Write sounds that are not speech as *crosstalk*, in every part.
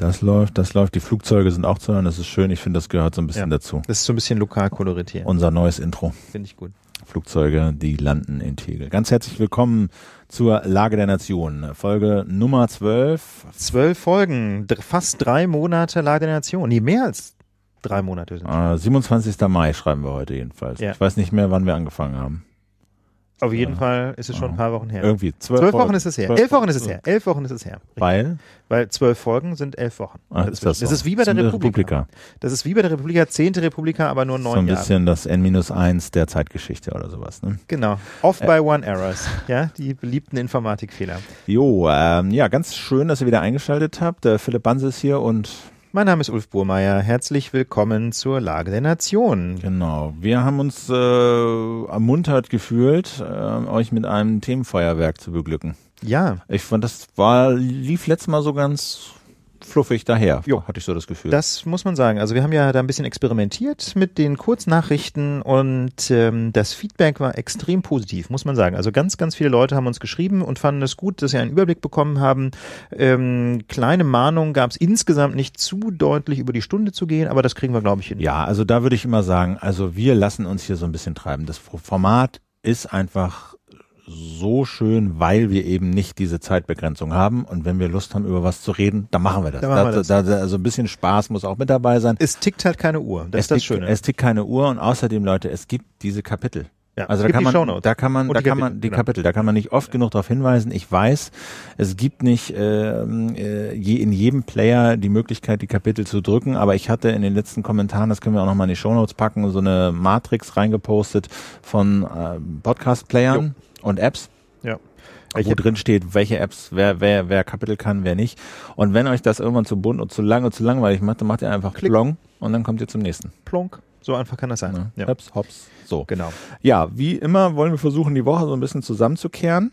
Das läuft, das läuft. Die Flugzeuge sind auch zu hören. Das ist schön. Ich finde, das gehört so ein bisschen Ja. dazu. Das ist so ein bisschen Lokalkolorit hier. Unser neues Intro. Finde ich gut. Flugzeuge, die landen in Tegel. Ganz herzlich willkommen zur Lage der Nation. Folge Nummer 12. Zwölf Folgen, fast drei Monate Lage der Nation. Nee, mehr als drei Monate sind. Äh, 27. Mai schreiben wir heute jedenfalls. Ja. Ich weiß nicht mehr, wann wir angefangen haben. Auf jeden Fall ist es schon ein paar Wochen her. Irgendwie zwölf, Zwölf Wochen ist es her. Elf Wochen ist es her. Elf Wochen ist es her. Richtig. Weil? Weil zwölf Folgen sind elf Wochen. Ah, ist das, so? ist wie bei der eine Republika. Das ist wie bei der Republika, zehnte Republika, aber nur So neun ein Jahre. bisschen das N-1 der Zeitgeschichte oder sowas. Ne? Genau. Off by one errors. Ja, die beliebten Informatikfehler. Jo, ähm, ja, ganz schön, dass ihr wieder eingeschaltet habt. Der Philipp Banse ist hier und Mein Name ist Ulf Burmeier. Herzlich willkommen zur Lage der Nation. genau, wir haben uns äh, ermuntert gefühlt, äh, euch mit einem Themenfeuerwerk zu beglücken. Ja, Ich fand, das war, lief letztes Mal so ganz fluffig daher, Jo. hatte ich so das Gefühl. das muss man sagen. Also wir haben ja da ein bisschen experimentiert mit den Kurznachrichten und ähm, das Feedback war extrem positiv, muss man sagen. Also ganz, ganz viele Leute haben uns geschrieben und fanden es gut, dass sie einen Überblick bekommen haben. Ähm, kleine Mahnungen gab es insgesamt nicht zu deutlich über die Stunde zu gehen, aber das kriegen wir, glaube ich, hin. Ja, also da würde ich immer sagen, also wir lassen uns hier so ein bisschen treiben. Das Format ist einfach so schön, weil wir eben nicht diese Zeitbegrenzung haben. Und wenn wir Lust haben, über was zu reden, dann machen wir das. Machen wir Da- da- also ein bisschen Spaß muss auch mit dabei sein. Es tickt halt keine Uhr. Das es ist das tickt, Schöne. Es tickt keine Uhr und außerdem, Leute, es gibt diese Kapitel. ja. Also da kann man, da kann man, da kann man Kapitel, die genau. Kapitel, da kann man nicht oft genug darauf hinweisen. Ich weiß, es gibt nicht ähm, äh, je, in jedem Player die Möglichkeit, die Kapitel zu drücken, aber ich hatte in den letzten Kommentaren, das können wir auch nochmal in die Shownotes packen, so eine Matrix reingepostet von äh, Podcast-Playern und Apps ja. wo Ich hab- drin steht, welche Apps, wer, wer, wer Kapitel kann, wer nicht. Und wenn euch das irgendwann zu bunt und zu lang und zu langweilig macht, dann macht ihr einfach Klick. Plong und dann kommt ihr zum nächsten. Plonk. So einfach kann das sein. Ne? Ja. Hops, hops, so. Genau. Ja, wie immer wollen wir versuchen, die Woche so ein bisschen zusammenzukehren,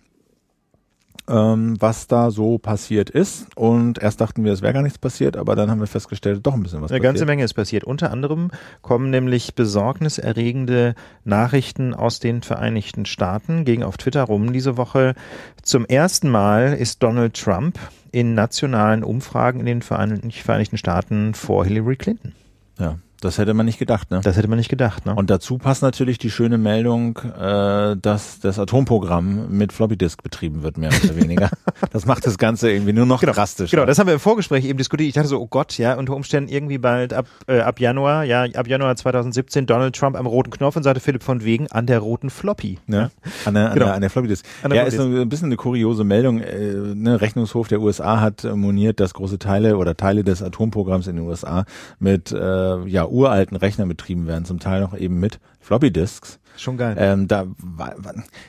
was da so passiert ist. Und erst dachten wir, es wäre gar nichts passiert, aber dann haben wir festgestellt, doch ein bisschen was Eine ganze passiert. Menge ist passiert. Unter anderem kommen nämlich besorgniserregende Nachrichten aus den Vereinigten Staaten, gegen auf Twitter rum diese Woche. Zum ersten Mal ist Donald Trump in nationalen Umfragen in den Verein- Vereinigten Staaten vor Hillary Clinton. Ja, das hätte man nicht gedacht, ne? Das hätte man nicht gedacht, ne? Und dazu passt natürlich die schöne Meldung, äh, dass das Atomprogramm mit Floppy Disk betrieben wird, mehr oder weniger. *laughs* das macht das Ganze irgendwie nur noch drastisch. Genau, das haben wir im Vorgespräch eben diskutiert. Ich dachte so, oh Gott, ja, unter Umständen irgendwie bald ab, äh, ab Januar, ja, ab Januar 2017 Donald Trump am roten Knopf und sagte Philipp von Wegen an der roten Floppy. Ne? An der, an, Genau. der, an der Floppy Disk. An der ja, Floppy ist ein bisschen eine kuriose Meldung. Äh, ne? Rechnungshof der USA hat moniert, dass große Teile oder Teile des Atomprogramms in den USA mit äh, ja, uralten Rechnern betrieben werden, zum Teil noch eben mit Floppy Disks. Schon geil. Ähm, da,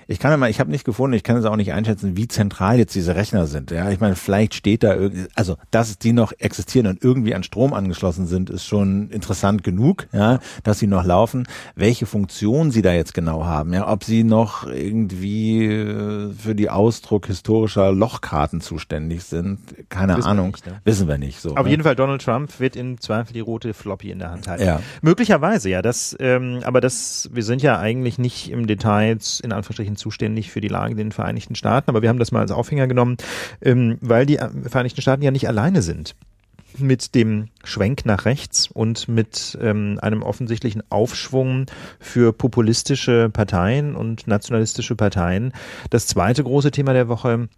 ich kann mal, ich habe nicht gefunden, ich kann es auch nicht einschätzen, wie zentral jetzt diese Rechner sind. Ja, ich meine, vielleicht steht da irgendwie, also dass die noch existieren und irgendwie an Strom angeschlossen sind, ist schon interessant genug, ja, dass sie noch laufen. Welche Funktion sie da jetzt genau haben, ja, ob sie noch irgendwie äh, für die Ausdruck historischer Lochkarten zuständig sind, keine Wissen wir Ahnung, nicht, ne? wissen wir nicht. So, Auf ne? jeden Fall, Donald Trump wird im Zweifel die rote Floppy in der Hand halten. Ja. Möglicherweise, ja. Das, ähm, aber das, wir sind ja eigentlich nicht im Detail in Anführungsstrichen zuständig für die Lage in den Vereinigten Staaten, aber wir haben das mal als Aufhänger genommen, ähm, weil die äh, Vereinigten Staaten ja nicht alleine sind mit dem Schwenk nach rechts und mit ähm, einem offensichtlichen Aufschwung für populistische Parteien und nationalistische Parteien. Das zweite große Thema der Woche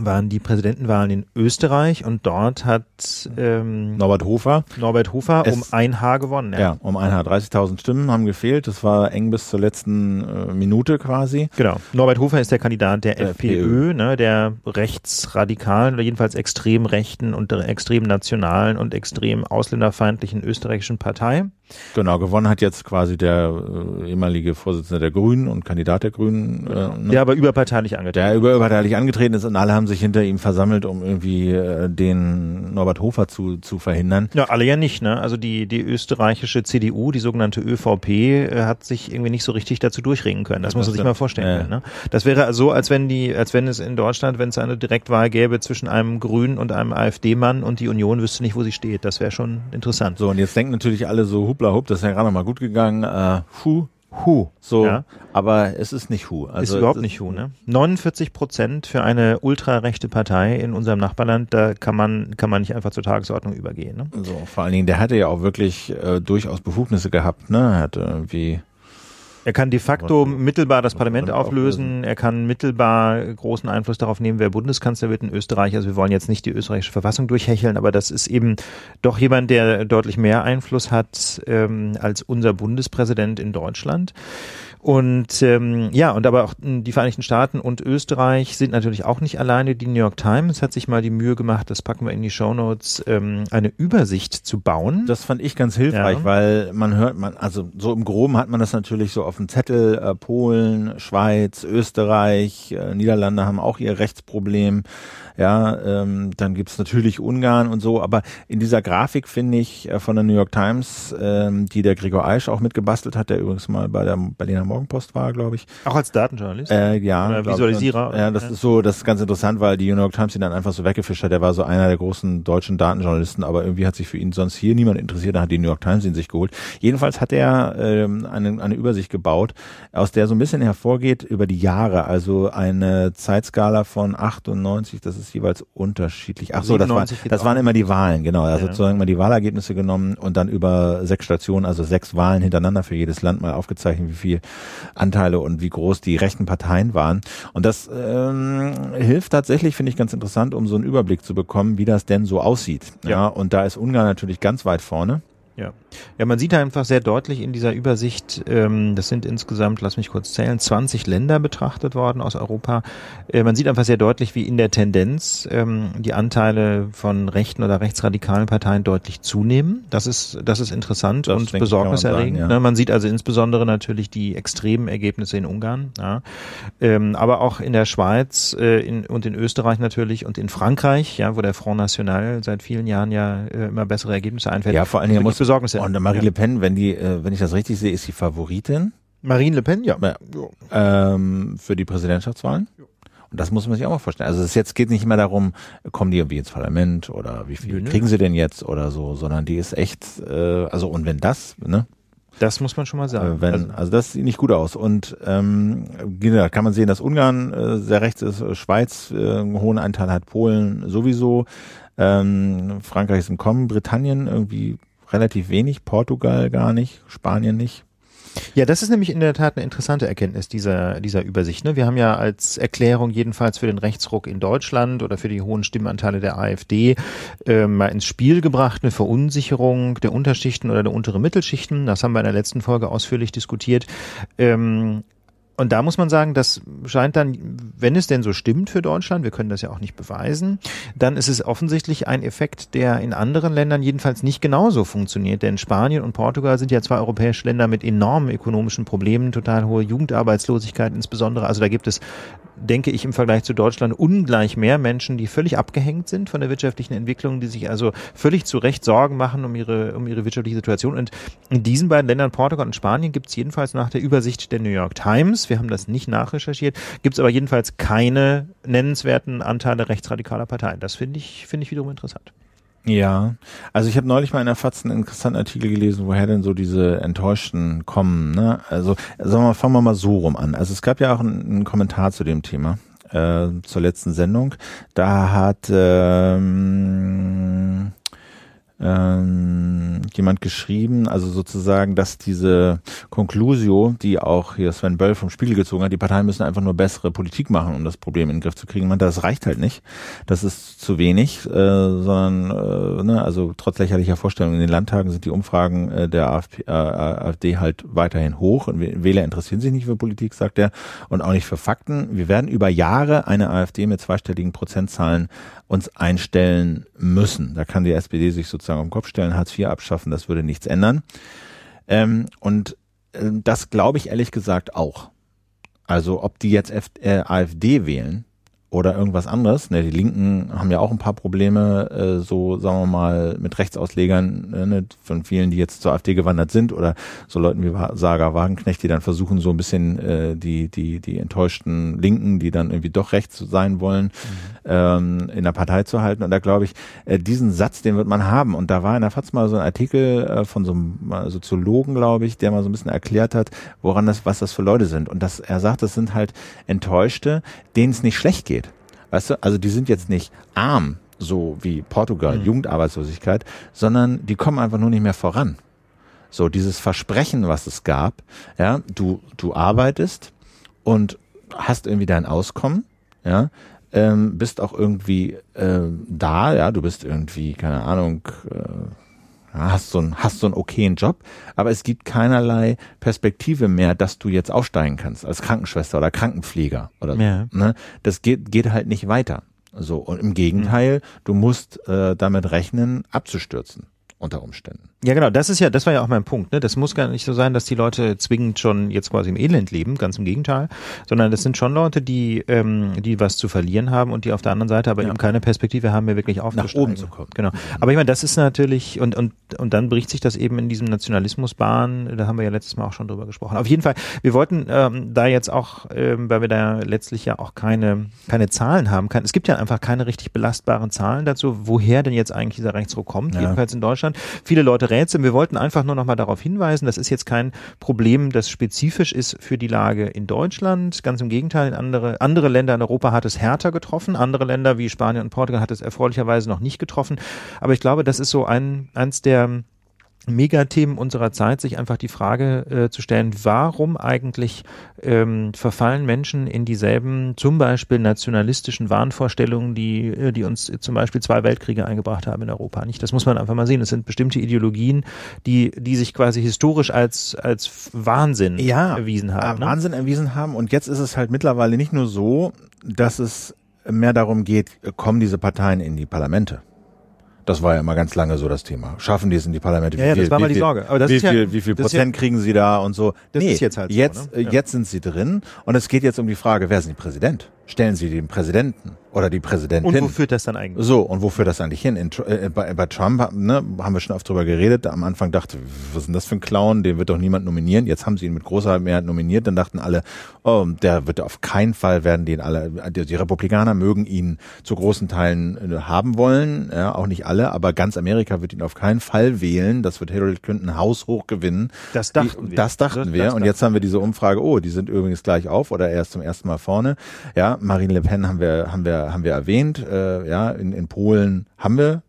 waren die Präsidentenwahlen in Österreich und dort hat ähm, Norbert Hofer, Norbert Hofer um ein Haar gewonnen. ja, um ein Haar 30.000 Stimmen haben gefehlt. Das war eng bis zur letzten äh, Minute quasi. Genau. Norbert Hofer ist der Kandidat der, Der FPÖ, ne, der rechtsradikalen oder jedenfalls extrem rechten und extrem nationalen und extrem ausländerfeindlichen österreichischen Partei. Genau, gewonnen hat jetzt quasi der äh, ehemalige Vorsitzende der Grünen und Kandidat der Grünen, äh, ne? Der aber überparteilich angetreten der überparteilich angetreten ist und alle haben sich hinter ihm versammelt, um irgendwie äh, den Norbert Hofer zu, zu verhindern. Ja, alle ja nicht, ne? Also die, die österreichische CDU, die sogenannte ÖVP, äh, hat sich irgendwie nicht so richtig dazu durchringen können. Das muss man sich mal vorstellen können, ne? Das wäre so, als wenn die, als wenn es in Deutschland, wenn es eine Direktwahl gäbe zwischen einem Grünen und einem AfD-Mann und die Union wüsste nicht, wo sie steht. Das wäre schon interessant. So, und jetzt denken natürlich alle so, hupla hup, das ist ja gerade mal gut gegangen. Äh, puh, Hu. So, ja. aber es ist nicht Hu. Also ist überhaupt ist nicht Hu, ne? 49 Prozent für eine ultrarechte Partei in unserem Nachbarland, da kann man, kann man nicht einfach zur Tagesordnung übergehen, ne? So, vor allen Dingen, der hatte ja auch wirklich äh, durchaus Befugnisse gehabt, ne? Er hatte irgendwie er kann de facto mittelbar das Parlament auflösen. Er kann mittelbar großen Einfluss darauf nehmen, wer Bundeskanzler wird in Österreich. Also wir wollen jetzt nicht die österreichische Verfassung durchhecheln, aber das ist eben doch jemand, der deutlich mehr Einfluss hat ähm, als unser Bundespräsident in Deutschland. Und ähm, ja, und aber auch hm, die Vereinigten Staaten und Österreich sind natürlich auch nicht alleine. Die New York Times hat sich mal die Mühe gemacht, das packen wir in die Show Notes, ähm, eine Übersicht zu bauen. Das fand ich ganz hilfreich, ja. weil man hört, man, also so im Groben hat man das natürlich so auf dem Zettel, äh, Polen, Schweiz, Österreich, äh, Niederlande haben auch ihr Rechtsproblem. Ja, ähm, dann gibt's natürlich Ungarn und so, aber in dieser Grafik finde ich äh, von der New York Times, ähm, die der Gregor Eisch auch mitgebastelt hat, der übrigens mal bei der Berliner Morgenpost war, glaube ich. Auch als Datenjournalist? Äh, ja. Oder Visualisierer? Und, ja, das ja. ist so, das ist ganz interessant, weil die New York Times ihn dann einfach so weggefischt hat. Der war so einer der großen deutschen Datenjournalisten, aber irgendwie hat sich für ihn sonst hier niemand interessiert, da hat die New York Times ihn sich geholt. Jedenfalls hat er ähm, eine, eine Übersicht gebaut, aus der so ein bisschen hervorgeht über die Jahre, also eine Zeitskala von 98, das ist ist jeweils unterschiedlich. Ach so, das, war, das waren immer die Wahlen, genau. Also ja. sozusagen mal die Wahlergebnisse genommen und dann über sechs Stationen, also sechs Wahlen hintereinander für jedes Land mal aufgezeichnet, wie viel Anteile und wie groß die rechten Parteien waren. Und das ähm, hilft tatsächlich, finde ich ganz interessant, um so einen Überblick zu bekommen, wie das denn so aussieht. Ja, ja und da ist Ungarn natürlich ganz weit vorne. Ja. ja, man sieht einfach sehr deutlich in dieser Übersicht, ähm, das sind insgesamt, lass mich kurz zählen, 20 Länder betrachtet worden aus Europa. Äh, man sieht einfach sehr deutlich, wie in der Tendenz ähm, die Anteile von rechten oder rechtsradikalen Parteien deutlich zunehmen. Das ist, das ist interessant das und besorgniserregend. Man, ja. Ne, man sieht also insbesondere natürlich die extremen Ergebnisse in Ungarn, ja. ähm, aber auch in der Schweiz äh, in, und in Österreich natürlich und in Frankreich, ja, wo der Front National seit vielen Jahren ja äh, immer bessere Ergebnisse einfällt. Ja, vor allen Dingen muss besorgniserregend. Und Marie ja. Le Pen, wenn die, äh, wenn ich das richtig sehe, ist die Favoritin. Marine Le Pen, ja. ja. Ähm, für die Präsidentschaftswahlen. Und das muss man sich auch mal vorstellen. Also es jetzt geht nicht immer darum, kommen die irgendwie ins Parlament oder wie viel kriegen sie denn jetzt oder so, sondern die ist echt, äh, also und wenn das, ne? Das muss man schon mal sagen. Äh, wenn, also, also das sieht nicht gut aus. Und ähm, da kann man sehen, dass Ungarn äh, sehr rechts ist, Schweiz äh, einen hohen Anteil hat, Polen sowieso, ähm, Frankreich ist im Kommen, Britannien irgendwie relativ wenig, Portugal gar nicht, Spanien nicht. Ja, das ist nämlich in der Tat eine interessante Erkenntnis dieser, dieser Übersicht. Ne? Wir haben ja als Erklärung jedenfalls für den Rechtsruck in Deutschland oder für die hohen Stimmenanteile der AfD äh, mal ins Spiel gebracht, eine Verunsicherung der Unterschichten oder der unteren Mittelschichten. Das haben wir in der letzten Folge ausführlich diskutiert. Ähm, und da muss man sagen, das scheint dann, wenn es denn so stimmt für Deutschland, wir können das ja auch nicht beweisen, dann ist es offensichtlich ein Effekt, der in anderen Ländern jedenfalls nicht genauso funktioniert. Denn Spanien und Portugal sind ja zwei europäische Länder mit enormen ökonomischen Problemen, total hohe Jugendarbeitslosigkeit insbesondere. Also da gibt es denke ich, im Vergleich zu Deutschland ungleich mehr Menschen, die völlig abgehängt sind von der wirtschaftlichen Entwicklung, die sich also völlig zu Recht Sorgen machen um ihre, um ihre wirtschaftliche Situation. Und in diesen beiden Ländern, Portugal und Spanien, gibt es jedenfalls nach der Übersicht der New York Times, wir haben das nicht nachrecherchiert, gibt es aber jedenfalls keine nennenswerten Anteile rechtsradikaler Parteien. Das finde ich, finde ich wiederum interessant. Ja, also ich habe neulich mal in der FAZ einen interessanten Artikel gelesen, woher denn so diese Enttäuschten kommen. Ne? Also sagen wir, fangen wir mal so rum an. Also es gab ja auch einen, einen Kommentar zu dem Thema äh, zur letzten Sendung. Da hat ähm, ähm, jemand geschrieben, also sozusagen, dass diese Conclusio, die auch hier Sven Böll vom Spiegel gezogen hat, die Parteien müssen einfach nur bessere Politik machen, um das Problem in den Griff zu kriegen. Man, das reicht halt nicht. Das ist zu wenig, äh, sondern äh, ne, also trotz lächerlicher Vorstellungen in den Landtagen sind die Umfragen äh, der AfD, äh, AfD halt weiterhin hoch und Wähler interessieren sich nicht für Politik, sagt er, und auch nicht für Fakten. Wir werden über Jahre eine AfD mit zweistelligen Prozentzahlen uns einstellen müssen. Da kann die SPD sich sozusagen den Kopf stellen, Hartz IV abschaffen, das würde nichts ändern. Ähm, und äh, das glaube ich ehrlich gesagt auch. Also ob die jetzt F äh, AfD wählen oder irgendwas anderes. Ne, die Linken haben ja auch ein paar Probleme, äh, so sagen wir mal, mit Rechtsauslegern äh, ne, von vielen, die jetzt zur AfD gewandert sind oder so Leuten wie Saga Wagenknecht, die dann versuchen, so ein bisschen äh, die, die, die enttäuschten Linken, die dann irgendwie doch rechts sein wollen, mhm. ähm, in der Partei zu halten. Und da glaube ich, äh, diesen Satz, den wird man haben. Und da war in der FAZ mal so ein Artikel äh, von so einem Soziologen, glaube ich, der mal so ein bisschen erklärt hat, woran das, was das für Leute sind. Und das, er sagt, das sind halt Enttäuschte, denen es nicht schlecht geht. Weißt du, also die sind jetzt nicht arm, so wie Portugal, mhm. Jugendarbeitslosigkeit, sondern die kommen einfach nur nicht mehr voran. So dieses Versprechen, was es gab, ja, du, du arbeitest und hast irgendwie dein Auskommen, ja, ähm, bist auch irgendwie äh, da, ja, du bist irgendwie, keine Ahnung, äh, hast so einen, hast so einen okayen Job, aber es gibt keinerlei Perspektive mehr, dass du jetzt aufsteigen kannst als Krankenschwester oder Krankenpfleger oder so. Ja. Ne? Das geht, geht halt nicht weiter. So, und im Gegenteil, mhm. du musst äh, damit rechnen, abzustürzen unter Umständen. Ja, genau, das ist ja, das war ja auch mein Punkt. Ne? Das muss gar nicht so sein, dass die Leute zwingend schon jetzt quasi im Elend leben, ganz im Gegenteil, sondern das sind schon Leute, die, ähm, die was zu verlieren haben und die auf der anderen Seite aber ja. eben keine Perspektive haben, mehr wirklich aufzusteigen. Nach oben zu kommen. Genau. Aber ich meine, das ist natürlich, und, und, und dann bricht sich das eben in diesem Nationalismusbahn, da haben wir ja letztes Mal auch schon drüber gesprochen. Auf jeden Fall, wir wollten ähm, da jetzt auch, ähm, weil wir da letztlich ja auch keine, keine Zahlen haben, kann, es gibt ja einfach keine richtig belastbaren Zahlen dazu, woher denn jetzt eigentlich dieser Rechtsruck kommt, ja. jedenfalls in Deutschland. Viele Leute rätseln. Wir wollten einfach nur noch mal darauf hinweisen, das ist jetzt kein Problem, das spezifisch ist für die Lage in Deutschland. Ganz im Gegenteil, andere, andere Länder in Europa hat es härter getroffen. Andere Länder wie Spanien und Portugal hat es erfreulicherweise noch nicht getroffen. Aber ich glaube, das ist so ein, eins der Megathemen unserer Zeit, sich einfach die Frage äh, zu stellen, warum eigentlich ähm, verfallen Menschen in dieselben zum Beispiel nationalistischen Wahnvorstellungen, die, äh, die uns zum Beispiel zwei Weltkriege eingebracht haben in Europa. Nicht? Das muss man einfach mal sehen. Es sind bestimmte Ideologien, die, die sich quasi historisch als, als Wahnsinn ja, erwiesen haben. Ne? Wahnsinn erwiesen haben. Und jetzt ist es halt mittlerweile nicht nur so, dass es mehr darum geht, kommen diese Parteien in die Parlamente das war ja immer ganz lange so das Thema. Schaffen die es in die Parlamente? Ja, ja das war mal die Sorge. Aber das wie, ist viel, ja, wie viel Prozent ja, kriegen sie da und so? Das nee, ist jetzt halt so, jetzt, ne? ja. jetzt sind sie drin und es geht jetzt um die Frage, wer ist denn die Präsident? Stellen sie den Präsidenten oder die Präsidentin. Und wo führt das dann eigentlich? So, und wo führt das eigentlich hin? In, äh, bei, bei Trump ne, haben wir schon oft drüber geredet. Am Anfang dachte, was ist denn das für ein Clown? Den wird doch niemand nominieren. Jetzt haben sie ihn mit großer Mehrheit nominiert. Dann dachten alle, oh, der wird auf keinen Fall werden den alle, die, die Republikaner mögen ihn zu großen Teilen äh, haben wollen. Ja, auch nicht alle, aber ganz Amerika wird ihn auf keinen Fall wählen. Das wird Hillary Clinton haushoch gewinnen. Das dachten wir. Das dachten das, wir. Das und jetzt haben wir diese Umfrage, oh, die sind übrigens gleich auf oder erst zum ersten Mal vorne. Ja, Marine Le Pen haben wir, haben wir haben wir erwähnt. Äh, ja, in, in Polen haben wir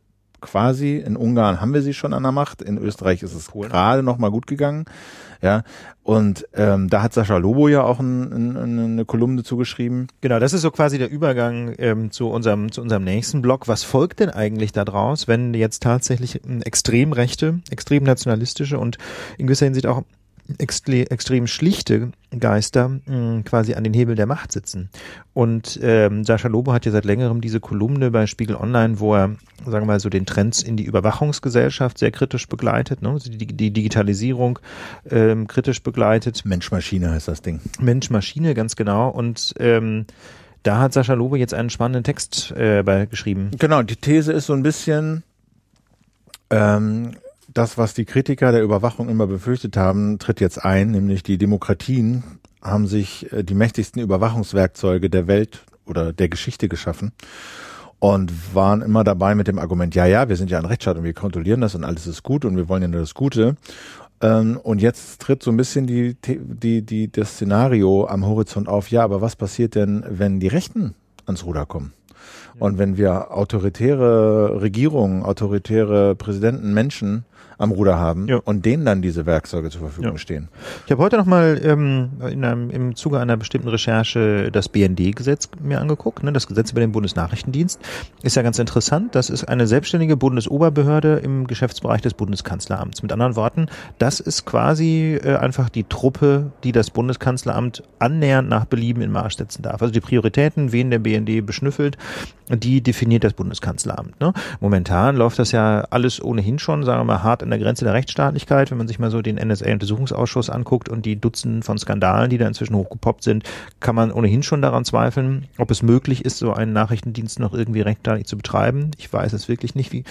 quasi, in Ungarn haben wir sie schon an der Macht, in Österreich ist es gerade noch mal gut gegangen. Ja, und ähm, da hat Sascha Lobo ja auch ein, ein, eine Kolumne zugeschrieben. Genau, das ist so quasi der Übergang ähm, zu unserem zu unserem nächsten Blog. Was folgt denn eigentlich daraus, wenn jetzt tatsächlich extrem rechte, extrem nationalistische und in gewisser Hinsicht auch extrem schlichte Geister mh, hm, quasi an den Hebel der Macht sitzen. Und ähm, Sascha Lobo hat ja seit längerem diese Kolumne bei Spiegel Online, wo er, sagen wir mal, so den Trends in die Überwachungsgesellschaft sehr kritisch begleitet, ne? Also die, die Digitalisierung ähm, kritisch begleitet. Mensch-Maschine heißt das Ding. Mensch-Maschine, ganz genau. Und ähm, da hat Sascha Lobo jetzt einen spannenden Text äh, bei geschrieben. Genau, die These ist so ein bisschen, ähm, das, was die Kritiker der Überwachung immer befürchtet haben, tritt jetzt ein, nämlich die Demokratien haben sich äh, die mächtigsten Überwachungswerkzeuge der Welt oder der Geschichte geschaffen und waren immer dabei mit dem Argument, ja, ja, wir sind ja ein Rechtsstaat und wir kontrollieren das und alles ist gut und wir wollen ja nur das Gute. Ähm, und jetzt tritt so ein bisschen die, die, die, das Szenario am Horizont auf, ja, aber was passiert denn, wenn die Rechten ans Ruder kommen? Und wenn wir autoritäre Regierungen, autoritäre Präsidenten, Menschen am Ruder haben ja. und denen dann diese Werkzeuge zur Verfügung ja. stehen. Ich habe heute nochmal ähm, in einem, im Zuge einer bestimmten Recherche das BND-Gesetz mir angeguckt. Ne? Das Gesetz über den Bundesnachrichtendienst ist ja ganz interessant. Das ist eine selbstständige Bundesoberbehörde im Geschäftsbereich des Bundeskanzleramts. Mit anderen Worten, das ist quasi äh, einfach die Truppe, die das Bundeskanzleramt annähernd nach Belieben in Marsch setzen darf. Also die Prioritäten, wen der BND beschnüffelt, die definiert das Bundeskanzleramt. Ne? Momentan läuft das ja alles ohnehin schon, sagen wir mal, hart an der Grenze der Rechtsstaatlichkeit. Wenn man sich mal so den NSA-Untersuchungsausschuss anguckt und die Dutzenden von Skandalen, die da inzwischen hochgepoppt sind, kann man ohnehin schon daran zweifeln, ob es möglich ist, so einen Nachrichtendienst noch irgendwie rechtsstaatlich zu betreiben. Ich weiß es wirklich nicht, wie.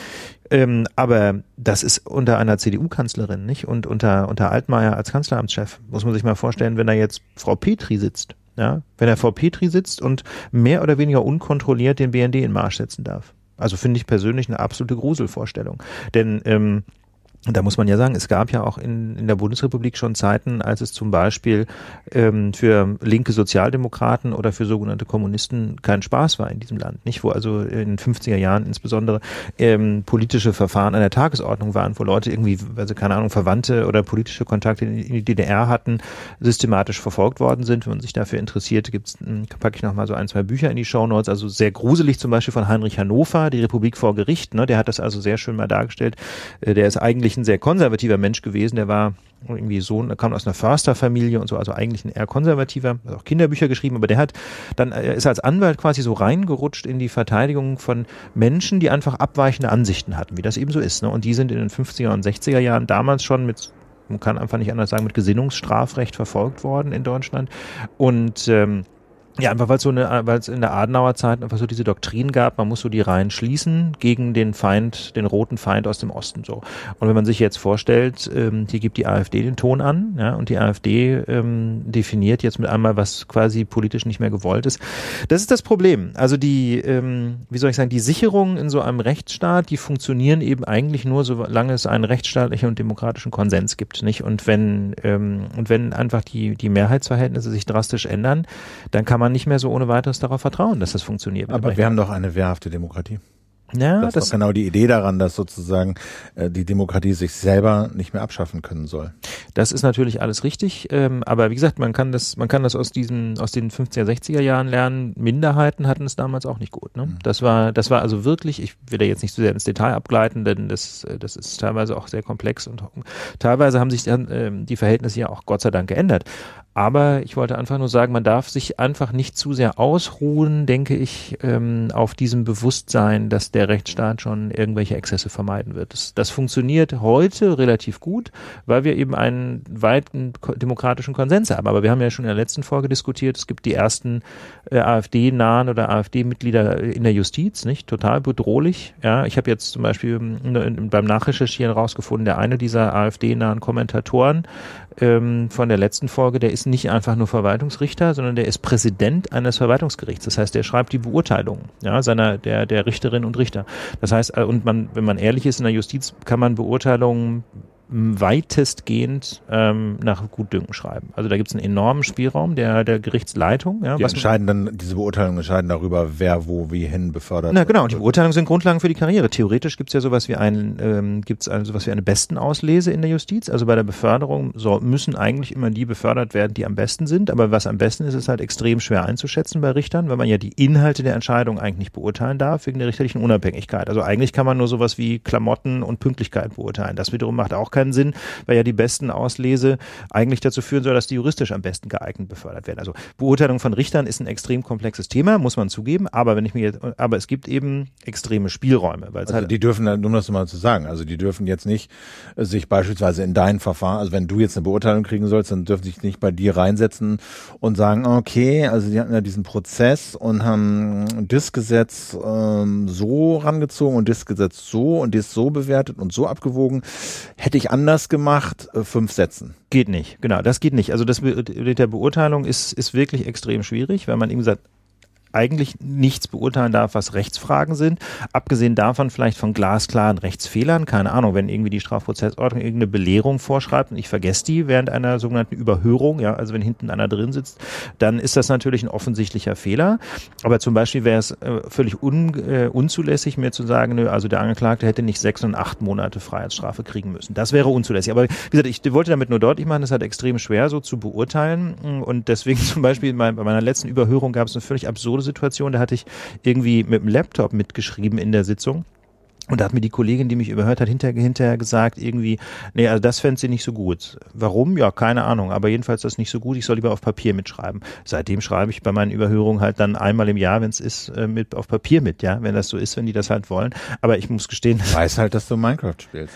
Ähm, aber das ist unter einer CDU-Kanzlerin, nicht? Und unter, unter Altmaier als Kanzleramtschef. Muss man sich mal vorstellen, wenn da jetzt Frau Petri sitzt ja, wenn er vor Petri sitzt und mehr oder weniger unkontrolliert den BND in Marsch setzen darf. Also finde ich persönlich eine absolute Gruselvorstellung. Denn ähm, da muss man ja sagen, es gab ja auch in, in der Bundesrepublik schon Zeiten, als es zum Beispiel ähm, für linke Sozialdemokraten oder für sogenannte Kommunisten kein Spaß war in diesem Land, nicht? Wo also in den 50er Jahren insbesondere ähm, politische Verfahren an der Tagesordnung waren, wo Leute irgendwie, also keine Ahnung, Verwandte oder politische Kontakte in, die DDR hatten, systematisch verfolgt worden sind. Wenn man sich dafür interessiert, gibt's, hm, packe ich noch mal so ein, zwei Bücher in die Show Notes. Also sehr gruselig zum Beispiel von Heinrich Hannover, die Republik vor Gericht. Ne? Der hat das also sehr schön mal dargestellt. Äh, der ist eigentlich eigentlich ein sehr konservativer Mensch gewesen. Der war irgendwie Sohn, er kam aus einer Försterfamilie und so, also eigentlich ein eher konservativer, hat auch Kinderbücher geschrieben, aber der hat dann, er ist als Anwalt quasi so reingerutscht in die Verteidigung von Menschen, die einfach abweichende Ansichten hatten, wie das eben so ist. Ne? Und die sind in den 50er und 60er Jahren damals schon mit man kann einfach nicht anders sagen, mit Gesinnungsstrafrecht verfolgt worden in Deutschland. Und ähm, ja, einfach weil es so eine, weil es in der Adenauer Zeit einfach so diese Doktrin gab, man muss so die Reihen schließen gegen den Feind, den roten Feind aus dem Osten so. Und wenn man sich jetzt vorstellt, ähm, hier gibt die AfD den Ton an, ja, und die AfD ähm, definiert jetzt mit einmal, was quasi politisch nicht mehr gewollt ist. Das ist das Problem. Also die, ähm, wie soll ich sagen, die Sicherungen in so einem Rechtsstaat, die funktionieren eben eigentlich nur, solange es einen rechtsstaatlichen und demokratischen Konsens gibt, nicht? Und wenn ähm, und wenn einfach die die Mehrheitsverhältnisse sich drastisch ändern, dann kann man nicht mehr so ohne weiteres darauf vertrauen, dass das funktioniert. Aber wir haben doch eine wehrhafte Demokratie. Ja, das, das ist doch genau die Idee daran, dass sozusagen äh, die Demokratie sich selber nicht mehr abschaffen können soll. Das ist natürlich alles richtig, ähm, aber wie gesagt, man kann das, man kann das aus diesen, aus den 50er, 60er Jahren lernen. Minderheiten hatten es damals auch nicht gut. Ne? Mhm. Das war, das war also wirklich, ich will da jetzt nicht zu sehr ins Detail abgleiten, denn das, äh, das ist teilweise auch sehr komplex und teilweise haben sich dann ähm, die Verhältnisse ja auch Gott sei Dank geändert. Aber ich wollte einfach nur sagen, man darf sich einfach nicht zu sehr ausruhen, denke ich, ähm, auf diesem Bewusstsein, dass der Rechtsstaat schon irgendwelche Exzesse vermeiden wird. Das, das funktioniert heute relativ gut, weil wir eben einen weiten demokratischen Konsens haben. Aber wir haben ja schon in der letzten Folge diskutiert, es gibt die ersten äh, AfD-nahen oder AfD-Mitglieder in der Justiz, nicht? Total bedrohlich. Ja, ich habe jetzt zum Beispiel ähm, beim Nachrecherchieren rausgefunden, der eine dieser AfD-nahen Kommentatoren ähm, von der letzten Folge, der ist nicht einfach nur Verwaltungsrichter, sondern der ist Präsident eines Verwaltungsgerichts. Das heißt, der schreibt die Beurteilungen ja, seiner der der Richterinnen und Richter. Das heißt, äh, und man, wenn man ehrlich ist in der Justiz, kann man Beurteilungen weitestgehend ähm, nach Gutdünken schreiben. Also da gibt es einen enormen Spielraum der, der Gerichtsleitung. Ja, die entscheiden dann, diese Beurteilungen entscheiden darüber, wer wo wie hin befördert Na genau, und die Beurteilungen sind Grundlagen für die Karriere. Theoretisch gibt es ja sowas wie ein, ähm, gibt's also sowas wie eine Bestenauslese in der Justiz. Also bei der Beförderung so, müssen eigentlich immer die befördert werden, die am besten sind. Aber was am besten ist, ist halt extrem schwer einzuschätzen bei Richtern, weil man ja die Inhalte der Entscheidung eigentlich nicht beurteilen darf, wegen der richterlichen Unabhängigkeit. Also eigentlich kann man nur sowas wie Klamotten und Pünktlichkeit beurteilen. Das wiederum macht auch keinen keinen Sinn, weil ja die besten Auslese eigentlich dazu führen soll, dass die juristisch am besten geeignet befördert werden. Also Beurteilung von Richtern ist ein extrem komplexes Thema, muss man zugeben, aber wenn ich mir jetzt, aber es gibt eben extreme Spielräume. Weil also halt die dürfen, um das mal zu sagen, also die dürfen jetzt nicht äh, sich beispielsweise in dein Verfahren, also wenn du jetzt eine Beurteilung kriegen sollst, dann dürfen sich nicht bei dir reinsetzen und sagen, okay, also die hatten ja diesen Prozess und haben das Gesetz ähm, so rangezogen und das Gesetz so und das so bewertet und so abgewogen. Hätte ich anders gemacht, äh, fünf Sätzen. Geht nicht, genau, das geht nicht. Also das mit der Beurteilung ist, ist wirklich extrem schwierig, weil man eben sagt, eigentlich nichts beurteilen darf, was Rechtsfragen sind. Abgesehen davon vielleicht von glasklaren Rechtsfehlern. Keine Ahnung, wenn irgendwie die Strafprozessordnung irgendeine Belehrung vorschreibt und ich vergesse die während einer sogenannten Überhörung, ja, also wenn hinten einer drin sitzt, dann ist das natürlich ein offensichtlicher Fehler. Aber zum Beispiel wäre es äh, völlig un, äh, unzulässig, mir zu sagen, nö, also der Angeklagte hätte nicht sechs und acht Monate Freiheitsstrafe kriegen müssen. Das wäre unzulässig. Aber wie gesagt, ich wollte damit nur deutlich machen, es halt extrem schwer so zu beurteilen. Und deswegen *laughs* zum Beispiel bei meiner letzten Überhörung gab es eine völlig absurde Situation. Da hatte ich irgendwie mit dem Laptop mitgeschrieben in der Sitzung Und da hat mir die Kollegin, die mich überhört hat, hinterher, hinterher gesagt, irgendwie, nee, also das fände sie nicht so gut. Warum? Ja, keine Ahnung. Aber jedenfalls das nicht so gut. Ich soll lieber auf Papier mitschreiben. Seitdem schreibe ich bei meinen Überhörungen halt dann einmal im Jahr, wenn es ist, äh, mit auf Papier mit, ja, wenn das so ist, wenn die das halt wollen. Aber ich muss gestehen. Ich *laughs* weiß halt, dass du Minecraft spielst.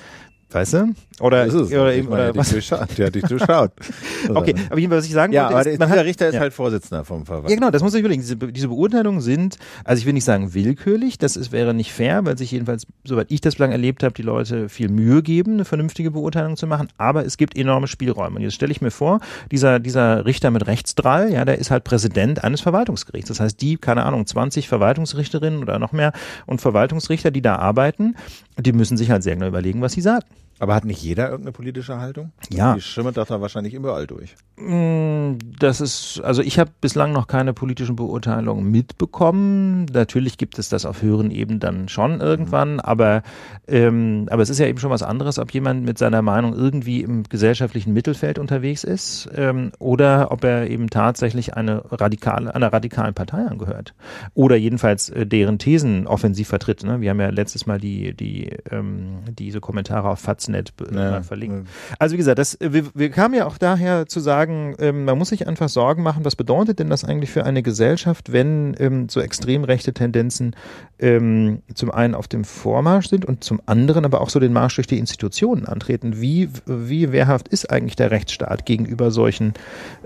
Weißt du? Oder, ist es. oder eben, oder der was? durchschaut. Der hat dich durchschaut. *laughs* Okay, aber jedenfalls, was ich sagen Ja, wollte, ist, der, man dieser hat, Richter ist ja. halt Vorsitzender vom Verwaltung. Ja, genau, das muss ich überlegen. Diese, diese Beurteilungen sind, also ich will nicht sagen willkürlich, das ist, wäre nicht fair, weil sich jedenfalls, soweit ich das bislang erlebt habe, die Leute viel Mühe geben, eine vernünftige Beurteilung zu machen, aber es gibt enorme Spielräume. Und jetzt stelle ich mir vor, dieser, dieser Richter mit Rechtsdrall, ja, der ist halt Präsident eines Verwaltungsgerichts. Das heißt, die, keine Ahnung, 20 Verwaltungsrichterinnen oder noch mehr und Verwaltungsrichter, die da arbeiten, die müssen sich halt sehr genau überlegen, was sie sagen. Aber hat nicht jeder irgendeine politische Haltung? Ja. Die schimmert doch da wahrscheinlich überall durch. Mm, Das ist, also ich habe bislang noch keine politischen Beurteilungen mitbekommen. Natürlich gibt es das auf höheren Ebenen dann schon irgendwann, aber, ähm, aber es ist ja eben schon was anderes, ob jemand mit seiner Meinung irgendwie im gesellschaftlichen Mittelfeld unterwegs ist ähm, oder ob er eben tatsächlich eine radikale, einer radikalen Partei angehört. Oder jedenfalls äh, deren Thesen offensiv vertritt. Ne? Wir haben ja letztes Mal die, die, ähm, diese Kommentare auf Faznet äh, mal verlinkt. Also wie gesagt, das, wir, wir kamen ja auch daher zu sagen, ähm, man muss sich einfach Sorgen machen, was bedeutet denn das eigentlich für eine Gesellschaft, wenn ähm, so extrem rechte Tendenzen ähm, zum einen auf dem Vormarsch sind und zum anderen aber auch so den Marsch durch die Institutionen antreten. Wie, wie wehrhaft ist eigentlich der Rechtsstaat gegenüber solchen,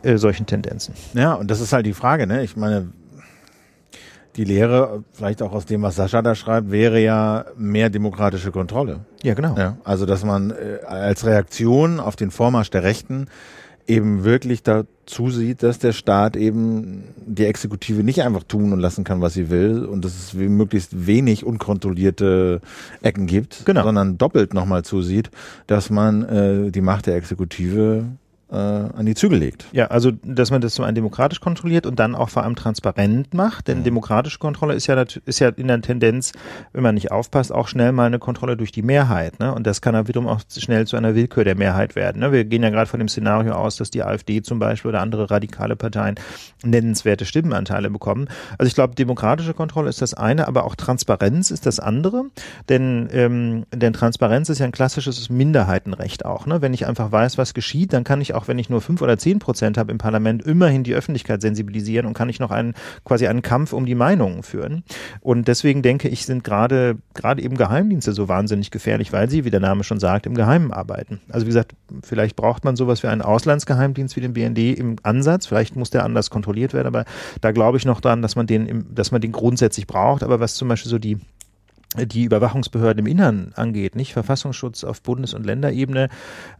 äh, solchen Tendenzen? Ja, und das ist halt die Frage, ne? Ich meine, die Lehre, vielleicht auch aus dem, was Sascha da schreibt, wäre ja mehr demokratische Kontrolle. Ja, genau. Ja, also dass man äh, als Reaktion auf den Vormarsch der Rechten eben wirklich dazu sieht, dass der Staat eben die Exekutive nicht einfach tun und lassen kann, was sie will und dass es wie möglichst wenig unkontrollierte Ecken gibt, Genau. sondern doppelt nochmal zusieht, dass man äh, die Macht der Exekutive äh, an die Zügel legt. Ja, also dass man das zum einen demokratisch kontrolliert und dann auch vor allem transparent macht, denn demokratische Kontrolle ist ja ist ja in der Tendenz, wenn man nicht aufpasst, auch schnell mal eine Kontrolle durch die Mehrheit, ne? Und das kann dann wiederum auch schnell zu einer Willkür der Mehrheit werden. Ne? Wir gehen ja gerade von dem Szenario aus, dass die AfD zum Beispiel oder andere radikale Parteien nennenswerte Stimmenanteile bekommen. Also ich glaube, demokratische Kontrolle ist das eine, aber auch Transparenz ist das andere, denn ähm, denn Transparenz ist ja ein klassisches Minderheitenrecht auch. Ne? Wenn ich einfach weiß, was geschieht, dann kann ich auch, wenn ich nur fünf oder zehn Prozent habe im Parlament, immerhin die Öffentlichkeit sensibilisieren und kann ich noch einen quasi einen Kampf um die Meinungen führen. Und deswegen denke ich, sind gerade gerade eben Geheimdienste so wahnsinnig gefährlich, weil sie, wie der Name schon sagt, im Geheimen arbeiten. Also wie gesagt, vielleicht braucht man sowas wie einen Auslandsgeheimdienst wie den BND im Ansatz. Vielleicht muss der anders kontrolliert werden, aber da glaube ich noch dran, dass man den, dass man den grundsätzlich braucht. Aber was zum Beispiel so die die Überwachungsbehörden im Innern angeht, nicht Verfassungsschutz auf Bundes- und Länderebene.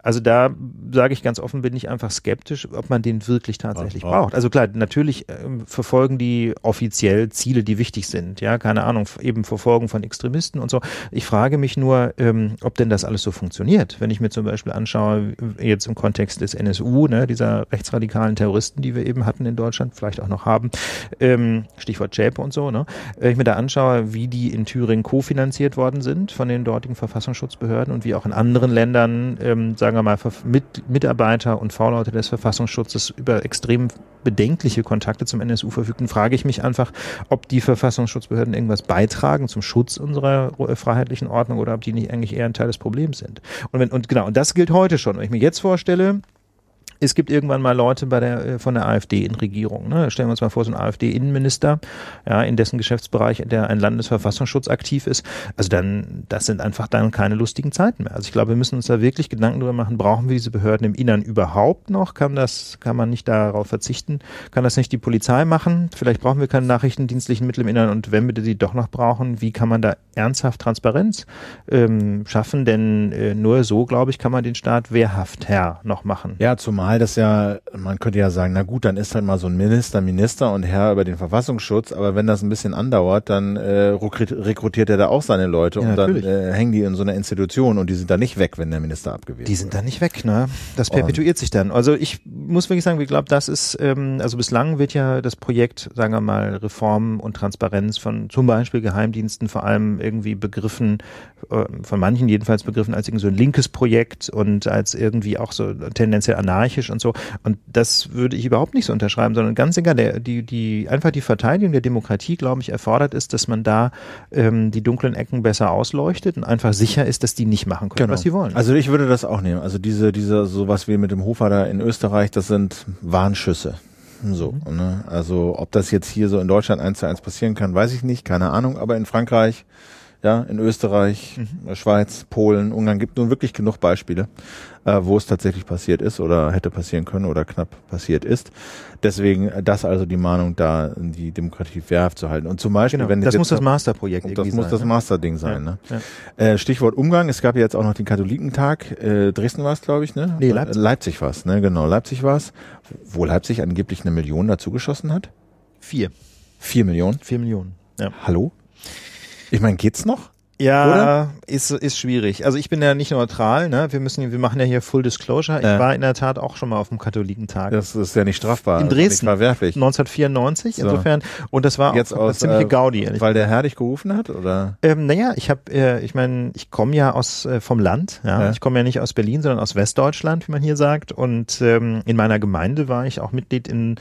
Also da sage ich ganz offen, bin ich einfach skeptisch, ob man den wirklich tatsächlich Ja. braucht. Also klar, natürlich ähm, verfolgen die offiziell Ziele, die wichtig sind. Ja, keine Ahnung, eben Verfolgung von Extremisten und so. Ich frage mich nur, ähm, ob denn das alles so funktioniert. Wenn ich mir zum Beispiel anschaue, jetzt im Kontext des NSU, ne, dieser rechtsradikalen Terroristen, die wir eben hatten in Deutschland, vielleicht auch noch haben, ähm, Stichwort Schäpe und so, ne? Wenn ich mir da anschaue, wie die in Thüringen kofinanziert worden sind von den dortigen Verfassungsschutzbehörden und wie auch in anderen Ländern, ähm, sagen wir mal, mit, Mitarbeiter und V-Leute des Verfassungsschutzes über extrem bedenkliche Kontakte zum NSU verfügten, frage ich mich einfach, ob die Verfassungsschutzbehörden irgendwas beitragen zum Schutz unserer äh, freiheitlichen Ordnung oder ob die nicht eigentlich eher ein Teil des Problems sind. Und, wenn, und genau, und das gilt heute schon. Wenn ich mir jetzt vorstelle, es gibt irgendwann mal Leute bei der, äh, von der AfD in Regierung. Ne? Stellen wir uns mal vor, so ein AfD-Innenminister, ja, in dessen Geschäftsbereich der ein Landesverfassungsschutz aktiv ist. Also dann, das sind einfach dann keine lustigen Zeiten mehr. Also ich glaube, wir müssen uns da wirklich Gedanken darüber machen, brauchen wir diese Behörden im Innern überhaupt noch? Kann das, kann man nicht darauf verzichten? Kann das nicht die Polizei machen? Vielleicht brauchen wir keine nachrichtendienstlichen Mittel im Innern und wenn wir die doch noch brauchen, wie kann man da ernsthaft Transparenz ähm, schaffen? Denn äh, nur so, glaube ich, kann man den Staat wehrhaft Herr noch machen. Ja, zumal das ja, man könnte ja sagen, na gut, dann ist halt mal so ein Minister Minister und Herr über den Verfassungsschutz, aber wenn das ein bisschen andauert, dann äh, rekrut- rekrutiert er da auch seine Leute Ja, und dann äh, hängen die in so einer Institution und die sind da nicht weg, wenn der Minister abgewählt Die sind dann nicht weg, ne? Das perpetuiert sich dann. Also ich muss wirklich sagen, ich glaube, das ist, ähm, also bislang wird ja das Projekt, sagen wir mal, Reform und Transparenz von zum Beispiel Geheimdiensten vor allem irgendwie begriffen, äh, von manchen jedenfalls begriffen als irgendwie so ein linkes Projekt und als irgendwie auch so tendenziell anarchisch griechisch und so. Und das würde ich überhaupt nicht so unterschreiben, sondern ganz egal, der, die, die, einfach die Verteidigung der Demokratie, glaube ich, erfordert ist, dass man da ähm, die dunklen Ecken besser ausleuchtet und einfach sicher ist, dass die nicht machen können, Genau. was sie wollen. Also ich würde das auch nehmen. Also diese, diese, sowas wie mit dem Hofer da in Österreich, das sind Warnschüsse. So, Mhm. ne? Also ob das jetzt hier so in Deutschland eins zu eins passieren kann, weiß ich nicht, keine Ahnung, aber in Frankreich, ja, in Österreich, Mhm. äh, Schweiz, Polen, Ungarn gibt nun wirklich genug Beispiele, äh, wo es tatsächlich passiert ist oder hätte passieren können oder knapp passiert ist. Deswegen äh, das also die Mahnung da, die Demokratie wehrhaft zu halten. Und zum Beispiel, genau. wenn das muss das Masterprojekt irgendwie das muss sein. das ne? Masterding sein, ne? Ja. Äh, Stichwort Umgang, es gab ja jetzt auch noch den Katholikentag. Äh, Dresden war es, glaube ich, ne? Nee, Leipzig. Äh, Leipzig war es, ne? Genau, Leipzig war es. Wo Leipzig angeblich eine Million dazu geschossen hat. Vier. Vier Millionen. Vier Millionen. Ja. Hallo? Ich meine, geht's noch? Ja, Oder? ist ist schwierig. Also ich bin ja nicht neutral, ne? Wir müssen, wir machen ja hier Full Disclosure. Ich Ja. war in der Tat auch schon mal auf dem Katholikentag. Das ist ja nicht strafbar. In Nicht Dresden. verwerflich. 1994 So. insofern und das war Jetzt auch aus, ziemliche äh, Gaudi. ehrlich Weil der Herr dich gerufen hat, oder? Ähm, naja, ich habe, äh, ich meine, ich komme ja aus äh, vom Land. Ja? Ja. Ich komme ja nicht aus Berlin, sondern aus Westdeutschland, wie man hier sagt. Und ähm, in meiner Gemeinde war ich auch Mitglied in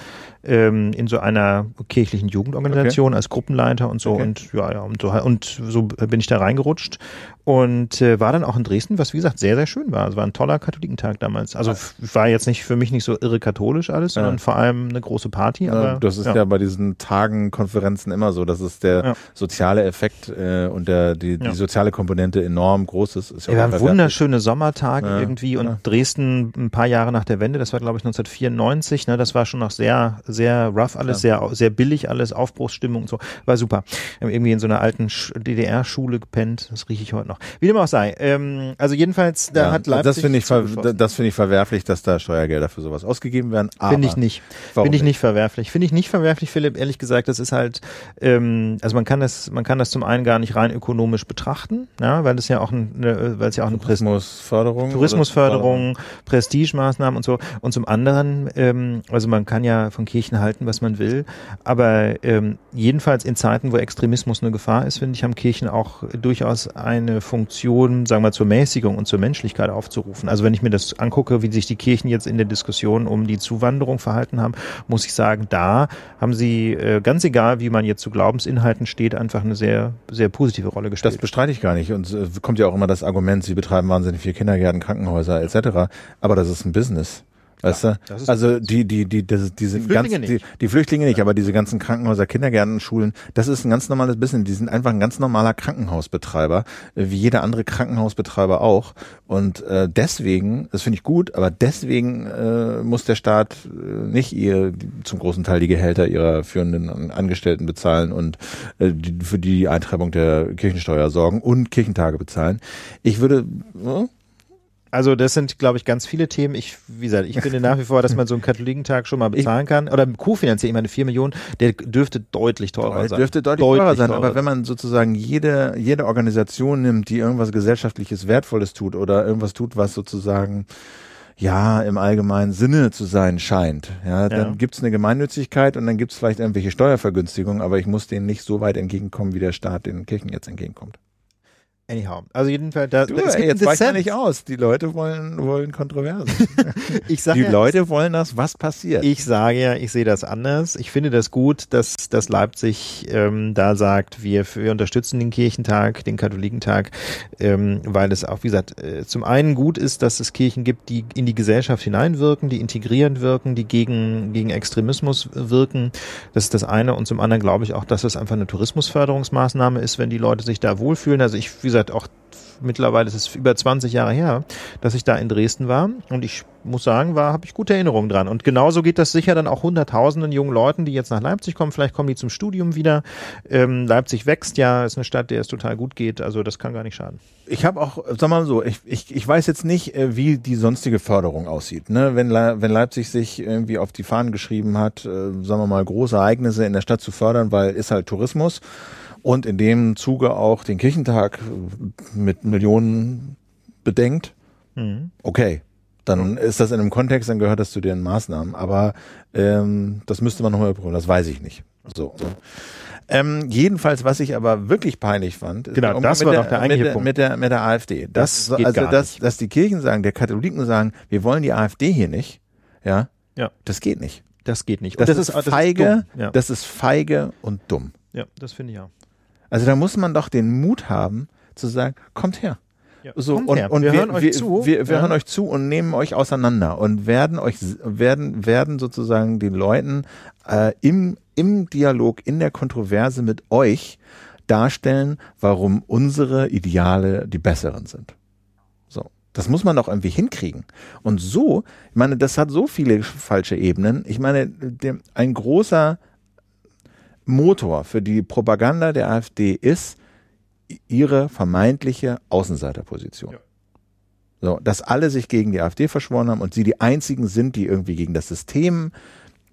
ähm, in so einer kirchlichen Jugendorganisation als Gruppenleiter und so. Okay. Und ja, ja, und so und so bin ich da reingerutscht und äh, war dann auch in Dresden, was wie gesagt sehr sehr schön war. Es war ein toller Katholikentag damals. Also war jetzt nicht für mich nicht so irre katholisch alles, sondern Ja. vor allem eine große Party. Ja, aber das ist ja. bei diesen Tagen, Konferenzen immer so, dass es der Ja. soziale Effekt äh, und der, die, Ja. die soziale Komponente enorm groß ist. ist Ja, wir haben unverwerflich. wunderschöne Sommertage Ja, irgendwie und ja. Dresden ein paar Jahre nach der Wende, das war glaube ich 1994, ne, das war schon noch sehr, sehr rough alles, sehr, sehr billig alles, Aufbruchsstimmung und so, war super. Wir haben irgendwie in so einer alten Sch- DDR-Schule gepennt, das rieche ich heute noch. Wie dem auch sei, ähm, also jedenfalls, da Ja, hat Leipzig das finde ich, ver das finde ich verwerflich, dass da Steuergelder für sowas ausgegeben werden. Aber Finde ich nicht. Finde ich nicht verwerflich. Finde ich nicht verwerflich, Philipp, ehrlich gesagt, das ist halt, ähm, also man kann das, man kann das zum einen gar nicht rein ökonomisch betrachten, ja, weil das ja auch ein, eine, weil es ja auch eine Tourismusförderung. Tourismusförderung, Prestigemaßnahmen und so. Und zum anderen, ähm, also man kann ja von Kirchen halten, was man will, aber ähm, jedenfalls in Zeiten, wo Extremismus eine Gefahr ist, finde ich, haben Kirchen auch durchaus eine Funktion, sagen wir, zur Mäßigung und zur Menschlichkeit aufzurufen. Also wenn ich mir das angucke, wie sich die Kirchen jetzt in der Diskussion um die Zuwanderung verhalten haben, muss ich sagen, da haben sie, äh, ganz egal, wie man jetzt zu Glaubensinhalten steht, einfach eine sehr, sehr positive Rolle Das gespielt. bestreite ich gar nicht. Und es kommt ja auch immer das Argument, sie betreiben wahnsinnig viele Kindergärten, Krankenhäuser etc. Aber das ist ein Business. Weißt das du? Also die, die, die, das, diese Die Flüchtlinge ganzen, die, nicht. die Flüchtlinge nicht, aber diese ganzen Krankenhäuser, Kindergärten, Schulen, das ist ein ganz normales Business. Die sind einfach ein ganz normaler Krankenhausbetreiber, wie jeder andere Krankenhausbetreiber auch. Und äh, deswegen, das finde ich gut, aber deswegen äh, muss der Staat äh, nicht ihr zum großen Teil die Gehälter ihrer führenden Angestellten bezahlen und äh, die, für die Eintreibung der Kirchensteuer sorgen und Kirchentage bezahlen. Ich würde, äh, Also das sind, glaube ich, ganz viele Themen. Ich, wie gesagt, ich finde nach wie vor, dass man so einen Katholikentag schon mal bezahlen kann. Oder kofinanziert, ich meine, vier Millionen, der dürfte deutlich teurer sein. dürfte deutlich, teurer sein, aber wenn man sozusagen jede, jede Organisation nimmt, die irgendwas gesellschaftliches Wertvolles tut oder irgendwas tut, was sozusagen ja im allgemeinen Sinne zu sein scheint, ja, dann Ja. gibt's eine Gemeinnützigkeit und dann gibt's vielleicht irgendwelche Steuervergünstigungen, aber ich muss denen nicht so weit entgegenkommen, wie der Staat den Kirchen jetzt entgegenkommt. Anyhow. Also jedenfalls, da, Du, es ey, jetzt weicht nicht aus. Die Leute wollen, wollen Kontroversen. *laughs* Ich sag Die ja, Leute wollen das, was passiert. Ich sage ja, ich sehe das anders. Ich finde das gut, dass, dass Leipzig ähm, da sagt, wir, wir unterstützen den Kirchentag, den Katholikentag, ähm, weil es auch, wie gesagt, äh, zum einen gut ist, dass es Kirchen gibt, die in die Gesellschaft hineinwirken, die integrierend wirken, die gegen, gegen Extremismus wirken. Das ist das eine. Und zum anderen glaube ich auch, dass es einfach eine Tourismusförderungsmaßnahme ist, wenn die Leute sich da wohlfühlen. Also ich, wie gesagt, auch mittlerweile ist es über 20 Jahre her, dass ich da in Dresden war und ich muss sagen, war habe ich gute Erinnerungen dran und genauso geht das sicher dann auch hunderttausenden jungen Leuten, die jetzt nach Leipzig kommen, vielleicht kommen die zum Studium wieder. Ähm, Leipzig wächst ja, ist eine Stadt, der es total gut geht, also das kann gar nicht schaden. ich habe auch, sag mal so, ich, ich, ich weiß jetzt nicht, äh, wie die sonstige Förderung aussieht. Ne? Wenn, wenn Leipzig sich irgendwie auf die Fahnen geschrieben hat, äh, sagen wir mal, große Ereignisse in der Stadt zu fördern, weil ist halt Tourismus und in dem Zuge auch den Kirchentag mit Millionen bedenkt, Mhm. okay. Dann ist das in einem Kontext, dann gehört das zu den Maßnahmen. Aber ähm, das müsste man nochmal überprüfen, das weiß ich nicht. So. Ähm, jedenfalls, was ich aber wirklich peinlich fand, ist Genau, der das war mit doch der der, eigentliche mit der, Punkt. mit der mit der AfD. Das geht also dass, dass die Kirchen sagen, der Katholiken sagen, wir wollen die AfD hier nicht. ja, Ja. das geht nicht. Das geht nicht. Das, Und ist, das feige, dumm. Ja. das ist feige und dumm. ja, das finde ich auch. Also da muss man doch den Mut haben, zu sagen, kommt her. Ja. So, Kommt und, her. und wir, hören euch wir, zu. Wir, wir ja. hören euch zu und nehmen euch auseinander und werden euch werden werden sozusagen den Leuten äh, im im Dialog in der Kontroverse mit euch darstellen, warum unsere Ideale die besseren sind. So, das muss man doch irgendwie hinkriegen. Und so, ich meine, das hat so viele falsche Ebenen. Ich meine, ein großer Motor für die Propaganda der AfD ist ihre vermeintliche Außenseiterposition. Ja. So, dass alle sich gegen die AfD verschworen haben und sie die einzigen sind, die irgendwie gegen das System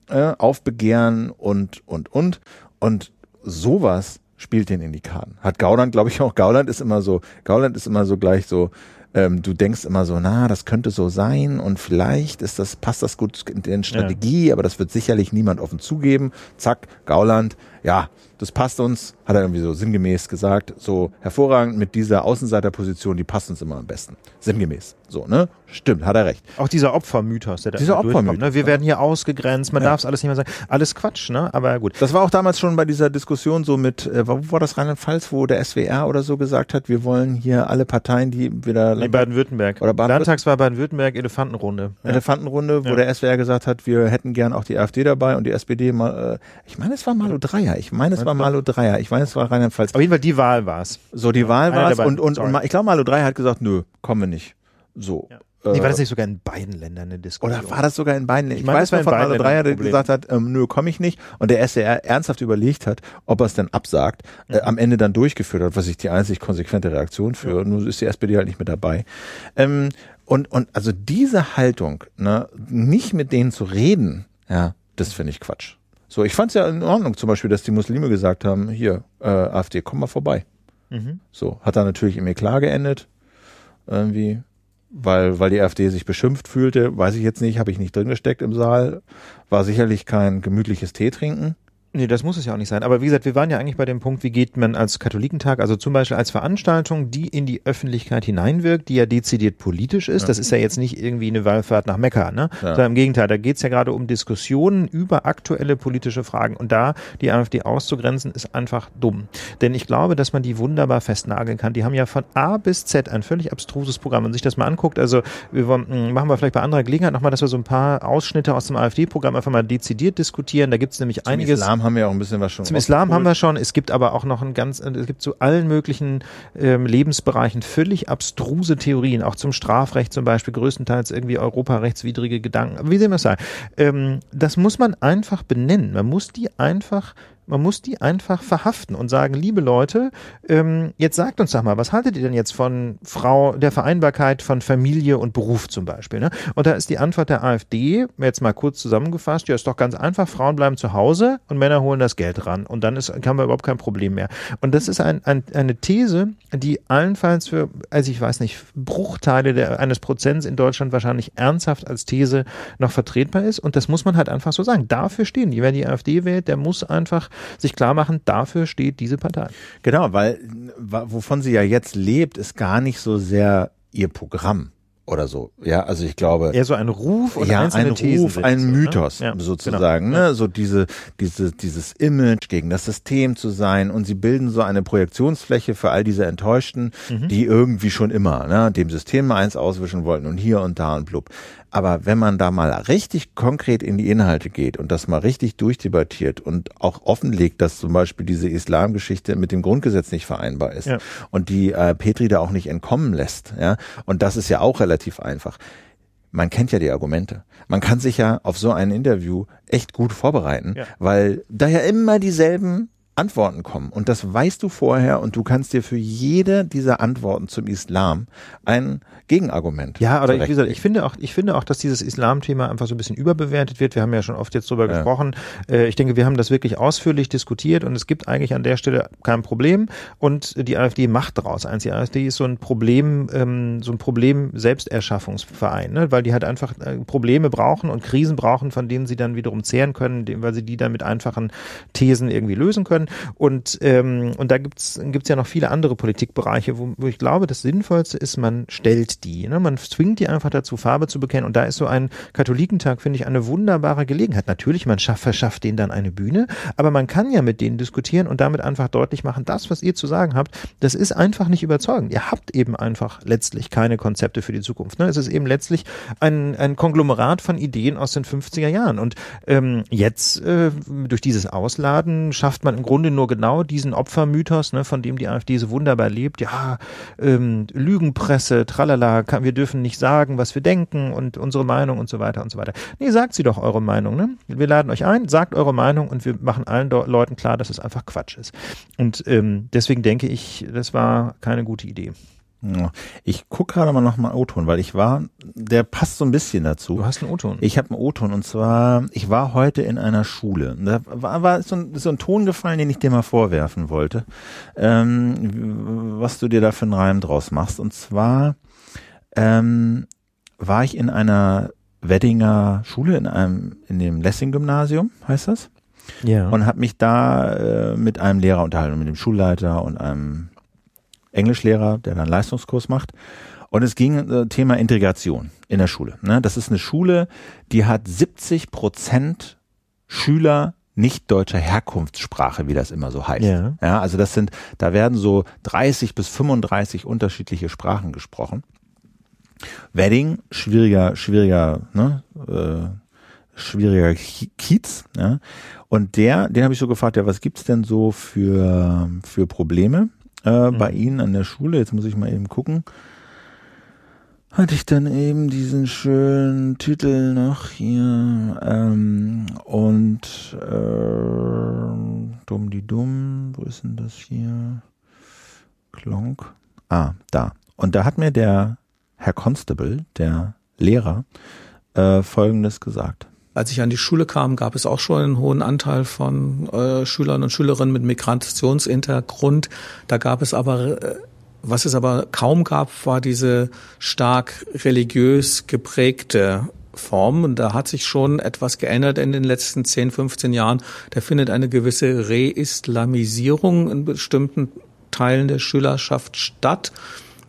äh, aufbegehren und, und, und. Und sowas spielt den in die Karten. Hat Gauland, glaube ich, auch. Gauland ist immer so, Gauland ist immer so gleich so, ähm, du denkst immer so, na, das könnte so sein und vielleicht ist das, passt das gut in den Strategie, aber das wird sicherlich niemand offen zugeben. Zack, Gauland, ja, das passt uns, hat er irgendwie so sinngemäß gesagt, so hervorragend mit dieser Außenseiterposition, die passt uns immer am besten. Sinngemäß. So, ne? Stimmt, hat er recht. Auch dieser Opfermythos, der da Dieser Opfermythos, Ne? Wir werden hier ausgegrenzt, man Ja. darf es alles nicht mehr sagen. Alles Quatsch, ne? Aber gut. Das war auch damals schon bei dieser Diskussion so mit, äh, wo war das Rheinland-Pfalz, wo der SWR oder so gesagt hat, wir wollen hier alle Parteien, die wieder Nee, Baden-Württemberg. Oder Baden- Landtags war Baden-Württemberg Elefantenrunde. Ja. Elefantenrunde, wo Ja. der SWR gesagt hat, wir hätten gern auch die AfD dabei und die SPD mal, äh, ich meine, es war Malu Dreier, ich meine, es war Malu Dreier, ich meine, es war Rheinland-Pfalz. Auf jeden Fall die Wahl war's. So, die Wahl war es und, und, und ich glaube, Malu Dreier hat gesagt, nö, kommen wir nicht. So. Ja. Äh, Nee, war das nicht sogar in beiden Ländern eine Diskussion? Oder war das sogar in beiden? Ich, meine, weiß war noch in von Malu Dreier, der Ländern gesagt hat, ähm, nö, komme ich nicht. Und der SWR ernsthaft überlegt hat, ob er es denn absagt, äh, am Ende dann durchgeführt hat, was ich die einzig konsequente Reaktion für. Nun ist die SPD halt nicht mit dabei. Ähm, und, und also diese Haltung, ne, nicht mit denen zu reden, ja, das finde ich Quatsch. So, ich fand es ja in Ordnung, zum Beispiel, dass die Muslime gesagt haben, hier, äh, AfD, komm mal vorbei. Mhm. So, hat dann natürlich im Eklat geendet. Irgendwie, weil, weil die AfD sich beschimpft fühlte, weiß ich jetzt nicht, habe ich nicht drin gesteckt im Saal. War sicherlich kein gemütliches Tee trinken. Nee, das muss es ja auch nicht sein. Aber wie gesagt, wir waren ja eigentlich bei dem Punkt, wie geht man als Katholikentag, also zum Beispiel als Veranstaltung, die in die Öffentlichkeit hineinwirkt, die ja dezidiert politisch ist. Das ist ja jetzt nicht irgendwie eine Wallfahrt nach Mekka, ne? Ja. Sondern im Gegenteil, da geht's ja gerade um Diskussionen über aktuelle politische Fragen. Und da die AfD auszugrenzen, ist einfach dumm. Denn ich glaube, dass man die wunderbar festnageln kann. Die haben ja von A bis Z ein völlig abstruses Programm. Wenn man sich das mal anguckt, also wir wollen, mh, machen wir vielleicht bei anderer Gelegenheit nochmal, dass wir so ein paar Ausschnitte aus dem AfD-Programm einfach mal dezidiert diskutieren. Da gibt's nämlich Zum einiges. Islam haben wir auch ein bisschen was schon Zum Islam haben wir schon. Es gibt aber auch noch ein ganz, es gibt zu allen möglichen ähm, Lebensbereichen völlig abstruse Theorien, auch zum Strafrecht zum Beispiel, größtenteils irgendwie europarechtswidrige Gedanken. Aber Wie sehen wir es sagen? Ähm, das muss man einfach benennen. Man muss die einfach man muss die einfach verhaften und sagen, liebe Leute, ähm, jetzt sagt uns doch mal, was haltet ihr denn jetzt von Frau, der Vereinbarkeit von Familie und Beruf zum Beispiel? Ne? Und da ist die Antwort der AfD, jetzt mal kurz zusammengefasst, ja, ist doch ganz einfach, Frauen bleiben zu Hause und Männer holen das Geld ran. Und dann ist, haben wir überhaupt kein Problem mehr. Und das ist ein, ein, eine These, die allenfalls für, also ich weiß nicht, Bruchteile der, eines Prozents in Deutschland wahrscheinlich ernsthaft als These noch vertretbar ist. Und das muss man halt einfach so sagen. Dafür stehen die. Wer die AfD wählt, der muss einfach sich klar machen, dafür steht diese Partei. Genau, weil wovon sie ja jetzt lebt, ist gar nicht so sehr ihr Programm oder so. Ja, also ich glaube. Eher so ein Ruf und ja, einzelne ein Thesen Ruf, ein so, ne? Mythos Ja, sozusagen, genau. ne? So diese, diese, dieses Image gegen das System zu sein und sie bilden so eine Projektionsfläche für all diese Enttäuschten, Mhm. die irgendwie schon immer, ne, dem System mal eins auswischen wollten und hier und da und blub. Aber wenn man da mal richtig konkret in die Inhalte geht und das mal richtig durchdebattiert und auch offenlegt, dass zum Beispiel diese Islamgeschichte mit dem Grundgesetz nicht vereinbar ist Ja. und die äh, Petri da auch nicht entkommen lässt, ja, und das ist ja auch relativ einfach man kennt ja die Argumente. Man kann sich ja auf so ein Interview echt gut vorbereiten, Ja. weil da ja immer dieselben Antworten kommen. Und das weißt du vorher und du kannst dir für jede dieser Antworten zum Islam ein Gegenargument. Ja, oder ich, wie gesagt, ich finde auch, ich finde auch, dass dieses Islam-Thema einfach so ein bisschen überbewertet wird. Wir haben ja schon oft jetzt drüber Ja. gesprochen. Äh, ich denke, wir haben das wirklich ausführlich diskutiert und es gibt eigentlich an der Stelle kein Problem. Und die AfD macht daraus eins. Die AfD ist so ein Problem, ähm, so ein Problem Selbsterschaffungsverein, ne? weil die halt einfach äh, Probleme brauchen und Krisen brauchen, von denen sie dann wiederum zehren können, weil sie die dann mit einfachen Thesen irgendwie lösen können. Und, ähm, und da gibt's gibt's ja noch viele andere Politikbereiche, wo, wo ich glaube, das Sinnvollste ist, man stellt die. Ne? Man zwingt die einfach dazu, Farbe zu bekennen. Und da ist so ein Katholikentag, finde ich, eine wunderbare Gelegenheit. Natürlich, man schafft, verschafft denen dann eine Bühne, aber man kann ja mit denen diskutieren und damit einfach deutlich machen, das, was ihr zu sagen habt, das ist einfach nicht überzeugend. Ihr habt eben einfach letztlich keine Konzepte für die Zukunft. Ne? Es ist eben letztlich ein, ein Konglomerat von Ideen aus den 50er Jahren. Und ähm, jetzt äh, durch dieses Ausladen schafft man im Grunde nur genau diesen Opfermythos, ne, von dem die AfD so wunderbar lebt. Ja, ähm, Lügenpresse, tralala, kann, wir dürfen nicht sagen, was wir denken und unsere Meinung und so weiter und so weiter. Nee, sagt sie doch eure Meinung. Ne? Wir laden euch ein, sagt eure Meinung und wir machen allen Leuten klar, dass es einfach Quatsch ist. Und ähm, deswegen denke ich, das war keine gute Idee. Ich gucke gerade mal noch mal O-Ton, weil ich war, der passt so ein bisschen dazu. Du hast einen O-Ton. Ich habe einen O-Ton und zwar, ich war heute in einer Schule. Da war, war so, ein, so ein Ton gefallen, den ich dir mal vorwerfen wollte, ähm, was du dir da für einen Reim draus machst. Und zwar ähm, war ich in einer Weddinger Schule, in einem, in dem Lessing-Gymnasium, heißt das? Ja. Und habe mich da äh, mit einem Lehrer unterhalten, mit dem Schulleiter und einem Englischlehrer, der dann Leistungskurs macht. Und es ging äh, Thema Integration in der Schule. Ne? Das ist eine Schule, die hat 70 Prozent Schüler nicht deutscher Herkunftssprache, wie das immer so heißt. Ja. ja. Also das sind, da werden so 30 bis 35 unterschiedliche Sprachen gesprochen. Wedding, schwieriger, schwieriger, ne, äh, schwieriger Kiez. Ja. Und der, den habe ich so gefragt, ja, was gibt's denn so für, für Probleme? Äh, mhm. bei Ihnen an der Schule. Jetzt muss ich mal eben gucken. Hatte ich dann eben diesen schönen Titel noch hier ähm, und äh, dumm die dumm, wo ist denn das hier? Klonk. Ah, da. Und da hat mir der Herr Constable, der Lehrer, äh, Folgendes gesagt. Als ich an die Schule kam, gab es auch schon einen hohen Anteil von äh, Schülern und Schülerinnen mit Migrationshintergrund. Da gab es aber, äh, was es aber kaum gab, war diese stark religiös geprägte Form. Und da hat sich schon etwas geändert in den letzten 10, 15 Jahren. Da findet eine gewisse Reislamisierung in bestimmten Teilen der Schülerschaft statt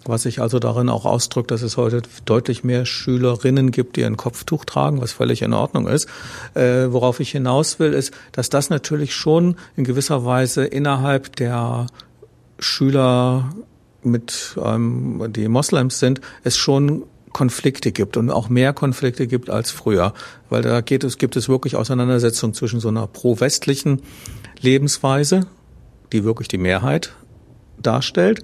was sich also darin auch ausdrückt, dass es heute deutlich mehr Schülerinnen gibt, die ein Kopftuch tragen, was völlig in Ordnung ist. Äh, worauf ich hinaus will, ist, dass das natürlich schon in gewisser Weise innerhalb der Schüler mit ähm, die Moslems sind, es schon Konflikte gibt und auch mehr Konflikte gibt als früher, weil da geht es gibt es wirklich Auseinandersetzungen zwischen so einer pro-westlichen Lebensweise, die wirklich die Mehrheit darstellt,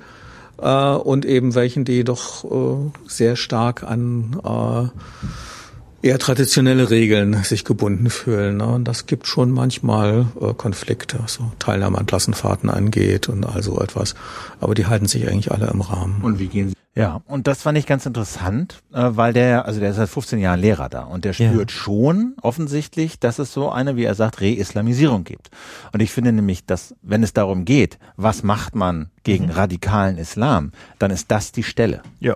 äh, und eben welchen, die doch äh, sehr stark an äh, eher traditionelle Regeln sich gebunden fühlen. Ne? Und das gibt schon manchmal äh, Konflikte, so Teilnahme an Klassenfahrten angeht und all so etwas. Aber die halten sich eigentlich alle im Rahmen. Und wie gehen Sie ja, und das fand ich ganz interessant, äh, weil der, also der ist seit 15 Jahren Lehrer da und der spürt ja. schon offensichtlich, dass es so eine, wie er sagt, Reislamisierung gibt. Und ich finde nämlich, dass, wenn es darum geht, was macht man gegen mhm. radikalen Islam, dann ist das die Stelle. Ja.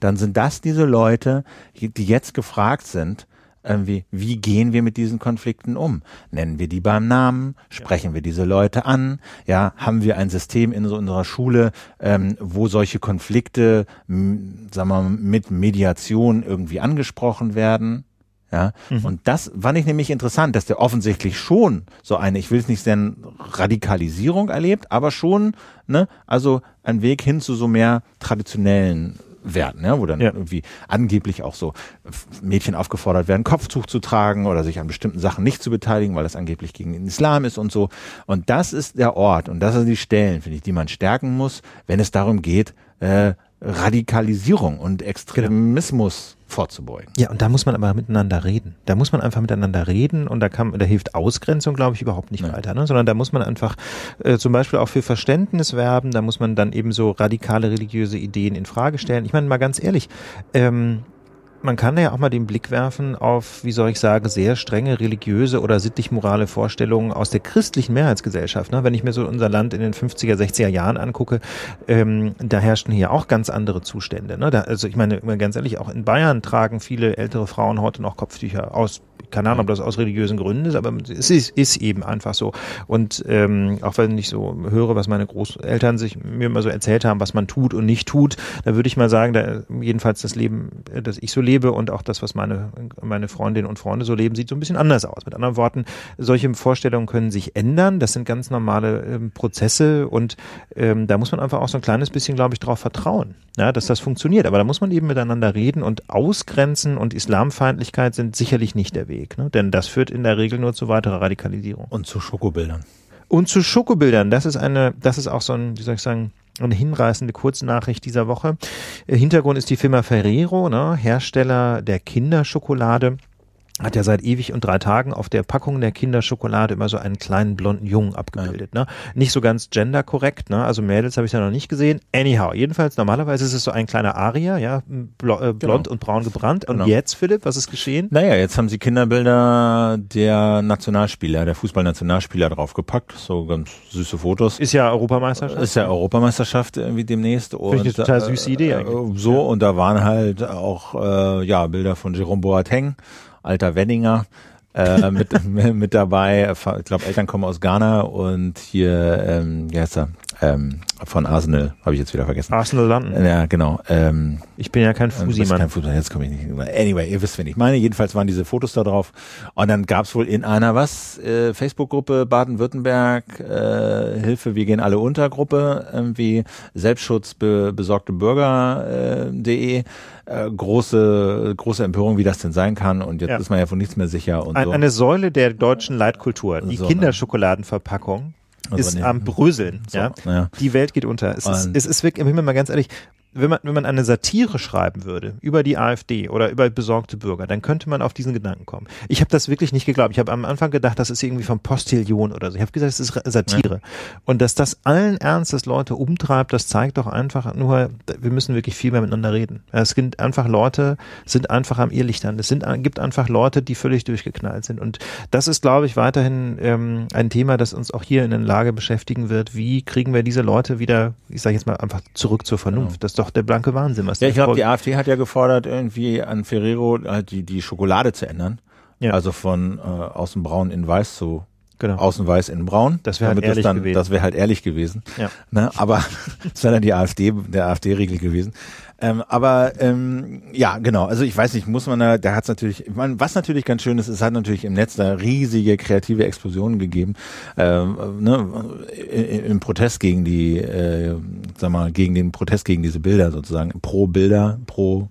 Dann sind das diese Leute, die jetzt gefragt sind, irgendwie, wie gehen wir mit diesen Konflikten um? Nennen wir die beim Namen? Sprechen ja. wir diese Leute an? Ja, haben wir ein System in so unserer Schule, ähm, wo solche Konflikte, sagen wir mal, mit Mediation irgendwie angesprochen werden? Ja, mhm. und das fand ich nämlich interessant, dass der offensichtlich schon so eine, ich will es nicht nennen, Radikalisierung erlebt, aber schon, ne, also ein Weg hin zu so mehr traditionellen werden, ja, wo dann ja. irgendwie angeblich auch so Mädchen aufgefordert werden, Kopftuch zu tragen oder sich an bestimmten Sachen nicht zu beteiligen, weil das angeblich gegen den Islam ist und so. Und das ist der Ort und das sind die Stellen, finde ich, die man stärken muss, wenn es darum geht, äh, Radikalisierung und Extremismus genau. vorzubeugen. Ja, und da muss man aber miteinander reden. Da muss man einfach miteinander reden und da kann, da hilft Ausgrenzung, glaube ich, überhaupt nicht Nein. weiter, ne? sondern da muss man einfach äh, zum Beispiel auch für Verständnis werben, da muss man dann eben so radikale religiöse Ideen in Frage stellen. Ich meine mal ganz ehrlich, ähm, man kann ja auch mal den Blick werfen auf, wie soll ich sagen, sehr strenge religiöse oder sittlich-morale Vorstellungen aus der christlichen Mehrheitsgesellschaft. Ne? Wenn ich mir so unser Land in den 50er, 60er Jahren angucke, ähm, da herrschten hier auch ganz andere Zustände. Ne? Also ich meine, ganz ehrlich, auch in Bayern tragen viele ältere Frauen heute noch Kopftücher aus keine Ahnung, ob das aus religiösen Gründen ist, aber es ist, ist eben einfach so. Und ähm, auch wenn ich so höre, was meine Großeltern sich mir immer so erzählt haben, was man tut und nicht tut, da würde ich mal sagen, da jedenfalls das Leben, das ich so lebe und auch das, was meine, meine Freundinnen und Freunde so leben, sieht so ein bisschen anders aus. Mit anderen Worten, solche Vorstellungen können sich ändern. Das sind ganz normale ähm, Prozesse und ähm, da muss man einfach auch so ein kleines bisschen, glaube ich, darauf vertrauen, ja, dass das funktioniert. Aber da muss man eben miteinander reden und ausgrenzen und Islamfeindlichkeit sind sicherlich nicht der Weg, ne? denn das führt in der Regel nur zu weiterer Radikalisierung. Und zu Schokobildern. Und zu Schokobildern, das ist eine, das ist auch so ein, wie soll ich sagen, eine hinreißende Kurznachricht dieser Woche. Äh, Hintergrund ist die Firma Ferrero, ne, Hersteller der Kinderschokolade hat ja seit ewig und drei Tagen auf der Packung der Kinderschokolade immer so einen kleinen blonden Jungen abgebildet. Ja. Ne? Nicht so ganz genderkorrekt, ne? also Mädels habe ich ja noch nicht gesehen. Anyhow, jedenfalls normalerweise ist es so ein kleiner Aria, ja, bl äh, blond genau. und braun gebrannt. Und genau. jetzt, Philipp, was ist geschehen? Naja, jetzt haben sie Kinderbilder der Nationalspieler, der Fußballnationalspieler draufgepackt, so ganz süße Fotos. Ist ja Europameisterschaft. Ist ja Europameisterschaft irgendwie demnächst. Finde ich eine total süße Idee äh, eigentlich. So, und da waren halt auch äh, ja Bilder von Jerome Boateng alter Wenninger äh, *laughs* mit, mit dabei. Ich glaube, Eltern kommen aus Ghana und hier, ähm, wie heißt er? Ähm, von Arsenal, habe ich jetzt wieder vergessen. Arsenal London. Ja, genau. Ähm, ich bin ja kein Fusi-Mann. kein Fusi, jetzt komme ich nicht. Anyway, ihr wisst, wen ich meine. Jedenfalls waren diese Fotos da drauf. Und dann gab's wohl in einer was? Äh, Facebook-Gruppe Baden-Württemberg, äh, Hilfe, wir gehen alle unter Gruppe, irgendwie Selbstschutz be besorgte Bürger.de. Äh, äh, große, große Empörung, wie das denn sein kann. Und jetzt ja. ist man ja von nichts mehr sicher. Und Ein, so. Eine Säule der deutschen Leitkultur, die so? Kinderschokoladenverpackung. Also ist am Bröseln, so, ja? ja. Die Welt geht unter. Es ist, es ist wirklich, ich bin mal ganz ehrlich, wenn man, wenn man eine Satire schreiben würde über die AfD oder über besorgte Bürger, dann könnte man auf diesen Gedanken kommen. Ich habe das wirklich nicht geglaubt. Ich habe am Anfang gedacht, das ist irgendwie vom Postillion oder so. Ich habe gesagt, es ist Satire. Ja. Und dass das allen Ernstes Leute umtreibt, das zeigt doch einfach nur, wir müssen wirklich viel mehr miteinander reden. Es sind einfach Leute, sind einfach am Irrlichtern. Es sind, gibt einfach Leute, die völlig durchgeknallt sind. Und das ist, glaube ich, weiterhin ähm, ein Thema, das uns auch hier in der Lage beschäftigen wird. Wie kriegen wir diese Leute wieder, ich sage jetzt mal, einfach zurück zur Vernunft? Genau. Das ist doch doch der blanke Wahnsinn. Was ja, ich glaube, die AfD hat ja gefordert, irgendwie an Ferrero halt die, die Schokolade zu ändern. Ja. Also von äh, außen braun in weiß zu genau. außen weiß in braun. Das wäre halt ehrlich das dann, gewesen. Das wäre halt ehrlich gewesen. Ja. Ne? Aber *laughs* das wäre dann die AfD, der AfD-Regel gewesen. Ähm, aber ähm, ja, genau. Also ich weiß nicht, muss man da, da hat es natürlich, ich meine, was natürlich ganz schön ist, es hat natürlich im Netz da riesige kreative Explosionen gegeben, ähm, ne, im Protest gegen die, äh, sag mal, gegen den Protest gegen diese Bilder sozusagen, pro Bilder, pro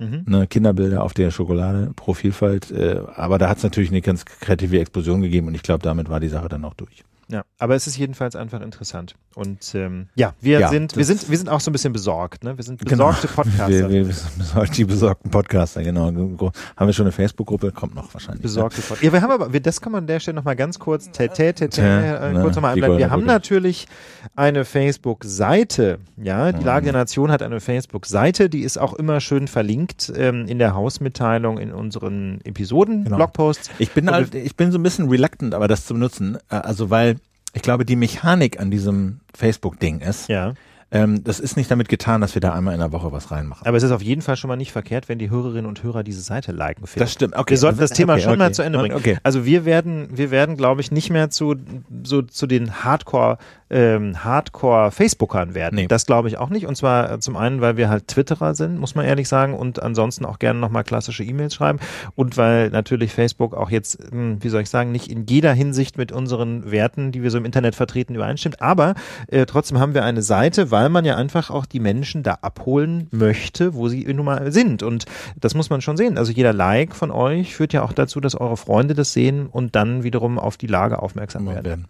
mhm. ne, Kinderbilder auf der Schokolade, pro Vielfalt. Äh, aber da hat es natürlich eine ganz kreative Explosion gegeben und ich glaube, damit war die Sache dann auch durch. Ja, aber es ist jedenfalls einfach interessant. Und ähm, ja, wir ja, sind, wir sind, wir sind auch so ein bisschen besorgt, ne? Wir sind genau. besorgte genau. Podcaster. Wir, wir, wir, die besorgten Podcaster, genau. Haben wir schon eine Facebook-Gruppe? Kommt noch wahrscheinlich. Besorgte Podcaster. Ja, wir haben aber, wir, das kann man an der Stelle nochmal ganz kurz, tä, tä, tä, tä, äh, kurz nochmal einbleiben. Wir haben natürlich eine Facebook-Seite, ja. Die Lage der Nation hat eine Facebook-Seite, die ist auch immer schön verlinkt ähm, in der Hausmitteilung, in unseren Episoden, genau. Blogposts. Ich bin halt, ich bin so ein bisschen reluctant, aber das zu benutzen. Äh, also weil ich glaube, die Mechanik an diesem Facebook-Ding ist, ja. Ähm, das ist nicht damit getan, dass wir da einmal in der Woche was reinmachen. Aber es ist auf jeden Fall schon mal nicht verkehrt, wenn die Hörerinnen und Hörer diese Seite liken. Finden. Das stimmt. Okay. Wir sollten das Thema okay, schon okay. mal zu Ende bringen. Okay. Also wir werden, wir werden, glaube ich, nicht mehr zu so zu den Hardcore ähm, Hardcore-Facebookern werden. Nee. Das glaube ich auch nicht. Und zwar äh, zum einen, weil wir halt Twitterer sind, muss man ehrlich sagen, und ansonsten auch gerne nochmal klassische E-Mails schreiben. Und weil natürlich Facebook auch jetzt, hm, wie soll ich sagen, nicht in jeder Hinsicht mit unseren Werten, die wir so im Internet vertreten, übereinstimmt. Aber äh, trotzdem haben wir eine Seite, weil man ja einfach auch die Menschen da abholen möchte, wo sie nun mal sind. Und das muss man schon sehen. Also jeder Like von euch führt ja auch dazu, dass eure Freunde das sehen und dann wiederum auf die Lage aufmerksam werden.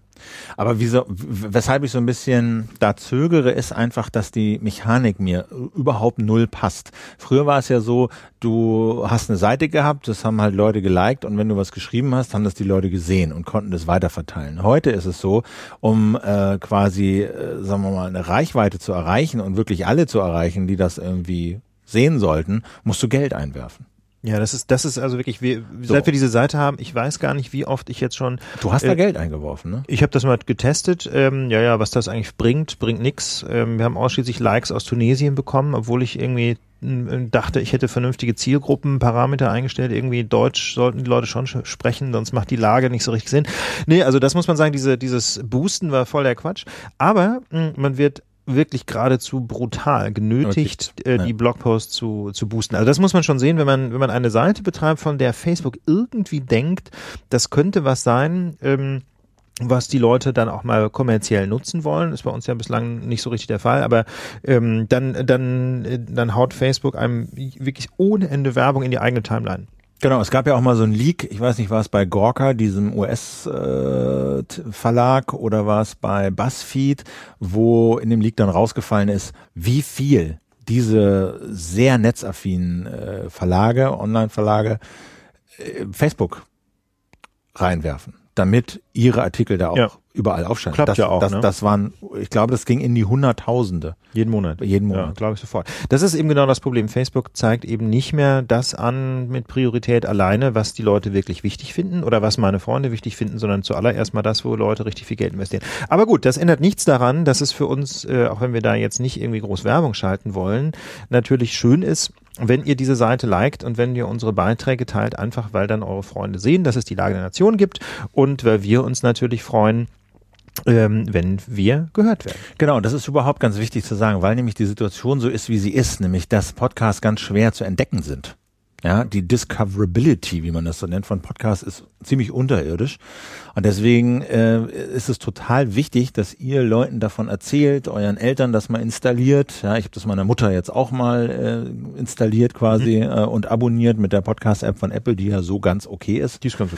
Aber wieso, weshalb ich so ein bisschen da zögere, ist einfach, dass die Mechanik mir überhaupt null passt. Früher war es ja so, du hast eine Seite gehabt, das haben halt Leute geliked und wenn du was geschrieben hast, haben das die Leute gesehen und konnten das weiterverteilen. Heute ist es so, um äh, quasi, äh, sagen wir mal, eine Reichweite zu erreichen und wirklich alle zu erreichen, die das irgendwie sehen sollten, musst du Geld einwerfen. Ja, das ist, das ist also wirklich, wir, So. seit wir diese Seite haben, ich weiß gar nicht, wie oft ich jetzt schon. Du hast da Äh, Geld eingeworfen, ne? Ich habe das mal getestet. Ähm, ja, ja, was das eigentlich bringt, bringt nix. Ähm, wir haben ausschließlich Likes aus Tunesien bekommen, obwohl ich irgendwie dachte, ich hätte vernünftige Zielgruppenparameter eingestellt. Irgendwie Deutsch sollten die Leute schon sch- sprechen, sonst macht die Lage nicht so richtig Sinn. Nee, also das muss man sagen, diese, dieses Boosten war voll der Quatsch. Aber man wird wirklich geradezu brutal genötigt, äh, ja. die Blogposts zu, zu boosten. Also das muss man schon sehen, wenn man, wenn man eine Seite betreibt, von der Facebook irgendwie denkt, das könnte was sein, ähm, was die Leute dann auch mal kommerziell nutzen wollen, ist bei uns ja bislang nicht so richtig der Fall, aber ähm, dann, dann, äh, dann haut Facebook einem wirklich ohne Ende Werbung in die eigene Timeline. Genau, es gab ja auch mal so ein Leak, ich weiß nicht, war es bei Gorka, diesem US-Verlag, oder war es bei BuzzFeed, wo in dem Leak dann rausgefallen ist, wie viel diese sehr netzaffinen äh, Verlage, Online-Verlage, äh, Facebook reinwerfen, damit ihre Artikel da auch Ja. überall aufscheinen. Klappt das, ja auch, Das, ne? das waren, ich glaube, das ging in die Hunderttausende Jeden Monat. jeden Ja, Monat. glaube ich sofort. Das ist eben genau das Problem. Facebook zeigt eben nicht mehr das an mit Priorität alleine, was die Leute wirklich wichtig finden oder was meine Freunde wichtig finden, sondern zuallererst mal das, wo Leute richtig viel Geld investieren. Aber gut, das ändert nichts daran, dass es für uns, äh, auch wenn wir da jetzt nicht irgendwie groß Werbung schalten wollen, natürlich schön ist, wenn ihr diese Seite liked und wenn ihr unsere Beiträge teilt, einfach weil dann eure Freunde sehen, dass es die Lage der Nation gibt und weil wir uns natürlich freuen, ähm, wenn wir gehört werden. Genau, das ist überhaupt ganz wichtig zu sagen, weil nämlich die Situation so ist, wie sie ist, nämlich dass Podcasts ganz schwer zu entdecken sind. Ja, die Discoverability, wie man das so nennt, von Podcasts ist ziemlich unterirdisch. Und deswegen äh, ist es total wichtig, dass ihr Leuten davon erzählt, euren Eltern das mal installiert. Ja, ich habe das meiner Mutter jetzt auch mal äh, installiert quasi äh, und abonniert mit der Podcast-App von Apple, die ja so ganz okay ist. Die ist ganz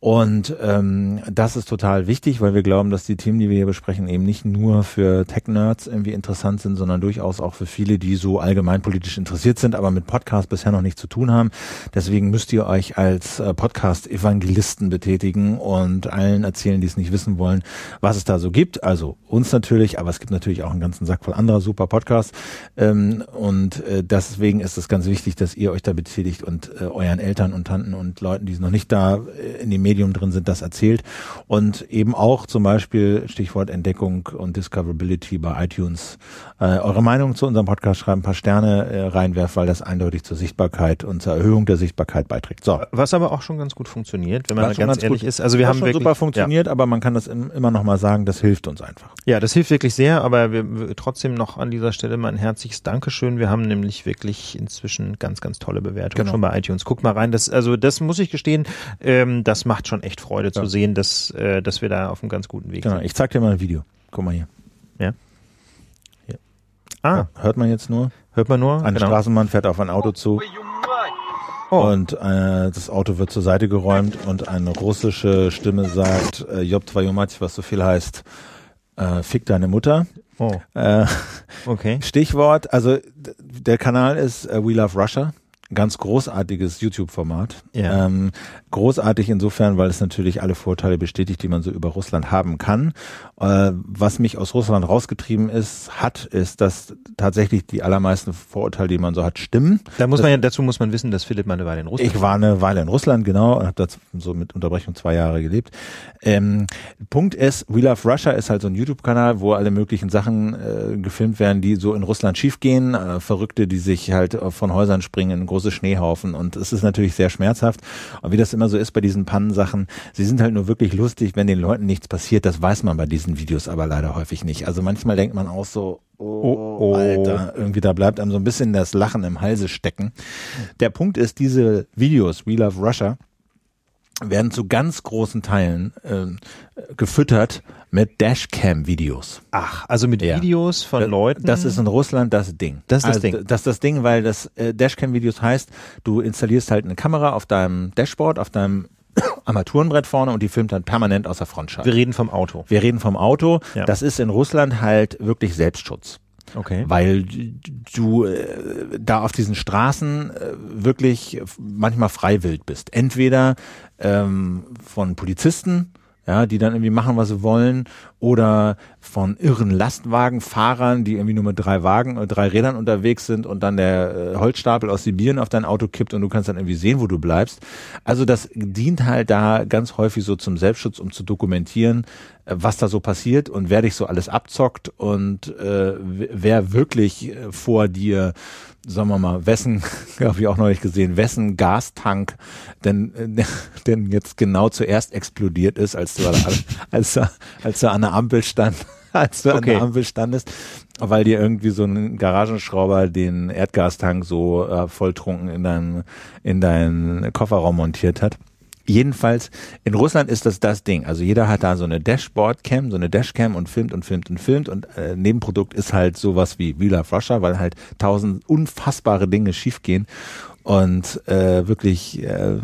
Und ähm, das ist total wichtig, weil wir glauben, dass die Themen, die wir hier besprechen, eben nicht nur für Tech-Nerds irgendwie interessant sind, sondern durchaus auch für viele, die so allgemeinpolitisch interessiert sind, aber mit Podcast bisher noch nichts zu tun haben. Deswegen müsst ihr euch als äh, Podcast-Evangelisten betätigen und allen erzählen, die es nicht wissen wollen, was es da so gibt. Also uns natürlich, aber es gibt natürlich auch einen ganzen Sack voll anderer super Podcasts. Ähm, und äh, deswegen ist es ganz wichtig, dass ihr euch da betätigt und äh, euren Eltern und Tanten und Leuten, die noch nicht da äh, in dem Medium drin sind, das erzählt. Und eben auch zum Beispiel Stichwort Entdeckung und Discoverability bei iTunes äh, eure Meinung zu unserem Podcast schreiben, ein paar Sterne äh, reinwerfen, weil das eindeutig zur Sichtbarkeit und zur Erhöhung der Sichtbarkeit beiträgt. So. Was aber auch schon ganz gut funktioniert, wenn man ganz, ganz ehrlich gut- ist. Also wir Hat haben wirklich, super funktioniert, aber man kann das im, immer noch mal sagen, das hilft uns einfach. Ja, ja, das hilft wirklich sehr, aber wir, wir trotzdem noch an dieser Stelle mal ein herzliches Dankeschön. Wir haben nämlich wirklich inzwischen ganz, ganz tolle Bewertungen Genau. schon bei iTunes. Guckt mal rein. Das, also das muss ich gestehen, ähm, das macht schon echt Freude zu Ja. sehen, dass, äh, dass wir da auf einem ganz guten Weg Genau. sind. Ich zeig dir mal ein Video. Guck mal hier. Ah, Hört man jetzt nur? hört man nur? Ein Genau. Straßenmann fährt auf ein Auto zu Oh. und äh, das Auto wird zur Seite geräumt und eine russische Stimme sagt, äh, Job Tvajomati, was so viel heißt, äh, fick deine Mutter. Oh, Äh, okay. Stichwort, also der Kanal ist äh, We Love Russia. Ganz großartiges YouTube-Format. Ja. Ähm, großartig insofern, weil es natürlich alle Vorteile bestätigt, die man so über Russland haben kann. Äh, was mich aus Russland rausgetrieben ist, hat, ist, dass tatsächlich die allermeisten Vorurteile, die man so hat, stimmen. Da muss Das- man ja, dazu muss man wissen, dass Philipp mal eine Weile in Russland Ich war eine Weile in Russland, genau, und habe da so mit Unterbrechung zwei Jahre gelebt. Ähm, Punkt ist, We Love Russia ist halt so ein YouTube-Kanal, wo alle möglichen Sachen äh, gefilmt werden, die so in Russland schiefgehen. Äh, Verrückte, die sich halt äh, von Häusern springen in große Schneehaufen. Und es ist natürlich sehr schmerzhaft. Und wie das immer so ist bei diesen Pannensachen, sie sind halt nur wirklich lustig, wenn den Leuten nichts passiert. Das weiß man bei diesen Videos aber leider häufig nicht. Also manchmal denkt man auch so, oh, Oh, oh. Alter, irgendwie da bleibt einem so ein bisschen das Lachen im Halse stecken. Der Punkt ist, diese Videos, We Love Russia, werden zu ganz großen Teilen ähm, gefüttert mit Dashcam-Videos. Ach, also mit Ja. Videos von Da- Leuten. Das ist in Russland das Ding. Das ist das also, Ding. Das ist das Ding, weil das äh, Dashcam-Videos heißt, du installierst halt eine Kamera auf deinem Dashboard, auf deinem *coughs* Armaturenbrett vorne und die filmt dann permanent aus der Frontscheibe. wir reden vom Auto. Wir reden vom Auto. Ja. Das ist in Russland halt wirklich Selbstschutz Okay. weil du äh, da auf diesen Straßen äh, wirklich manchmal freiwillig bist. Entweder ähm, von Polizisten, ja, die dann irgendwie machen, was sie wollen, oder von irren Lastwagenfahrern, die irgendwie nur mit drei Wagen, äh, drei Rädern unterwegs sind und dann der äh, Holzstapel aus Sibirien auf dein Auto kippt und du kannst dann irgendwie sehen, wo du bleibst. Also das dient halt da ganz häufig so zum Selbstschutz, um zu dokumentieren, äh, was da so passiert und wer dich so alles abzockt und äh, wer wirklich vor dir sagen wir mal, wessen, *laughs* habe ich auch neulich gesehen, wessen Gastank denn, *laughs* denn jetzt genau zuerst explodiert ist, als du, als, als du an der Ampel stand, *laughs* als du okay. an der Ampel standest, weil dir irgendwie so ein Garagenschrauber den Erdgastank so äh, volltrunken in deinen, in deinen Kofferraum montiert hat. Jedenfalls, in Russland ist das das Ding. Also jeder hat da so eine Dashboard-Cam, so eine Dashcam und filmt und filmt und filmt und äh, Nebenprodukt ist halt sowas wie Wheeler Froscher, weil halt tausend unfassbare Dinge schiefgehen und äh, wirklich äh,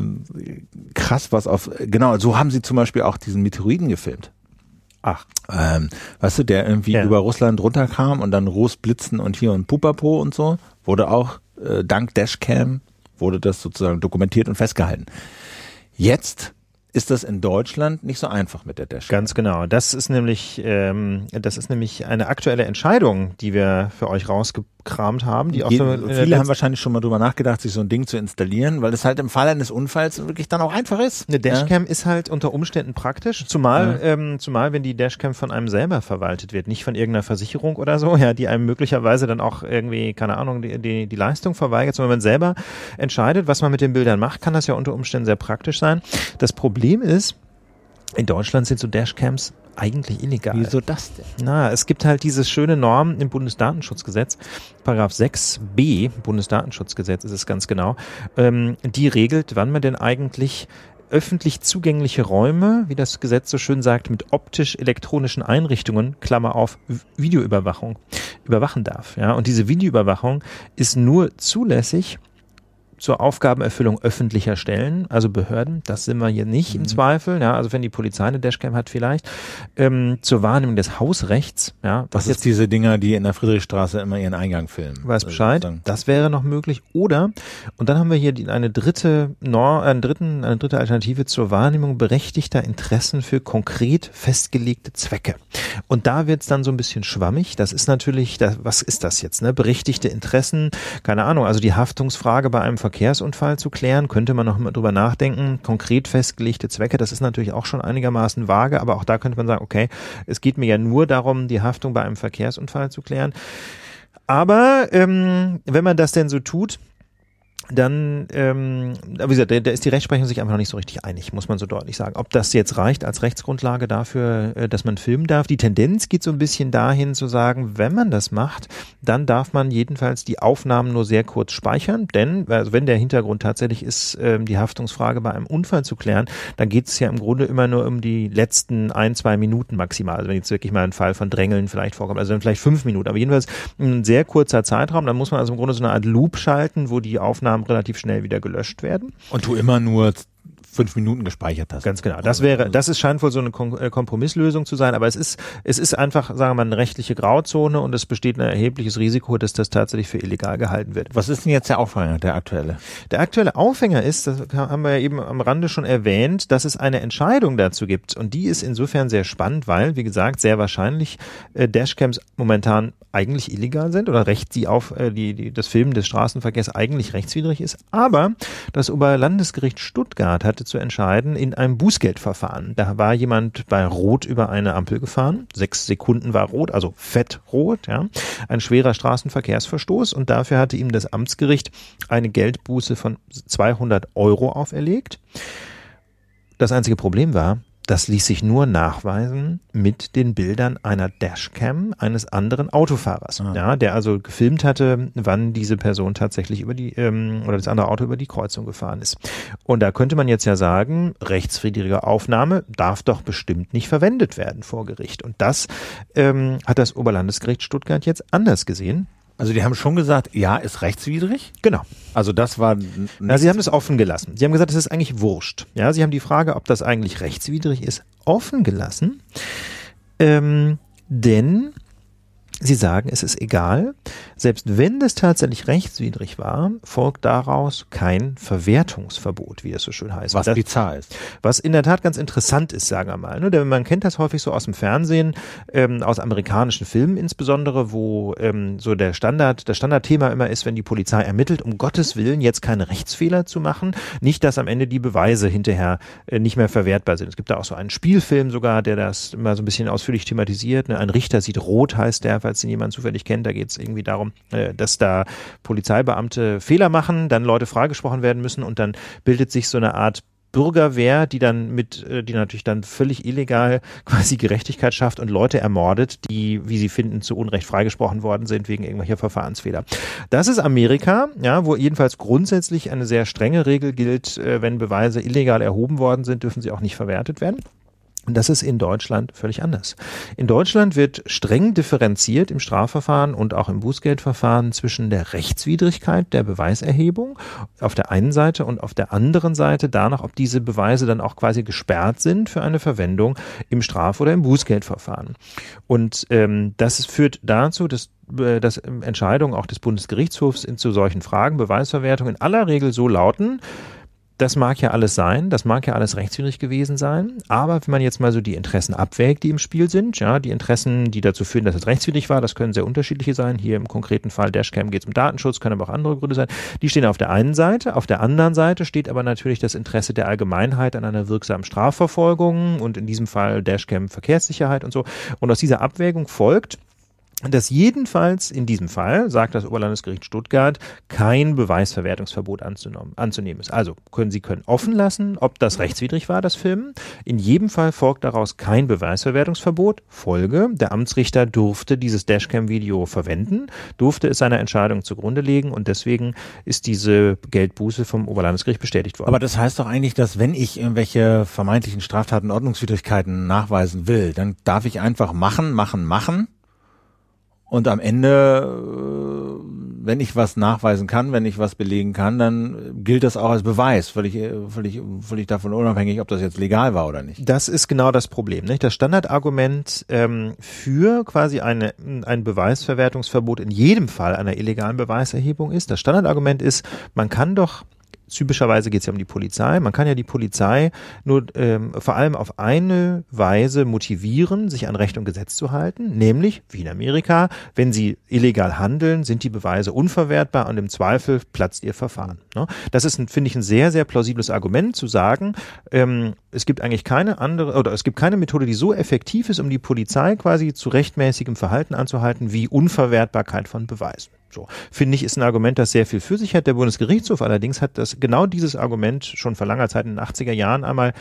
krass was auf, genau, so haben sie zum Beispiel auch diesen Meteoriten gefilmt. Ach. Ähm, weißt du, der irgendwie ja. über Russland runterkam und dann Ruß blitzen und hier und Pupapo und so, wurde auch äh, dank Dashcam wurde das sozusagen dokumentiert und festgehalten. Jetzt ist das in Deutschland nicht so einfach mit der Dashcam. Ganz genau. Das ist nämlich, ähm, das ist nämlich eine aktuelle Entscheidung, die wir für euch rausgekramt haben. Die auch so viele haben wahrscheinlich schon mal drüber nachgedacht, sich so ein Ding zu installieren, weil es halt im Fall eines Unfalls wirklich dann auch einfach ist. Eine Dashcam ja? ist halt unter Umständen praktisch, zumal, ja. ähm, zumal wenn die Dashcam von einem selber verwaltet wird, nicht von irgendeiner Versicherung oder so, *laughs* ja, die einem möglicherweise dann auch irgendwie, keine Ahnung, die, die, die Leistung verweigert, sondern wenn man selber entscheidet, was man mit den Bildern macht, kann das ja unter Umständen sehr praktisch sein. Das Problem ist, in Deutschland sind so Dashcams eigentlich illegal. Wieso das denn? Na, es gibt halt diese schöne Norm im Bundesdatenschutzgesetz, Paragraph 6b, Bundesdatenschutzgesetz ist es ganz genau, ähm, die regelt, wann man denn eigentlich öffentlich zugängliche Räume, wie das Gesetz so schön sagt, mit optisch-elektronischen Einrichtungen, Klammer auf, Videoüberwachung, überwachen darf. Ja, und diese Videoüberwachung ist nur zulässig, zur Aufgabenerfüllung öffentlicher Stellen, also Behörden, das sind wir hier nicht mhm. im Zweifel, ja, also wenn die Polizei eine Dashcam hat vielleicht, ähm, zur Wahrnehmung des Hausrechts, ja. Was ist diese Dinger, die in der Friedrichstraße immer ihren Eingang filmen? Weiß Bescheid, also das wäre noch möglich. Oder, und dann haben wir hier die, eine dritte, Nor einen dritten, eine dritte Alternative zur Wahrnehmung berechtigter Interessen für konkret festgelegte Zwecke. Und da wird's dann so ein bisschen schwammig. Das ist natürlich, das, was ist das jetzt, ne? Berechtigte Interessen, keine Ahnung, also die Haftungsfrage bei einem Ver Verkehrsunfall zu klären, könnte man noch mal drüber nachdenken. Konkret festgelegte Zwecke, das ist natürlich auch schon einigermaßen vage, aber auch da könnte man sagen, okay, es geht mir ja nur darum, die Haftung bei einem Verkehrsunfall zu klären. Aber ähm, wenn man das denn so tut, dann, ähm, wie gesagt, da, da ist die Rechtsprechung sich einfach noch nicht so richtig einig, muss man so deutlich sagen. Ob das jetzt reicht als Rechtsgrundlage dafür, äh, dass man filmen darf. Die Tendenz geht so ein bisschen dahin zu sagen, wenn man das macht, dann darf man jedenfalls die Aufnahmen nur sehr kurz speichern, denn also wenn der Hintergrund tatsächlich ist, ähm, die Haftungsfrage bei einem Unfall zu klären, dann geht es ja im Grunde immer nur um die letzten ein, zwei Minuten maximal. Also wenn jetzt wirklich mal ein Fall von Drängeln vielleicht vorkommt, also dann vielleicht fünf Minuten, aber jedenfalls ein sehr kurzer Zeitraum, dann muss man also im Grunde so eine Art Loop schalten, wo die Aufnahmen Aufnahmen relativ schnell wieder gelöscht werden. Und du immer nur fünf Minuten gespeichert hast. Ganz genau. Das wäre, das ist scheint wohl so eine äh, Kompromisslösung zu sein, aber es ist, es ist einfach, sagen wir mal, eine rechtliche Grauzone und es besteht ein erhebliches Risiko, dass das tatsächlich für illegal gehalten wird. Was ist denn jetzt der Aufhänger, der aktuelle? Der aktuelle Aufhänger ist, das haben wir ja eben am Rande schon erwähnt, dass es eine Entscheidung dazu gibt und die ist insofern sehr spannend, weil, wie gesagt, sehr wahrscheinlich äh, Dashcams momentan eigentlich illegal sind oder recht die auf äh, die, die das Filmen des Straßenverkehrs eigentlich rechtswidrig ist, aber das Oberlandesgericht Stuttgart hatte zu entscheiden in einem Bußgeldverfahren. Da war jemand bei Rot über eine Ampel gefahren. Sechs Sekunden war rot, also fettrot, ja. Ein schwerer Straßenverkehrsverstoß und dafür hatte ihm das Amtsgericht eine Geldbuße von 200 Euro auferlegt. Das einzige Problem war, das ließ sich nur nachweisen mit den Bildern einer Dashcam eines anderen Autofahrers, ah. ja, der also gefilmt hatte, wann diese Person tatsächlich über die ähm, oder das andere Auto über die Kreuzung gefahren ist. Und da könnte man jetzt ja sagen, rechtswidrige Aufnahme darf doch bestimmt nicht verwendet werden vor Gericht. Und das ähm, hat das Oberlandesgericht Stuttgart jetzt anders gesehen. Also die haben schon gesagt, ja, ist rechtswidrig. Genau. Also das war. Ja, sie haben es offen gelassen. Sie haben gesagt, es ist eigentlich wurscht. Ja, sie haben die Frage, ob das eigentlich rechtswidrig ist, offen gelassen. Ähm, denn Sie sagen, es ist egal. Selbst wenn das tatsächlich rechtswidrig war, folgt daraus kein Verwertungsverbot, wie es so schön heißt. Was das, bizarr ist. Was in der Tat ganz interessant ist, sagen wir mal. Ne? Denn man kennt das häufig so aus dem Fernsehen, ähm, aus amerikanischen Filmen insbesondere, wo ähm, so der Standard, das Standardthema immer ist, wenn die Polizei ermittelt, um Gottes Willen jetzt keine Rechtsfehler zu machen, nicht, dass am Ende die Beweise hinterher äh, nicht mehr verwertbar sind. Es gibt da auch so einen Spielfilm sogar, der das immer so ein bisschen ausführlich thematisiert. Ne? Ein Richter sieht rot, heißt der, falls ihn jemand zufällig kennt. Da geht es irgendwie darum, äh, dass da Polizeibeamte Fehler machen, dann Leute freigesprochen werden müssen und dann bildet sich so eine Art Bürgerwehr, die dann mit, äh, die natürlich dann völlig illegal *laughs* quasi Gerechtigkeit schafft und Leute ermordet, die, wie sie finden, zu Unrecht freigesprochen worden sind wegen irgendwelcher Verfahrensfehler. Das ist Amerika, ja, wo jedenfalls grundsätzlich eine sehr strenge Regel gilt, äh, wenn Beweise illegal erhoben worden sind, dürfen sie auch nicht verwertet werden. Und das ist in Deutschland völlig anders. In Deutschland wird streng differenziert im Strafverfahren und auch im Bußgeldverfahren zwischen der Rechtswidrigkeit der Beweiserhebung auf der einen Seite und auf der anderen Seite danach, ob diese Beweise dann auch quasi gesperrt sind für eine Verwendung im Straf- oder im Bußgeldverfahren. Und ähm, das führt dazu, dass äh, dass Entscheidungen auch des Bundesgerichtshofs in zu solchen Fragen, Beweisverwertung in aller Regel so lauten, das mag ja alles sein, das mag ja alles rechtswidrig gewesen sein, aber wenn man jetzt mal so die Interessen abwägt, die im Spiel sind, ja, die Interessen, die dazu führen, dass es rechtswidrig war, das können sehr unterschiedliche sein. Hier im konkreten Fall Dashcam geht es um Datenschutz, können aber auch andere Gründe sein. Die stehen auf der einen Seite, auf der anderen Seite steht aber natürlich das Interesse der Allgemeinheit an einer wirksamen Strafverfolgung und in diesem Fall Dashcam Verkehrssicherheit und so. Und aus dieser Abwägung folgt, dass jedenfalls in diesem Fall, sagt das Oberlandesgericht Stuttgart, kein Beweisverwertungsverbot anzunehmen ist. Also können Sie können offen lassen, ob das rechtswidrig war, das Filmen. In jedem Fall folgt daraus kein Beweisverwertungsverbot. Folge, der Amtsrichter durfte dieses Dashcam-Video verwenden, durfte es seiner Entscheidung zugrunde legen und deswegen ist diese Geldbuße vom Oberlandesgericht bestätigt worden. Aber das heißt doch eigentlich, dass wenn ich irgendwelche vermeintlichen Straftaten, Ordnungswidrigkeiten nachweisen will, dann darf ich einfach machen, machen, machen und am Ende, äh, wenn ich was nachweisen kann, wenn ich was belegen kann, dann gilt das auch als Beweis, völlig, völlig, völlig davon unabhängig, ob das jetzt legal war oder nicht. Das ist genau das Problem. Nicht? Das Standardargument ähm, für quasi eine, ein Beweisverwertungsverbot in jedem Fall einer illegalen Beweiserhebung ist, das Standardargument ist, man kann doch typischerweise geht es ja um die Polizei. Man kann ja die Polizei nur ähm, vor allem auf eine Weise motivieren, sich an Recht und Gesetz zu halten, nämlich wie in Amerika, wenn sie illegal handeln, sind die Beweise unverwertbar und im Zweifel platzt ihr Verfahren. Ne? Das ist, finde ich, ein sehr, sehr plausibles Argument zu sagen, ähm, es gibt eigentlich keine andere oder es gibt keine Methode, die so effektiv ist, um die Polizei quasi zu rechtmäßigem Verhalten anzuhalten, wie Unverwertbarkeit von Beweisen. So, finde ich, ist ein Argument, das sehr viel für sich hat. Der Bundesgerichtshof allerdings hat das genau dieses Argument schon vor langer Zeit in den 80er Jahren einmal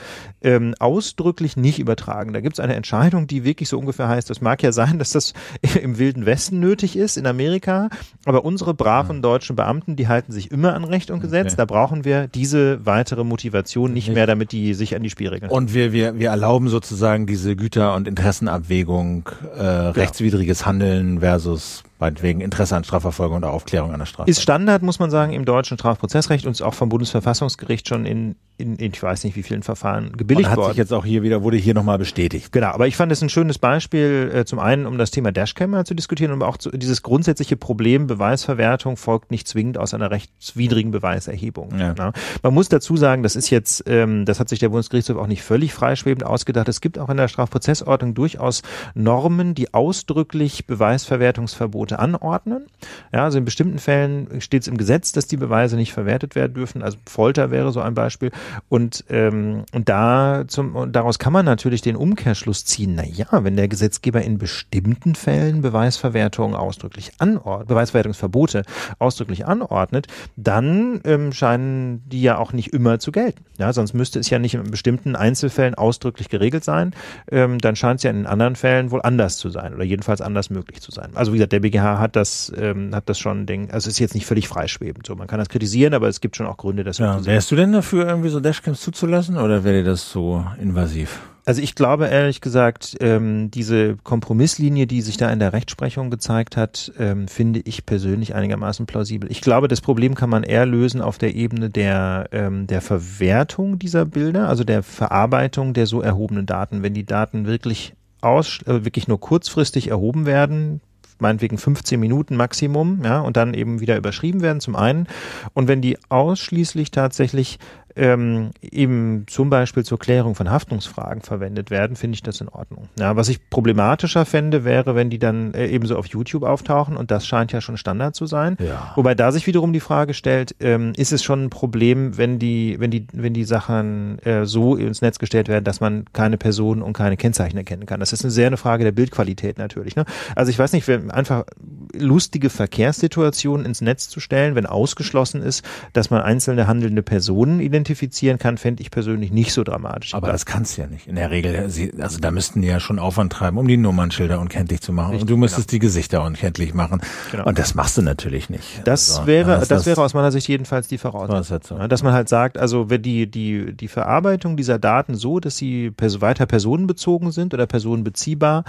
ähm, ausdrücklich nicht übertragen. Da gibt es eine Entscheidung, die wirklich so ungefähr heißt, das mag ja sein, *laughs* dass das im Wilden Westen nötig ist, in Amerika, aber unsere braven deutschen Beamten, die halten sich immer an Recht und Gesetz. Okay. Da brauchen wir diese weitere Motivation nicht mehr, damit die sich an die Spielregeln. Und wir, wir, wir erlauben sozusagen diese Güter- und Interessenabwägung, äh, rechtswidriges Handeln versus meinetwegen Interesse an Strafverfolgung und Aufklärung einer Straftat. Ist Standard, muss man sagen, im deutschen Strafprozessrecht und ist auch vom Bundesverfassungsgericht schon in, in, in ich weiß nicht wie vielen Verfahren gebilligt und hat worden. Hat sich jetzt auch hier wieder, wurde hier nochmal bestätigt. Genau, aber ich fand es ein schönes Beispiel, äh, zum einen, um das Thema Dashcam mal zu diskutieren und auch zu, dieses grundsätzliche Problem Beweisverwertung folgt nicht zwingend aus einer rechtswidrigen Beweiserhebung. Ja. Man muss dazu sagen, das ist jetzt, ähm, das hat sich der Bundesgerichtshof auch nicht völlig freischwebend ausgedacht. Es gibt auch in der Strafprozessordnung durchaus Normen, die ausdrücklich Beweisverwertungsverbote Verbote anordnen. Ja, also in bestimmten Fällen steht es im Gesetz, dass die Beweise nicht verwertet werden dürfen. Also Folter wäre so ein Beispiel. Und, ähm, und da zum, und daraus kann man natürlich den Umkehrschluss ziehen. Na ja, wenn der Gesetzgeber in bestimmten Fällen Beweisverwertung ausdrücklich anordnet, Beweisverwertungsverbote ausdrücklich anordnet, dann ähm, scheinen die ja auch nicht immer zu gelten. Ja, sonst müsste es ja nicht in bestimmten Einzelfällen ausdrücklich geregelt sein. Ähm, dann scheint es ja in anderen Fällen wohl anders zu sein oder jedenfalls anders möglich zu sein. Also wie gesagt, der BGH BGH hat das, ähm, hat das schon, Ding, also ist jetzt nicht völlig freischwebend. So, man kann das kritisieren, aber es gibt schon auch Gründe, das ja, Wärst du denn dafür, irgendwie so Dashcams zuzulassen oder wäre dir das so invasiv? Also ich glaube ehrlich gesagt, ähm, diese Kompromisslinie, die sich da in der Rechtsprechung gezeigt hat, ähm, finde ich persönlich einigermaßen plausibel. Ich glaube, das Problem kann man eher lösen auf der Ebene der, ähm, der Verwertung dieser Bilder, also der Verarbeitung der so erhobenen Daten. Wenn die Daten wirklich aus, äh, wirklich nur kurzfristig erhoben werden, meinetwegen 15 Minuten Maximum, ja, und dann eben wieder überschrieben werden zum einen. Und wenn die ausschließlich tatsächlich ähm, eben zum Beispiel zur Klärung von Haftungsfragen verwendet werden, finde ich das in Ordnung. Ja, was ich problematischer fände, wäre, wenn die dann äh, ebenso auf YouTube auftauchen und das scheint ja schon Standard zu sein. Ja. Wobei da sich wiederum die Frage stellt, ähm, ist es schon ein Problem, wenn die, wenn die, wenn die Sachen äh, so ins Netz gestellt werden, dass man keine Personen und keine Kennzeichen erkennen kann. Das ist eine sehr eine Frage der Bildqualität natürlich. Ne? Also ich weiß nicht, wenn einfach lustige Verkehrssituationen ins Netz zu stellen, wenn ausgeschlossen ist, dass man einzelne handelnde Personen identifizieren kann, fände ich persönlich nicht so dramatisch. Aber das kannst du ja nicht. In der Regel, also da müssten die ja schon Aufwand treiben, um die Nummernschilder unkenntlich zu machen. Richtig, und du müsstest genau. die Gesichter unkenntlich machen. Genau. Und das machst du natürlich nicht. Das Also, wäre, das, ist wäre aus meiner Sicht jedenfalls die Voraussetzung. Dass man halt sagt, also wenn die, die, die Verarbeitung dieser Daten so, dass sie weiter personenbezogen sind oder personenbeziehbar,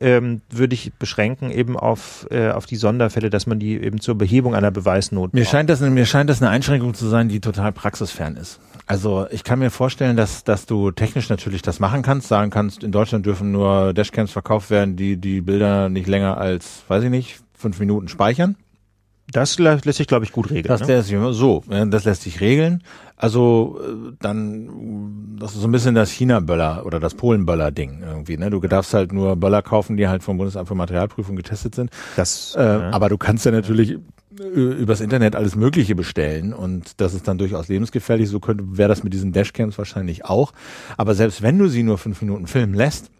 ähm, würde ich beschränken eben auf, äh, auf die Sonderfälle, dass man die eben zur Behebung einer Beweisnot Mir braucht. scheint das, mir scheint das eine Einschränkung zu sein, die total praxisfern ist. Also ich kann mir vorstellen, dass, dass du technisch natürlich das machen kannst, sagen kannst, in Deutschland dürfen nur Dashcams verkauft werden, die die Bilder nicht länger als, weiß ich nicht, fünf Minuten speichern. Das lä- lässt sich, glaube ich, gut regeln. Das ne? lässt sich so, ja, das lässt sich regeln. Also äh, dann, das ist so ein bisschen das China-Böller oder das Polen-Böller-Ding irgendwie. Ne? Du darfst halt nur Böller kaufen, die halt vom Bundesamt für Materialprüfung getestet sind. Das, Äh, ja. Aber du kannst ja natürlich äh, übers Internet alles Mögliche bestellen und das ist dann durchaus lebensgefährlich. So könnte wäre das mit diesen Dashcams wahrscheinlich auch. Aber selbst wenn du sie nur fünf Minuten filmen lässt,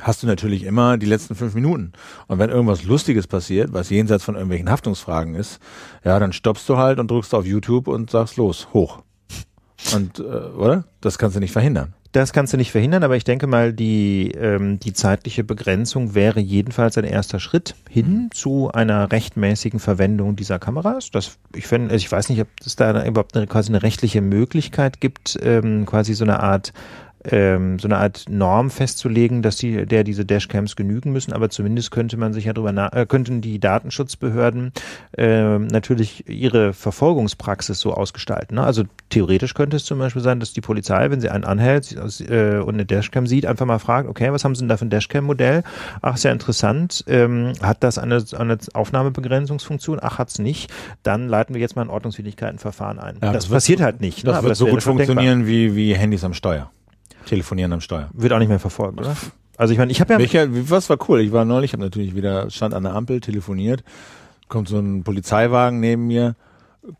hast du natürlich immer die letzten fünf Minuten. Und wenn irgendwas Lustiges passiert, was jenseits von irgendwelchen Haftungsfragen ist, ja, dann stoppst du halt und drückst auf YouTube und sagst los, hoch. Und, äh, oder? Das kannst du nicht verhindern. Das kannst du nicht verhindern, aber ich denke mal, die, ähm, die zeitliche Begrenzung wäre jedenfalls ein erster Schritt hin zu einer rechtmäßigen Verwendung dieser Kameras. Das, ich finde, also ich weiß nicht, ob es da überhaupt eine, quasi eine rechtliche Möglichkeit gibt, ähm, quasi so eine Art ähm, so eine Art Norm festzulegen, dass die, der diese Dashcams genügen müssen, aber zumindest könnte man sich ja drüber na äh, könnten die Datenschutzbehörden ähm, natürlich ihre Verfolgungspraxis so ausgestalten. Ne? Also theoretisch könnte es zum Beispiel sein, dass die Polizei, wenn sie einen anhält äh, und eine Dashcam sieht, einfach mal fragt, okay, was haben Sie denn da für ein Dashcam-Modell? Ach, sehr interessant. Ähm, hat das eine, eine Aufnahmebegrenzungsfunktion? Ach, hat's nicht. Dann leiten wir jetzt mal ein Ordnungswidrigkeitenverfahren ein. Ja, das, das passiert halt nicht. ne? Das Aber wird so wäre gut denkbar. funktionieren wie, wie Handys am Steuer. Telefonieren am Steuer. Wird auch nicht mehr verfolgt, oder? Also ich meine, ich habe ja Welcher, was war cool? Ich war neulich, habe natürlich wieder, stand an der Ampel, telefoniert, kommt so ein Polizeiwagen neben mir,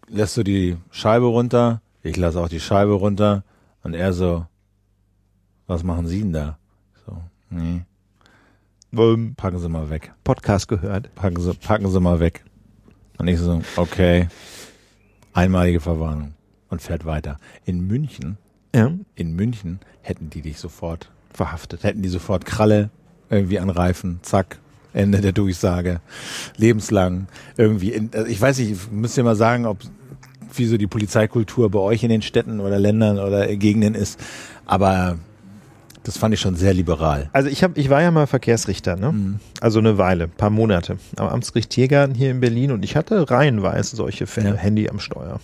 lässt so die Scheibe runter, ich lasse auch die Scheibe runter und er so, was machen Sie denn da? So, nee, ähm, packen Sie mal weg. Podcast gehört. Packen Sie, packen Sie mal weg. Und ich so, okay, einmalige Verwarnung und fährt weiter. In München, Ja. in München hätten die dich sofort Verhaftet. hätten die sofort Kralle irgendwie an Reifen, zack, Ende der Durchsage, lebenslang irgendwie. In, also ich weiß nicht, ich müsste mal sagen, ob wie so die Polizeikultur bei euch in den Städten oder Ländern oder Gegenden ist, aber das fand ich schon sehr liberal. Also ich habe, ich war ja mal Verkehrsrichter, ne? Also eine Weile, paar Monate am Amtsgericht Tiergarten hier in Berlin und ich hatte reihenweise solche Fälle, Ja. Handy am Steuer.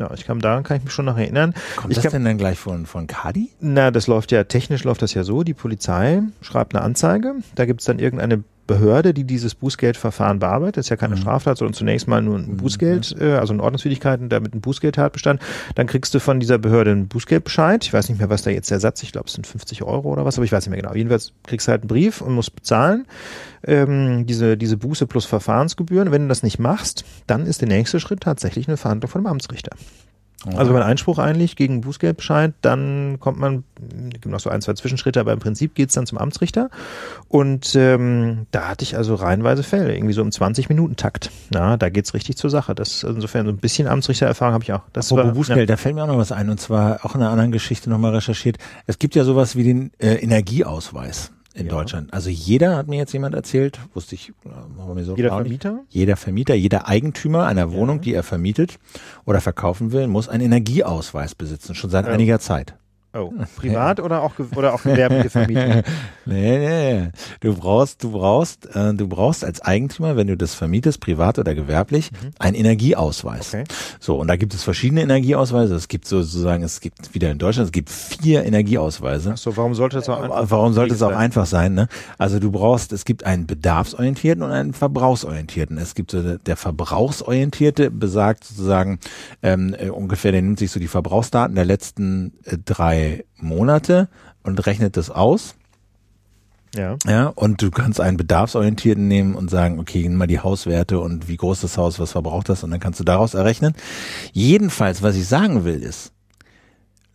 Ja, ich kam daran, kann ich mich schon noch erinnern. Kommt ich das kam, denn dann gleich von, von Kadi? Na, das läuft ja, technisch läuft das ja so, die Polizei schreibt eine Anzeige, da gibt's dann irgendeine Behörde, die dieses Bußgeldverfahren bearbeitet. Ist ja keine Straftat, sondern zunächst mal nur ein Bußgeld, äh, also eine Ordnungswidrigkeiten, damit ein Bußgeldtatbestand. Dann kriegst du von dieser Behörde einen Bußgeldbescheid. Ich weiß nicht mehr, was da jetzt der Satz, ich glaube, es sind 50 Euro oder was, aber ich weiß nicht mehr genau. Jedenfalls kriegst du halt einen Brief und musst bezahlen, ähm, diese, diese Buße plus Verfahrensgebühren. Wenn du das nicht machst, dann ist der nächste Schritt tatsächlich eine Verhandlung von dem Amtsrichter. Also wenn man Einspruch einlegt gegen einen Bußgeldbescheid, dann kommt man, es gibt noch so ein, zwei Zwischenschritte, aber im Prinzip geht's dann zum Amtsrichter. Und ähm, da hatte ich also reihenweise Fälle, irgendwie so im 20-Minuten-Takt. Na, da geht's richtig zur Sache. Das insofern so ein bisschen Amtsrichtererfahrung habe ich auch. Das Apropos war, Bußgeld, da fällt mir auch noch was ein und zwar auch in einer anderen Geschichte nochmal recherchiert. Es gibt ja sowas wie den äh, Energieausweis in Ja. Deutschland. Also jeder, hat mir jetzt jemand erzählt, wusste ich, äh, war mir so Jeder klar nicht. Vermieter? Jeder Vermieter, jeder Eigentümer einer Wohnung, die er vermietet oder verkaufen will, muss einen Energieausweis besitzen, schon seit Ja. einiger Zeit. Oh, privat oder auch oder auch gewerbliche *laughs* Vermietung? Nee, nee, nee. Du brauchst, du brauchst, äh, du brauchst als Eigentümer, wenn du das vermietest, privat oder gewerblich, einen Energieausweis. Okay. So, und da gibt es verschiedene Energieausweise. Es gibt sozusagen, es gibt wieder in Deutschland, es gibt vier Energieausweise. So, warum sollte das auch einfach Warum sollte es auch sein? einfach sein? Ne? Also du brauchst, es gibt einen bedarfsorientierten und einen verbrauchsorientierten. Es gibt so der- der verbrauchsorientierte besagt sozusagen ähm, äh, ungefähr, der nimmt sich so die Verbrauchsdaten der letzten äh, drei Monate und rechnet das aus. Ja. Ja, und du kannst einen bedarfsorientierten nehmen und sagen, okay, nimm mal die Hauswerte und wie groß das Haus, was verbraucht das und dann kannst du daraus errechnen. Jedenfalls, was ich sagen will, ist,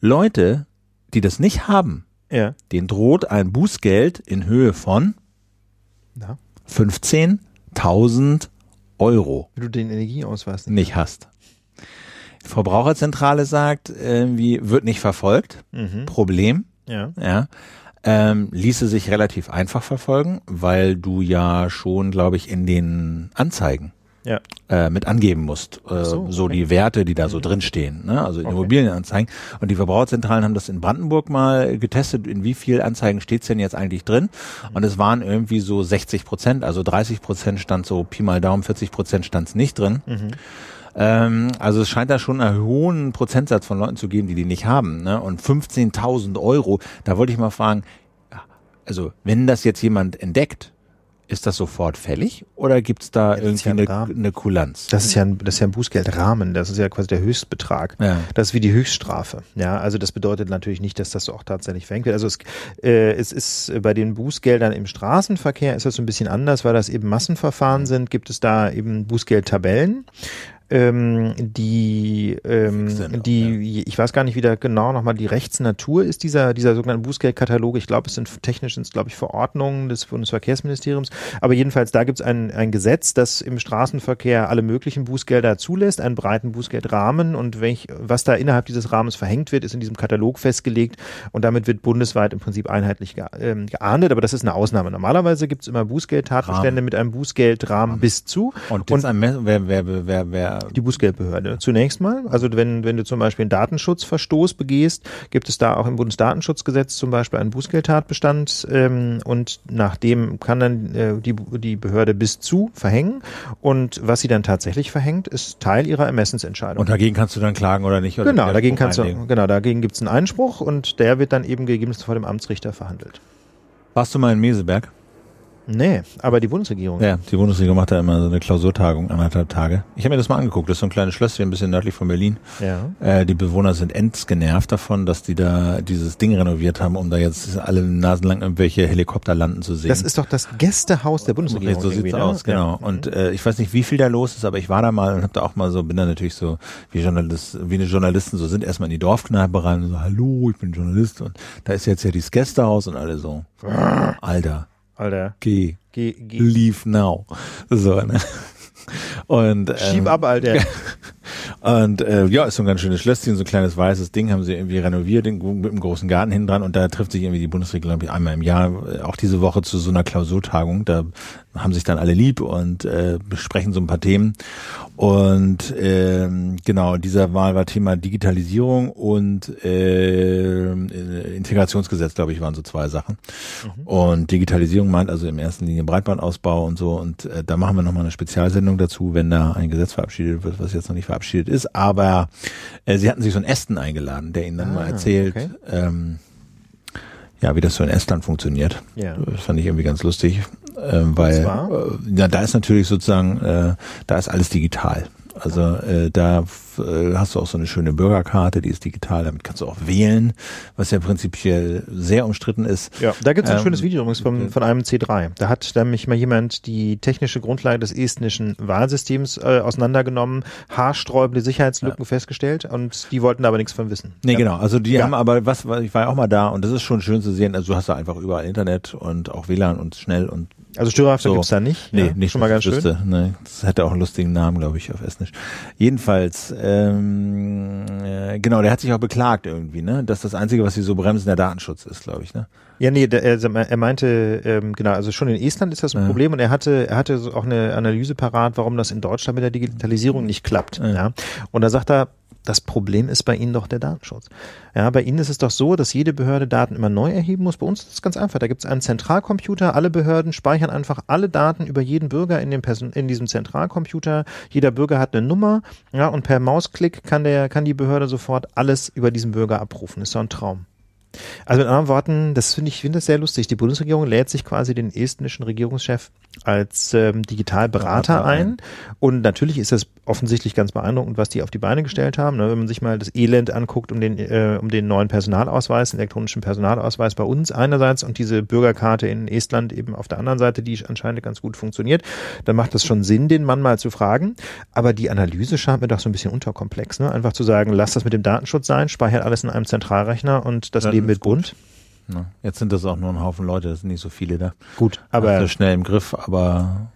Leute, die das nicht haben, Ja. denen droht ein Bußgeld in Höhe von Na, 15.000 Euro wenn du den Energieausweis nicht hast. Verbraucherzentrale sagt, irgendwie wird nicht verfolgt. Mhm. Problem, Ja. ja. Ähm, ließe sich relativ einfach verfolgen, weil du ja schon, glaube ich, in den Anzeigen Ja. äh, mit angeben musst. Äh, so, so, okay. die Werte, die da so drinstehen. Ne? Also in Okay. Immobilienanzeigen. Und die Verbraucherzentralen haben das in Brandenburg mal getestet, in wie viel Anzeigen steht's denn jetzt eigentlich drin. Und es waren irgendwie so 60 Prozent, also 30 Prozent stand so Pi mal Daumen, 40 Prozent stand's nicht drin. Ähm, also es scheint da schon einen hohen Prozentsatz von Leuten zu geben, die die nicht haben. Ne? Und 15.000 Euro, da wollte ich mal fragen, ja, also wenn das jetzt jemand entdeckt, ist das sofort fällig oder gibt's da das ist irgendwie ja ein eine, eine Kulanz? Das ist ja ein, das ist ja ein Bußgeldrahmen. Das ist ja quasi der Höchstbetrag. Ja. Das ist wie die Höchststrafe. Ja, also das bedeutet natürlich nicht, dass das auch tatsächlich verhängt wird. Also es, äh, es ist bei den Bußgeldern im Straßenverkehr ist das so ein bisschen anders, weil das eben Massenverfahren sind. Gibt es da eben Bußgeldtabellen. Ähm, die, ähm, die, ich weiß gar nicht, wie da genau nochmal die Rechtsnatur ist, dieser, dieser sogenannten Bußgeldkatalog. Ich glaube, es sind technisch sind glaube ich, Verordnungen des Bundesverkehrsministeriums. Aber jedenfalls, da gibt es ein, ein Gesetz, das im Straßenverkehr alle möglichen Bußgelder zulässt, einen breiten Bußgeldrahmen. Und welch, was da innerhalb dieses Rahmens verhängt wird, ist in diesem Katalog festgelegt. Und damit wird bundesweit im Prinzip einheitlich ge ähm, geahndet. Aber das ist eine Ausnahme. Normalerweise gibt es immer Bußgeldtatbestände mit einem Bußgeldrahmen bis zu. Und, jetzt ein Mess- wer, wer, wer, wer, Die Bußgeldbehörde. Zunächst mal, also wenn, wenn du zum Beispiel einen Datenschutzverstoß begehst, gibt es da auch im Bundesdatenschutzgesetz zum Beispiel einen Bußgeldtatbestand ähm, und nach dem kann dann äh, die, die Behörde bis zu verhängen und was sie dann tatsächlich verhängt, ist Teil ihrer Ermessensentscheidung. und dagegen kannst du dann klagen oder nicht? Oder genau, dagegen kannst du, genau, dagegen gibt es einen Einspruch und der wird dann eben gegebenenfalls vor dem Amtsrichter verhandelt. Warst du mal in Meseberg? Nee, aber die Bundesregierung. Ja, die Bundesregierung macht da immer so eine Klausurtagung, anderthalb Tage. Ich habe mir das mal angeguckt. Das ist so ein kleines Schlösschen, ein bisschen nördlich von Berlin. Ja. Äh, die Bewohner sind ends genervt davon, dass die da dieses Ding renoviert haben, um da jetzt alle Nasen lang irgendwelche Helikopter landen zu sehen. Das ist doch das Gästehaus der Bundesregierung. so sieht's ne? aus, genau. Ja. Und äh, ich weiß nicht, wie viel da los ist, aber ich war da mal und habe da auch mal so, bin da natürlich so, wie Journalist, wie eine Journalisten so sind, erstmal in die Dorfkneipe rein und so, hallo, ich bin Journalist und da ist jetzt ja dieses Gästehaus und alle so, Alter, Alter, geh, geh, geh, leave now. So, ne? Und ähm, schieb ab, Alter. *laughs* und äh, ja, ist so ein ganz schönes Schlösschen, so ein kleines weißes Ding, haben sie irgendwie renoviert mit einem großen Garten hinten dran und da trifft sich irgendwie die Bundesregierung glaub ich, einmal im Jahr, äh, auch diese Woche zu so einer Klausurtagung. Da haben sich dann alle lieb und äh, besprechen so ein paar Themen. Und ähm, genau, dieser Wahl war Thema Digitalisierung und äh, Integrationsgesetz, glaube ich, waren so zwei Sachen. Und Digitalisierung meint also im ersten Linie Breitbandausbau und so. Und äh, da machen wir nochmal eine Spezialsendung dazu, wenn da ein Gesetz verabschiedet wird, was jetzt noch nicht verabschiedet ist. Aber äh, sie hatten sich so einen Esten eingeladen, der ihnen dann mal Ah, erzählt, okay. ähm, ja, wie das so in Estland funktioniert. Ja. Das fand ich irgendwie ganz lustig, ähm, weil zwar? äh, ja, da ist natürlich sozusagen, äh, da ist alles digital. Also äh, da äh, hast du auch so eine schöne Bürgerkarte, die ist digital, damit kannst du auch wählen, was ja prinzipiell sehr umstritten ist. Ja, da gibt es ein Ähm, schönes Video übrigens vom, von einem C3. Da hat nämlich mal jemand die technische Grundlage des estnischen Wahlsystems äh, auseinandergenommen, haarsträubende Sicherheitslücken festgestellt und die wollten da aber nichts von wissen. Nee, ja. genau. Also die Ja. haben aber was, was, ich war ja auch mal da und das ist schon schön zu sehen. Also du hast da einfach überall Internet und auch WLAN und schnell und Also Störhafter So. gibt's da nicht. Nee, ja, nicht schon mal ganz ich schön. wüsste. Nee, das hätte auch einen lustigen Namen, glaube ich, auf Estnisch. Jedenfalls, ähm, äh, genau, der hat sich auch beklagt irgendwie, ne? Dass das Einzige, was sie so bremsen, der Datenschutz ist, glaube ich, ne? Ja, nee, der, er, meinte, ähm, genau, also schon in Estland ist das ein Ja. Problem und er hatte, er hatte auch eine Analyse parat, warum das in Deutschland mit der Digitalisierung nicht klappt. Ja. Ja. Und da sagt er, das Problem ist bei Ihnen doch der Datenschutz. Ja, bei Ihnen ist es doch so, dass jede Behörde Daten immer neu erheben muss. Bei uns ist es ganz einfach. Da gibt es einen Zentralcomputer. Alle Behörden speichern einfach alle Daten über jeden Bürger in, dem Person in diesem Zentralcomputer. Jeder Bürger hat eine Nummer. Ja, und per Mausklick kann der, kann die Behörde sofort alles über diesen Bürger abrufen. ist so ein Traum. Also mit anderen Worten, das finde ich finde das sehr lustig. Die Bundesregierung lädt sich quasi den estnischen Regierungschef als ähm, Digitalberater ein. Und natürlich ist das offensichtlich ganz beeindruckend, was die auf die Beine gestellt haben. Ne? Wenn man sich mal das Elend anguckt um den, äh, um den neuen Personalausweis, den elektronischen Personalausweis bei uns einerseits und diese Bürgerkarte in Estland eben auf der anderen Seite, die anscheinend ganz gut funktioniert, dann macht das schon Sinn, den Mann mal zu fragen. Aber die Analyse scheint mir doch so ein bisschen unterkomplex. Ne? Einfach zu sagen, lass das mit dem Datenschutz sein, speichert alles in einem Zentralrechner und das Leben wird bunt. Ne? Jetzt sind das auch nur ein Haufen Leute, das sind nicht so viele da. Gut, aber also schnell im Griff, aber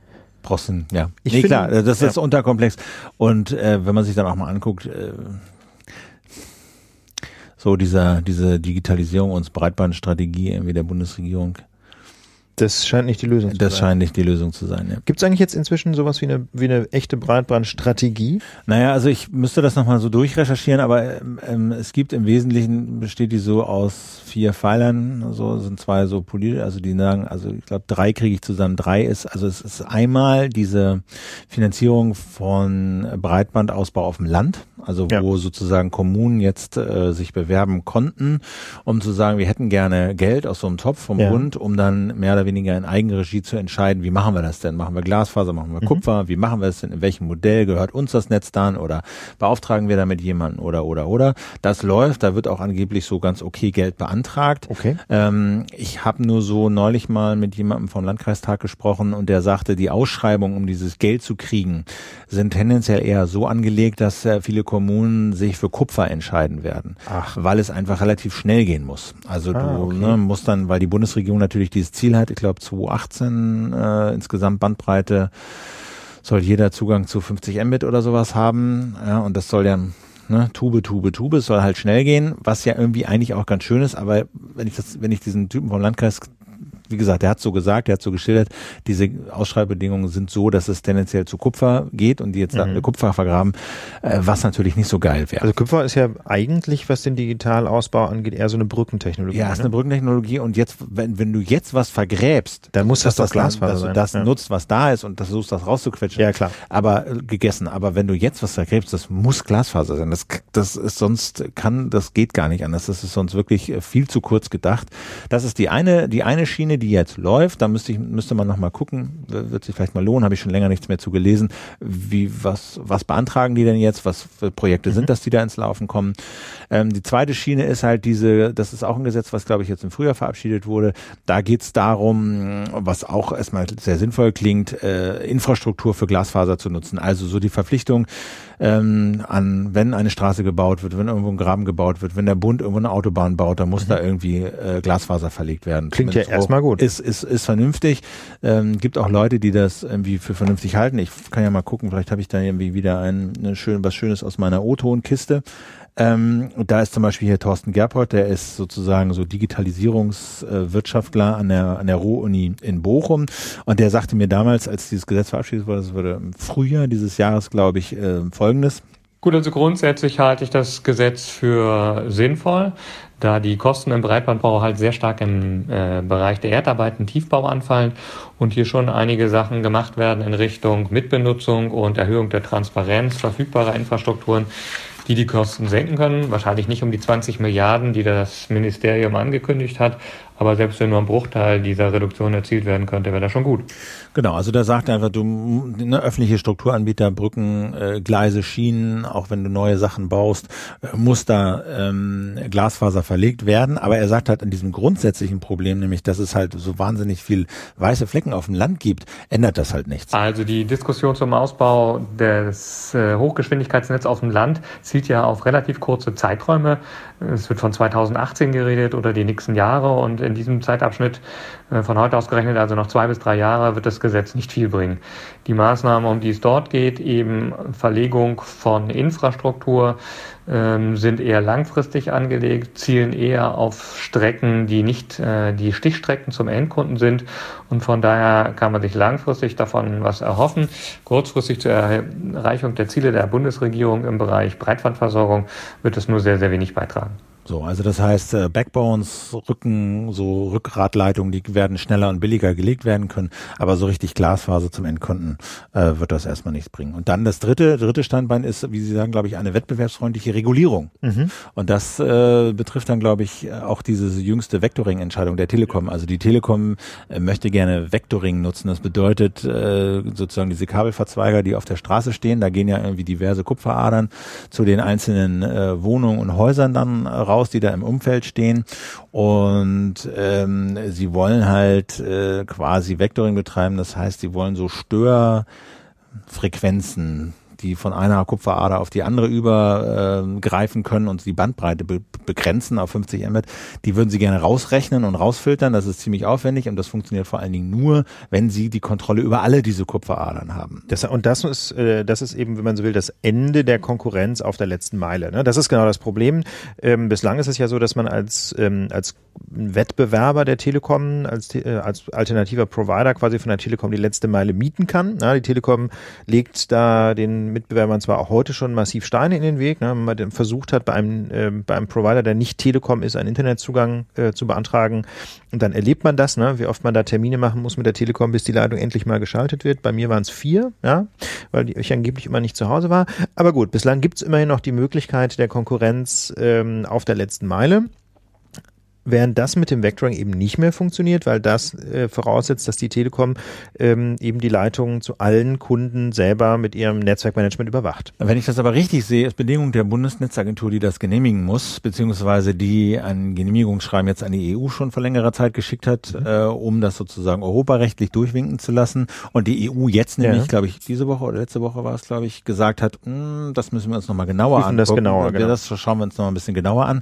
du, ja. Ich nee, finde, klar, das ist ja. unterkomplex. Und äh, wenn man sich dann auch mal anguckt, äh, so dieser, diese Digitalisierung und Breitbandstrategie irgendwie der Bundesregierung, das scheint nicht die Lösung zu das sein. Das scheint nicht die Lösung zu sein, ja. Gibt es eigentlich jetzt inzwischen sowas wie eine, wie eine echte Breitbandstrategie? Naja, also ich müsste das nochmal so durchrecherchieren, aber ähm, es gibt im Wesentlichen, besteht die so aus vier Pfeilern, so sind zwei so politisch, also die sagen, also ich glaube drei kriege ich zusammen, drei ist, also es ist einmal diese Finanzierung von Breitbandausbau auf dem Land, also ja. wo sozusagen Kommunen jetzt äh, sich bewerben konnten, um zu sagen, wir hätten gerne Geld aus so einem Topf vom ja. Bund, um dann mehr oder weniger in Eigenregie zu entscheiden, wie machen wir das denn? Machen wir Glasfaser, machen wir mhm. Kupfer, wie machen wir das denn? In welchem Modell gehört uns das Netz dann? Oder beauftragen wir damit jemanden oder oder oder? Das läuft, da wird auch angeblich so ganz okay Geld beantragt. Okay. Ähm, ich habe nur so neulich mal mit jemandem vom Landkreistag gesprochen und der sagte, die Ausschreibungen, um dieses Geld zu kriegen, sind tendenziell eher so angelegt, dass äh, viele Kommunen sich für Kupfer entscheiden werden. Ach. Weil es einfach relativ schnell gehen muss. Also ah, du okay. ne, musst dann, weil die Bundesregierung natürlich dieses Ziel hat, glaube 2018 äh, insgesamt Bandbreite soll jeder Zugang zu 50 Mbit oder sowas haben. Ja, und das soll ja ne, Tube, Tube, Tube, es soll halt schnell gehen, was ja irgendwie eigentlich auch ganz schön ist, aber wenn ich das, wenn ich diesen Typen vom Landkreis wie gesagt, er hat so gesagt, er hat so geschildert, diese Ausschreibbedingungen sind so, dass es tendenziell zu Kupfer geht und die jetzt mhm. Kupfer vergraben, äh, was natürlich nicht so geil wäre. Also Kupfer ist ja eigentlich, was den Digitalausbau angeht, eher so eine Brückentechnologie. Ja, ist ne? eine Brückentechnologie und jetzt, wenn, wenn du jetzt was vergräbst, dann muss das das Glasfaser sein. Das ja. nutzt, was da ist und das versuchst, das rauszuquetschen. Ja, klar. Aber äh, gegessen. Aber wenn du jetzt was vergräbst, das muss Glasfaser sein. Das, das ist sonst kann, das geht gar nicht anders. Das ist sonst wirklich äh, viel zu kurz gedacht. Das ist die eine, die eine Schiene, die jetzt läuft. Da müsste ich, müsste man noch mal gucken, wird sich vielleicht mal lohnen, habe ich schon länger nichts mehr zu gelesen. Wie, was, was beantragen die denn jetzt? Was für Projekte mhm. sind das, die da ins Laufen kommen? Ähm, die zweite Schiene ist halt diese, das ist auch ein Gesetz, was glaube ich jetzt im Frühjahr verabschiedet wurde. Da geht es darum, was auch erstmal sehr sinnvoll klingt, äh, Infrastruktur für Glasfaser zu nutzen. Also so die Verpflichtung, ähm, an, wenn eine Straße gebaut wird, wenn irgendwo ein Graben gebaut wird, wenn der Bund irgendwo eine Autobahn baut, dann muss mhm. da irgendwie äh, Glasfaser verlegt werden. Klingt ja erstmal gut. Ist, ist, ist vernünftig. Ähm, gibt auch Leute, die das irgendwie für vernünftig halten. Ich kann ja mal gucken, vielleicht habe ich da irgendwie wieder ein, eine schön, was Schönes aus meiner O-Ton-Kiste. Ähm, und da ist zum Beispiel hier Thorsten Gerpold, der ist sozusagen so Digitalisierungswirtschaftler an der, an der Ruhr-Uni in Bochum. Und der sagte mir damals, als dieses Gesetz verabschiedet wurde, das würde im Frühjahr dieses Jahres, glaube ich, äh, folgendes. Gut, also grundsätzlich halte ich das Gesetz für sinnvoll, da die Kosten im Breitbandbau halt sehr stark im äh, Bereich der Erdarbeiten, Tiefbau anfallen und hier schon einige Sachen gemacht werden in Richtung Mitbenutzung und Erhöhung der Transparenz verfügbarer Infrastrukturen, die die Kosten senken können. Wahrscheinlich nicht um die 20 Milliarden, die das Ministerium angekündigt hat, aber selbst wenn nur ein Bruchteil dieser Reduktion erzielt werden könnte, wäre das schon gut. Genau, also da sagt er einfach, du ne, öffentliche Strukturanbieter, Brücken, äh, Gleise, Schienen, auch wenn du neue Sachen baust, äh, muss da ähm, Glasfaser verlegt werden. Aber er sagt halt an diesem grundsätzlichen Problem, nämlich dass es halt so wahnsinnig viel weiße Flecken auf dem Land gibt, ändert das halt nichts. Also die Diskussion zum Ausbau des äh, Hochgeschwindigkeitsnetzes auf dem Land zielt ja auf relativ kurze Zeiträume. Es wird von 2018 geredet oder die nächsten Jahre und in diesem Zeitabschnitt von heute aus gerechnet, also noch zwei bis drei Jahre, wird das Gesetz nicht viel bringen. Die Maßnahme, um die es dort geht, eben Verlegung von Infrastruktur, ähm, sind eher langfristig angelegt, zielen eher auf Strecken, die nicht äh, die Stichstrecken zum Endkunden sind. Und von daher kann man sich langfristig davon was erhoffen. Kurzfristig zur Erreichung der Ziele der Bundesregierung im Bereich Breitbandversorgung wird es nur sehr, sehr wenig beitragen. So, also das heißt, äh, Backbones, Rücken, so Rückgratleitungen, die werden schneller und billiger gelegt werden können, aber so richtig Glasfaser zum Endkunden äh, wird das erstmal nichts bringen. Und dann das dritte, dritte Standbein ist, wie Sie sagen, glaube ich, eine wettbewerbsfreundliche Regulierung. Mhm. Und das äh, betrifft dann, glaube ich, auch diese jüngste Vectoring-Entscheidung der Telekom. Also die Telekom äh, möchte gerne Vectoring nutzen. Das bedeutet äh, sozusagen diese Kabelverzweiger, die auf der Straße stehen, da gehen ja irgendwie diverse Kupferadern zu den einzelnen äh, Wohnungen und Häusern dann raus raus, die da im Umfeld stehen. Und ähm, sie wollen halt äh, quasi Vectoring betreiben. Das heißt, sie wollen so Störfrequenzen die von einer Kupferader auf die andere übergreifen äh, können und die Bandbreite be begrenzen auf 50 Mbit, die würden sie gerne rausrechnen und rausfiltern. Das ist ziemlich aufwendig und das funktioniert vor allen Dingen nur, wenn sie die Kontrolle über alle diese Kupferadern haben. Das, und das ist, äh, das ist eben, wenn man so will, das Ende der Konkurrenz auf der letzten Meile. Ne? Das ist genau das Problem. Ähm, bislang ist es ja so, dass man als, ähm, als Wettbewerber der Telekom, als, äh, als alternativer Provider quasi von der Telekom die letzte Meile mieten kann. Na, die Telekom legt da den Mitbewerbern zwar auch heute schon massiv Steine in den Weg, ne, wenn man versucht hat, bei einem, äh, bei einem Provider, der nicht Telekom ist, einen Internetzugang äh, zu beantragen. Und dann erlebt man das, ne, wie oft man da Termine machen muss mit der Telekom, bis die Leitung endlich mal geschaltet wird. Bei mir waren es vier, ja, weil ich angeblich immer nicht zu Hause war. Aber gut, bislang gibt es immerhin noch die Möglichkeit der Konkurrenz ähm, auf der letzten Meile während das mit dem Vectoring eben nicht mehr funktioniert, weil das äh, voraussetzt, dass die Telekom ähm, eben die Leitungen zu allen Kunden selber mit ihrem Netzwerkmanagement überwacht. Wenn ich das aber richtig sehe, ist Bedingung der Bundesnetzagentur, die das genehmigen muss, beziehungsweise die ein Genehmigungsschreiben jetzt an die EU schon vor längerer Zeit geschickt hat, mhm. äh, um das sozusagen europarechtlich durchwinken zu lassen. Und die EU jetzt nämlich, ja. glaube ich, diese Woche oder letzte Woche war es, glaube ich, gesagt hat, hm, das müssen wir uns nochmal genauer angucken. Das, genauer, genau. das schauen wir uns nochmal ein bisschen genauer an.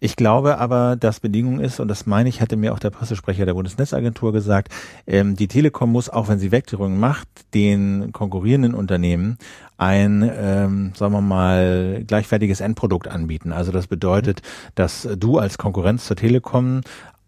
Ich glaube aber, dass Bedingung Bedingung ist, und das meine ich, hatte mir auch der Pressesprecher der Bundesnetzagentur gesagt, ähm, die Telekom muss, auch wenn sie Vektorung macht, den konkurrierenden Unternehmen ein, ähm, sagen wir mal, gleichwertiges Endprodukt anbieten. Also das bedeutet, dass du als Konkurrenz zur Telekom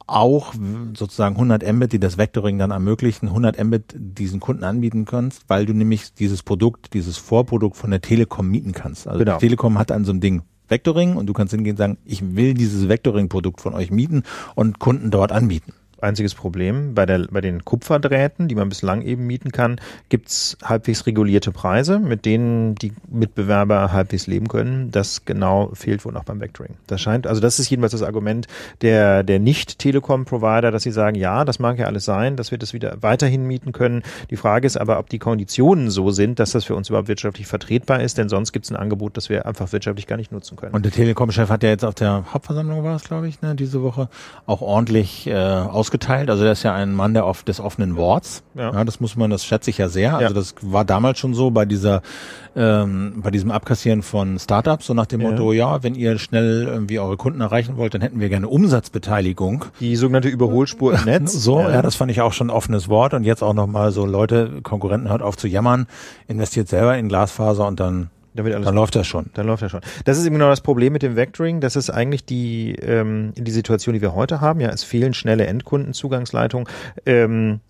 auch sozusagen 100 Mbit, die das Vectoring dann ermöglichen, 100 Mbit diesen Kunden anbieten kannst, weil du nämlich dieses Produkt, dieses Vorprodukt von der Telekom mieten kannst. Also genau. die Telekom hat an so einem Ding Vectoring und du kannst hingehen und sagen, ich will dieses Vectoring-Produkt von euch mieten und Kunden dort anbieten einziges Problem. Bei, der, bei den Kupferdrähten, die man bislang eben mieten kann, gibt's halbwegs regulierte Preise, mit denen die Mitbewerber halbwegs leben können. Das genau fehlt wohl noch beim Vectoring. Das scheint, also das ist jedenfalls das Argument der, der Nicht-Telekom-Provider, dass sie sagen, ja, das mag ja alles sein, dass wir das wieder weiterhin mieten können. Die Frage ist aber, ob die Konditionen so sind, dass das für uns überhaupt wirtschaftlich vertretbar ist, denn sonst gibt's ein Angebot, das wir einfach wirtschaftlich gar nicht nutzen können. Und der Telekom-Chef hat ja jetzt auf der Hauptversammlung war es, glaube ich, ne, diese Woche auch ordentlich äh, aus ausgeteilt. Also der ist ja ein Mann der oft des offenen Worts. Ja. ja. das muss man, das schätze ich ja sehr. Also ja. das war damals schon so bei dieser, ähm, bei diesem Abkassieren von Startups, so nach dem ja. Motto, ja, wenn ihr schnell irgendwie eure Kunden erreichen wollt, dann hätten wir gerne Umsatzbeteiligung. Die sogenannte Überholspur im *laughs* Netz. So, ja. ja, das fand ich auch schon ein offenes Wort. Und jetzt auch nochmal so Leute, Konkurrenten hört auf zu jammern, investiert selber in Glasfaser und dann dann, dann läuft das schon. Dann läuft das schon. Das ist eben genau das Problem mit dem Vectoring. Das ist eigentlich die, ähm, die Situation, die wir heute haben. Ja, es fehlen schnelle Endkundenzugangsleitungen. Ähm,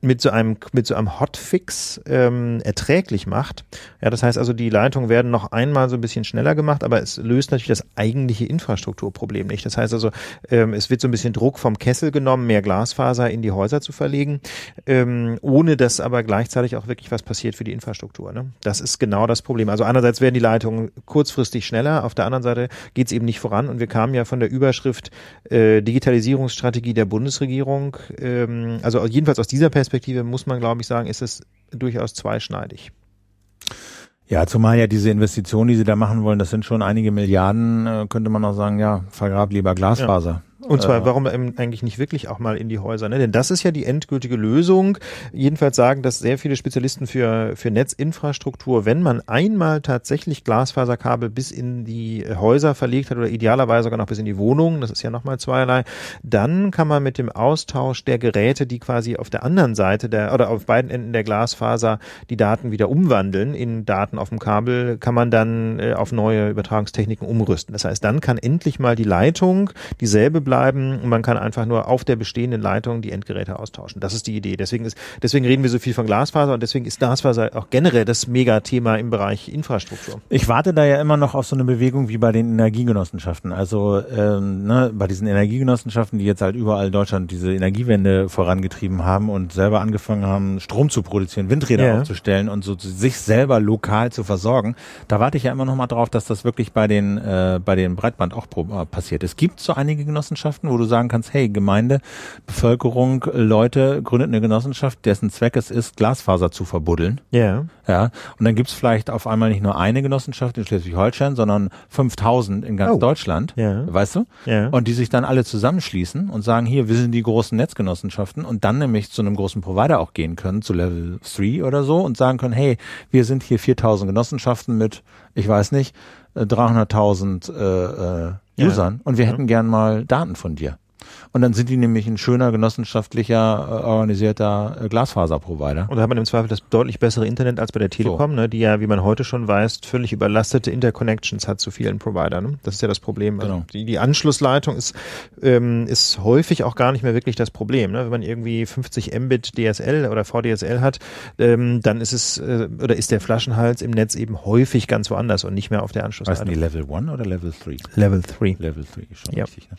mit so einem mit so einem Hotfix ähm, erträglich macht. Ja, das heißt also, die Leitungen werden noch einmal so ein bisschen schneller gemacht, aber es löst natürlich das eigentliche Infrastrukturproblem nicht. Das heißt also, ähm, es wird so ein bisschen Druck vom Kessel genommen, mehr Glasfaser in die Häuser zu verlegen, ähm, ohne dass aber gleichzeitig auch wirklich was passiert für die Infrastruktur. Ne? Das ist genau das Problem. Also einerseits werden die Leitungen kurzfristig schneller, auf der anderen Seite geht es eben nicht voran und wir kamen ja von der Überschrift äh, Digitalisierungsstrategie der Bundesregierung, ähm, also jedenfalls aus dieser Perspektive Perspektive muss man, glaube ich, sagen, ist es durchaus zweischneidig. Ja, zumal ja diese Investitionen, die sie da machen wollen, das sind schon einige Milliarden, äh, könnte man auch sagen, ja, vergrab lieber Glasfaser. Ja. Und zwar, warum eigentlich nicht wirklich auch mal in die Häuser? Ne? Denn das ist ja die endgültige Lösung. Jedenfalls sagen das sehr viele Spezialisten für, für Netzinfrastruktur. Wenn man einmal tatsächlich Glasfaserkabel bis in die Häuser verlegt hat oder idealerweise sogar noch bis in die Wohnungen, das ist ja nochmal zweierlei, dann kann man mit dem Austausch der Geräte, die quasi auf der anderen Seite der oder auf beiden Enden der Glasfaser die Daten wieder umwandeln in Daten auf dem Kabel, kann man dann äh, auf neue Übertragungstechniken umrüsten. Das heißt, dann kann endlich mal die Leitung dieselbe bleiben und man kann einfach nur auf der bestehenden Leitung die Endgeräte austauschen. Das ist die Idee. Deswegen ist, deswegen reden wir so viel von Glasfaser und deswegen ist Glasfaser auch generell das Megathema im Bereich Infrastruktur. Ich warte da ja immer noch auf so eine Bewegung wie bei den Energiegenossenschaften. Also ähm, ne, bei diesen Energiegenossenschaften, die jetzt halt überall in Deutschland diese Energiewende vorangetrieben haben und selber angefangen haben, Strom zu produzieren, Windräder yeah. aufzustellen und so sich selber lokal zu versorgen. Da warte ich ja immer noch mal drauf, dass das wirklich bei den äh, bei den Breitband auch äh, passiert. Es gibt so einige Genossenschaften, wo du sagen kannst, hey, Gemeinde, Bevölkerung, Leute gründet eine Genossenschaft, dessen Zweck es ist, Glasfaser zu verbuddeln. Ja. Yeah. Ja. Und dann gibt's vielleicht auf einmal nicht nur eine Genossenschaft in Schleswig-Holstein, sondern 5000 in ganz oh. Deutschland. Ja. Yeah. Weißt du? Ja. Yeah. Und die sich dann alle zusammenschließen und sagen, hier, wir sind die großen Netzgenossenschaften und dann nämlich zu einem großen Provider auch gehen können, zu Level 3 oder so und sagen können, hey, wir sind hier 4000 Genossenschaften mit, ich weiß nicht, 300.000 äh, äh, Usern ja. und wir hätten gern mal Daten von dir. Und dann sind die nämlich ein schöner genossenschaftlicher, äh, organisierter äh, Glasfaserprovider. Und da hat man im Zweifel das deutlich bessere Internet als bei der Telekom, so. ne, die ja, wie man heute schon weiß, völlig überlastete Interconnections hat zu vielen Providern. Ne? Das ist ja das Problem. Also genau. die, die Anschlussleitung ist, ähm, ist häufig auch gar nicht mehr wirklich das Problem. Ne? Wenn man irgendwie 50 Mbit DSL oder VDSL hat, ähm, dann ist es äh, oder ist der Flaschenhals im Netz eben häufig ganz woanders und nicht mehr auf der Anschlussleitung. Weißt du, Level 1 oder Level 3? Level 3. Level 3, schon ja. richtig. Ne?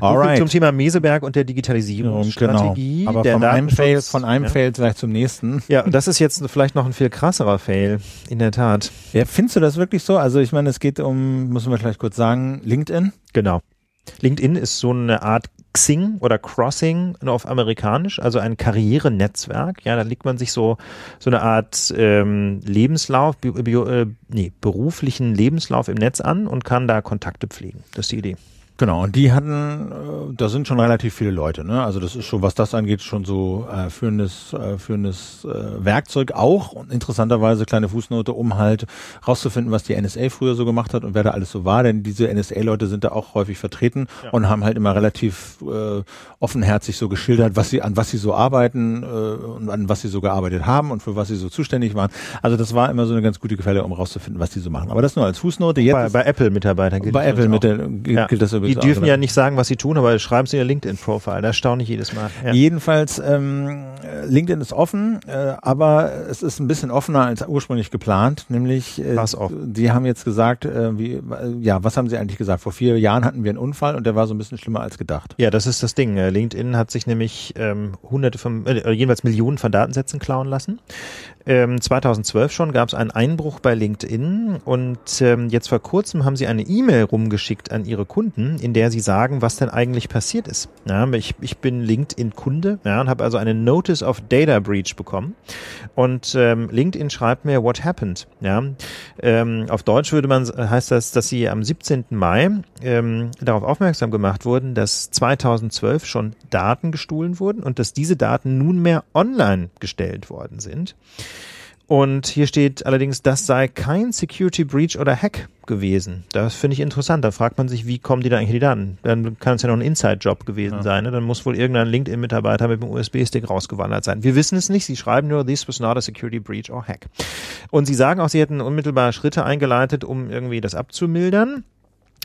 Alright. Zum Thema Meseberg und der Digitalisierungsstrategie. Genau. Aber der von einem, Fail, von einem ja. Fail vielleicht zum nächsten. Ja, und das ist jetzt vielleicht noch ein viel krasserer Fail, in der Tat. Ja, findest du das wirklich so? Also ich meine, es geht um, müssen wir gleich kurz sagen, LinkedIn? Genau. LinkedIn ist so eine Art Xing oder Crossing auf amerikanisch, also ein Karrierenetzwerk. Ja, da legt man sich so so eine Art ähm, Lebenslauf, bio, bio, äh, nee, beruflichen Lebenslauf im Netz an und kann da Kontakte pflegen. Das ist die Idee. Genau, und die hatten, äh, da sind schon relativ viele Leute, ne? Also das ist schon, was das angeht, schon so äh, führendes, äh, führendes äh, Werkzeug auch und interessanterweise kleine Fußnote, um halt rauszufinden, was die NSA früher so gemacht hat und wer da alles so war, denn diese NSA-Leute sind da auch häufig vertreten ja. und haben halt immer relativ äh, offenherzig so geschildert, was sie, an was sie so arbeiten äh, und an was sie so gearbeitet haben und für was sie so zuständig waren. Also das war immer so eine ganz gute Quelle, um rauszufinden, was die so machen. Aber das nur als Fußnote. Jetzt bei, bei Apple-Mitarbeitern gilt Bei Apple mit der, ja. gilt das übrigens Die dürfen ja nicht sagen, was sie tun, aber schreiben sie ihr LinkedIn-Profile. Das staune ich jedes Mal. Ja. Jedenfalls, ähm, LinkedIn ist offen, äh, aber es ist ein bisschen offener als ursprünglich geplant, nämlich äh, die haben jetzt gesagt, äh, wie, ja, was haben sie eigentlich gesagt? Vor vier Jahren hatten wir einen Unfall und der war so ein bisschen schlimmer als gedacht. Ja, das ist das Ding. Äh, LinkedIn hat sich nämlich ähm, hunderte von, äh, jeweils Millionen von Datensätzen klauen lassen. Ähm, 2012 schon gab es einen Einbruch bei LinkedIn und ähm, jetzt vor kurzem haben sie eine E-Mail rumgeschickt an ihre Kunden, in der sie sagen, was denn eigentlich passiert ist. Ja, ich, ich bin LinkedIn-Kunde ja, und habe also eine Notice of Data Breach bekommen. Und ähm, LinkedIn schreibt mir, what happened? Ja, ähm, auf Deutsch würde man heißt das, dass sie am 17. Mai ähm, darauf aufmerksam gemacht wurden, dass 2012 schon Daten gestohlen wurden und dass diese Daten nunmehr online gestellt worden sind. Und hier steht allerdings, das sei kein Security Breach oder Hack gewesen. Das finde ich interessant. Da fragt man sich, wie kommen die da eigentlich die Daten? Dann kann es ja noch ein Inside-Job gewesen ja. sein. Ne? Dann muss wohl irgendein LinkedIn-Mitarbeiter mit einem USB-Stick rausgewandert sein. Wir wissen es nicht. Sie schreiben nur, this was not a security breach or hack. Und sie sagen auch, sie hätten unmittelbar Schritte eingeleitet, um irgendwie das abzumildern.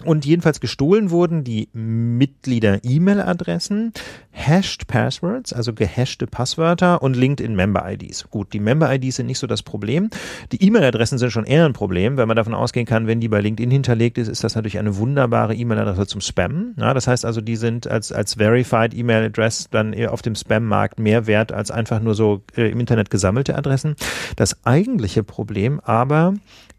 Und jedenfalls gestohlen wurden die Mitglieder-E-Mail-Adressen, Hashed Passwords, also gehashte Passwörter und LinkedIn-Member-IDs. Gut, die Member-IDs sind nicht so das Problem. Die E-Mail-Adressen sind schon eher ein Problem, wenn man davon ausgehen kann, wenn die bei LinkedIn hinterlegt ist, ist das natürlich eine wunderbare E-Mail-Adresse zum Spam. Ja, das heißt also, die sind als, als Verified E-Mail-Address dann auf dem Spam-Markt mehr wert als einfach nur so äh, im Internet gesammelte Adressen. Das eigentliche Problem aber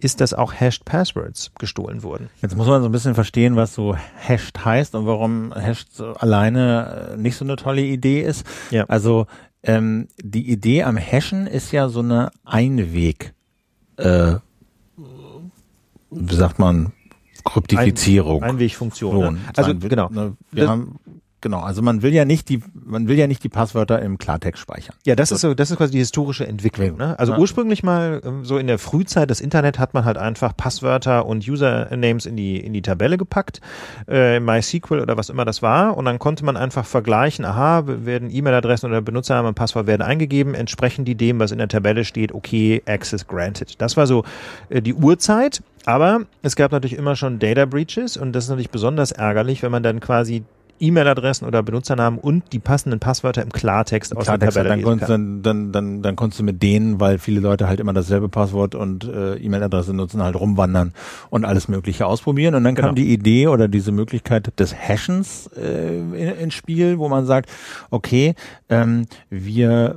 ist, dass auch Hashed Passwords gestohlen wurden. Jetzt muss man so ein bisschen verstehen, was so Hashed heißt und warum Hashed so alleine äh, nicht so eine tolle Idee ist. Ja. Also ähm, die Idee am Hashen ist ja so eine Einweg, äh, wie sagt man, Kryptifizierung. Ein, Einwegfunktion. Ne? Also ein, genau. Ne, wir das, haben genau. Also man will ja nicht die, man will ja nicht die Passwörter im Klartext speichern. Ja, das so. ist so, das ist quasi die historische Entwicklung. Ne? Also ja. ursprünglich mal ähm, so in der Frühzeit des Internet hat man halt einfach Passwörter und Usernames in die in die Tabelle gepackt, äh, MySQL oder was immer das war, und dann konnte man einfach vergleichen. Aha, werden E-Mail-Adressen oder Benutzername und Passwort werden eingegeben, entsprechen die dem, was in der Tabelle steht. Okay, Access granted. Das war so äh, die Urzeit. Aber es gab natürlich immer schon Data Breaches und das ist natürlich besonders ärgerlich, wenn man dann quasi E-Mail-Adressen oder Benutzernamen und die passenden Passwörter im Klartext aus Klartext, der Tabelle dann, konntest, dann, dann, dann, dann konntest du mit denen, weil viele Leute halt immer dasselbe Passwort und äh, E-Mail-Adresse nutzen, halt rumwandern und alles Mögliche ausprobieren. Und dann genau. kam die Idee oder diese Möglichkeit des Hashens äh, in, ins Spiel, wo man sagt, okay, ähm, wir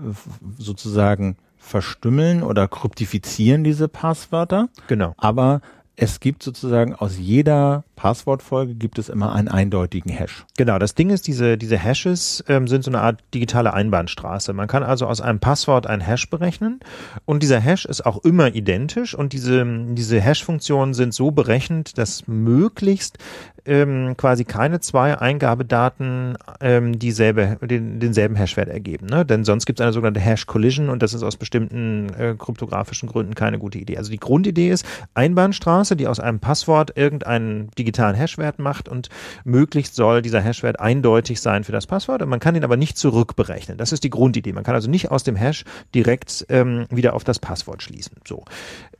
sozusagen verstümmeln oder kryptifizieren diese Passwörter. Genau. Aber es gibt sozusagen aus jeder Passwortfolge gibt es immer einen eindeutigen Hash. Genau, das Ding ist, diese, diese Hashes ähm, sind so eine Art digitale Einbahnstraße. Man kann also aus einem Passwort einen Hash berechnen und dieser Hash ist auch immer identisch und diese, diese Hash-Funktionen sind so berechnet, dass möglichst ähm, quasi keine zwei Eingabedaten ähm, dieselbe, den, denselben Hashwert ergeben. Ne? Denn sonst gibt es eine sogenannte Hash-Collision und das ist aus bestimmten äh, kryptografischen Gründen keine gute Idee. Also die Grundidee ist Einbahnstraße, die aus einem Passwort irgendeinen digitalen Hashwert macht und möglichst soll dieser Hashwert eindeutig sein für das Passwort und man kann ihn aber nicht zurückberechnen. Das ist die Grundidee. Man kann also nicht aus dem Hash direkt ähm, wieder auf das Passwort schließen. So.